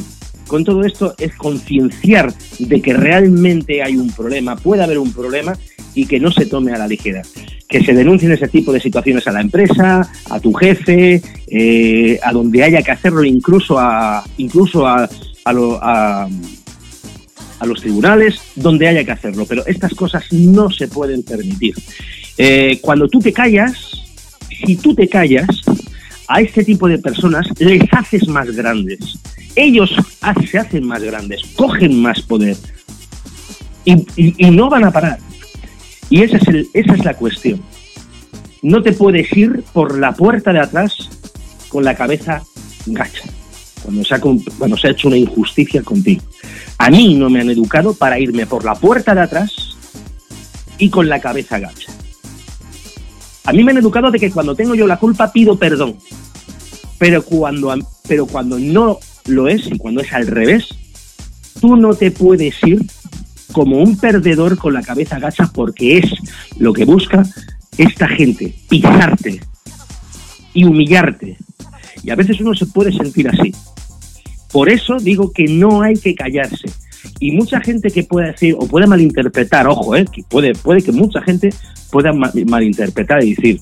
Speaker 4: con todo esto es concienciar de que realmente hay un problema, puede haber un problema y que no se tome a la ligera. Que se denuncien ese tipo de situaciones a la empresa, a tu jefe, eh, a donde haya que hacerlo, incluso a, incluso a, a, a los tribunales, donde haya que hacerlo. Pero estas cosas no se pueden permitir. Eh, cuando tú te callas, si tú te callas, a este tipo de personas les haces más grandes. Ellos se hacen más grandes, cogen más poder y, no van a parar. Y esa es, la cuestión. No te puedes ir por la puerta de atrás con la cabeza gacha, cuando se ha, hecho una injusticia contigo. A mí no me han educado para irme por la puerta de atrás y con la cabeza gacha. A mí me han educado de que cuando tengo yo la culpa pido perdón. Pero cuando no lo es y cuando es al revés, tú no te puedes ir como un perdedor con la cabeza gacha porque es lo que busca esta gente, pisarte y humillarte. Y a veces uno se puede sentir así. Por eso digo que no hay que callarse. Y mucha gente que pueda decir, o puede malinterpretar, ojo, eh, que puede, puede que mucha gente pueda malinterpretar y decir,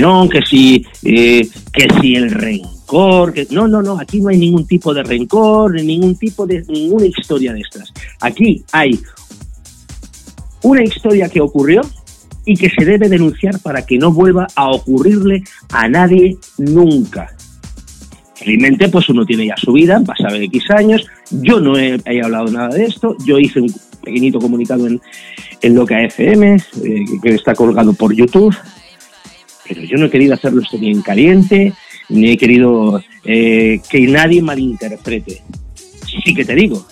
Speaker 4: no, que si, eh, que si el no, no, no, aquí no hay ningún tipo de rencor, ni ningún tipo de ninguna historia de estas. Aquí hay una historia que ocurrió y que se debe denunciar para que no vuelva a ocurrirle a nadie nunca. Felizmente, pues uno tiene ya su vida, han pasado X años. Yo no he, hablado nada de esto. Yo hice un pequeñito comunicado en, en Loca FM, eh, que está colgado por YouTube. Pero yo no he querido hacerlo esto ni en caliente, ni he querido eh, que nadie malinterprete. Sí que te digo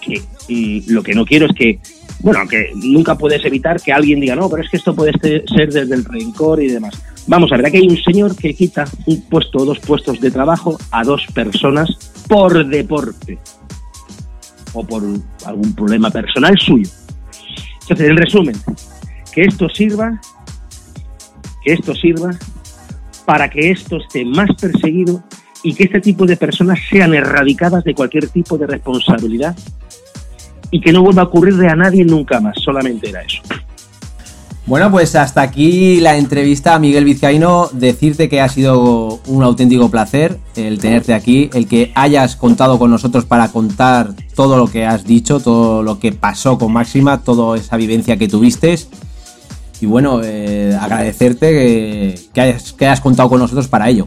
Speaker 4: que mm, lo que no quiero es que bueno, que nunca puedes evitar que alguien diga, no, pero es que esto puede ser desde el rencor y demás. Vamos a ver, aquí hay un señor que quita un puesto o dos puestos de trabajo a dos personas por deporte o por algún problema personal suyo. Entonces, en resumen, que esto sirva, que esto sirva para que esto esté más perseguido y que este tipo de personas sean erradicadas de cualquier tipo de responsabilidad y que no vuelva a ocurrirle a nadie nunca más, solamente era eso.
Speaker 2: Bueno, pues hasta aquí la entrevista a Miguel Vizcaíno. Decirte que ha sido un auténtico placer el tenerte aquí, el que hayas contado con nosotros para contar todo lo que has dicho, todo lo que pasó con Máxima, toda esa vivencia que tuviste. Y bueno, eh, agradecerte que, hayas, que hayas contado con nosotros para ello.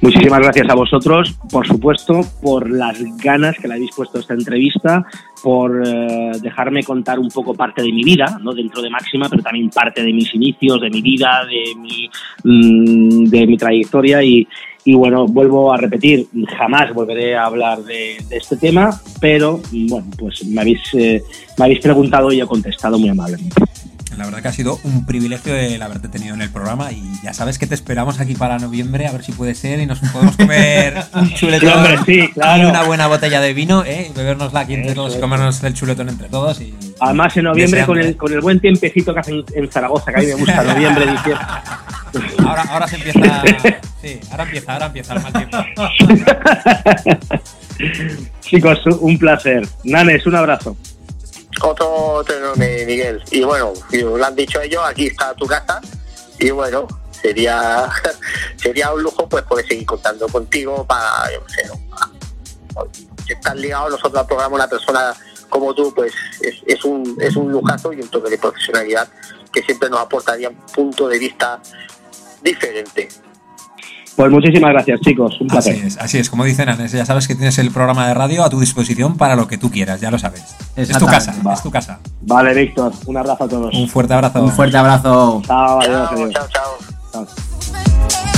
Speaker 4: Muchísimas gracias a vosotros, por supuesto, por las ganas que le habéis puesto esta entrevista, por eh, dejarme contar un poco parte de mi vida, no dentro de Máxima, pero también parte de mis inicios, de mi vida, de mi, mm, de mi trayectoria y, bueno, vuelvo a repetir, jamás volveré a hablar de, este tema, pero bueno, pues me habéis, eh, me habéis preguntado y he contestado muy amablemente.
Speaker 3: La verdad que ha sido un privilegio el haberte tenido en el programa y ya sabes que te esperamos aquí para noviembre a ver si puede ser y nos podemos comer un chuletón
Speaker 4: sí, claro.
Speaker 3: y una buena botella de vino, ¿eh? bebernosla aquí entre todos y comernos el chuletón entre todos. Y,
Speaker 4: Además en noviembre con el, con el buen tiempecito que hacen en Zaragoza, que a mí me gusta noviembre, diciembre.
Speaker 3: Ahora, ahora se empieza. Sí, ahora empieza, ahora empieza el mal tiempo.
Speaker 4: Chicos, un placer. Nanes, un abrazo.
Speaker 5: Otro enorme, Miguel. Y bueno, lo han dicho ellos, aquí está tu casa. Y bueno, sería sería un lujo pues poder seguir contando contigo para, yo no sé, si estás ligado nosotros al programa una persona como tú, pues es, es, un, es un lujazo y un toque de profesionalidad que siempre nos aportaría un punto de vista diferente.
Speaker 4: Pues muchísimas gracias, chicos. Un placer.
Speaker 3: Así es, así es. Como dicen Anes, ya sabes que tienes el programa de radio a tu disposición para lo que tú quieras, ya lo sabes. Es tu casa, es tu casa.
Speaker 4: Vale, Víctor. Un abrazo a todos.
Speaker 3: Un fuerte abrazo.
Speaker 2: Un fuerte abrazo.
Speaker 5: Chao, adiós, chao, chao. chao.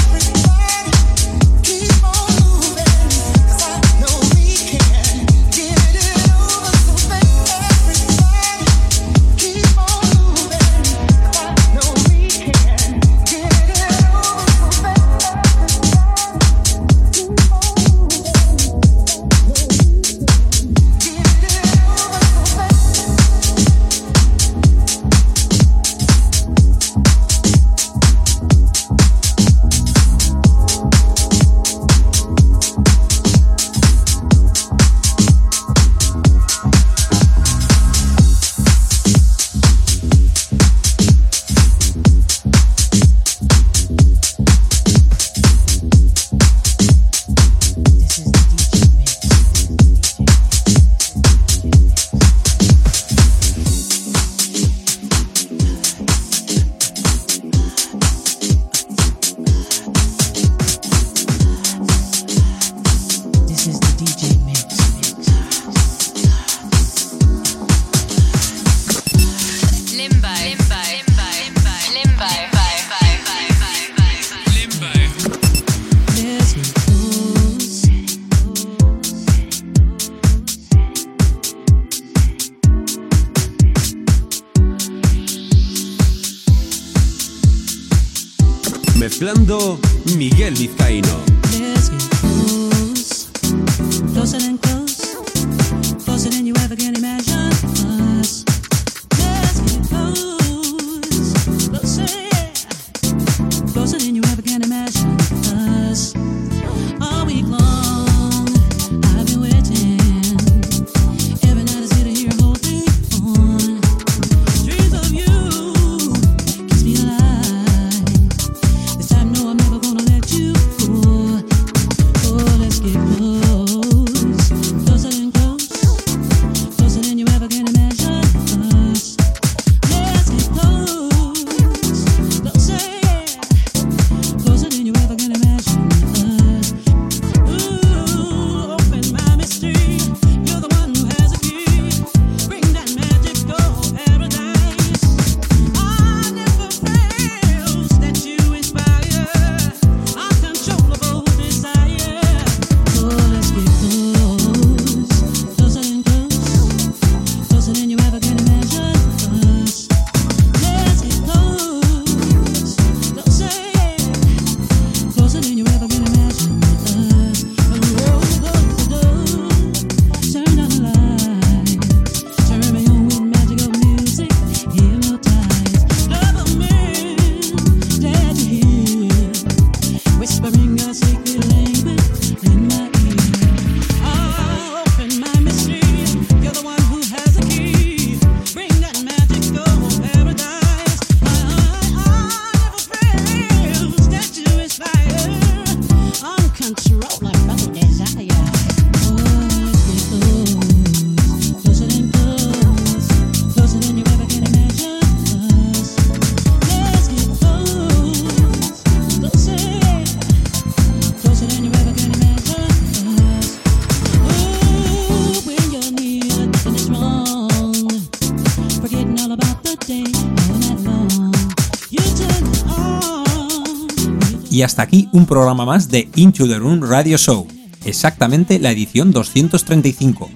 Speaker 3: Hasta aquí un programa más de Into the Room Radio Show, exactamente la edición 235,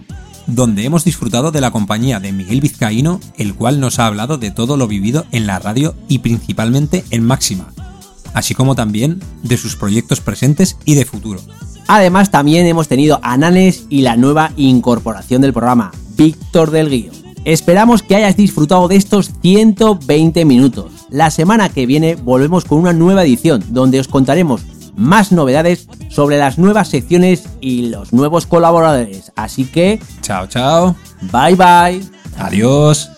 Speaker 3: donde hemos disfrutado de la compañía de Miguel Vizcaíno, el cual nos ha hablado de todo lo vivido en la radio y principalmente en Máxima, así como también de sus proyectos presentes y de futuro.
Speaker 2: Además, también hemos tenido a Nanes y la nueva incorporación del programa, Víctor del Guío. Esperamos que hayas disfrutado de estos 120 minutos. La semana que viene volvemos con una nueva edición donde os contaremos más novedades sobre las nuevas secciones y los nuevos colaboradores. Así que...
Speaker 3: Chao, chao.
Speaker 2: Bye bye.
Speaker 3: Adiós.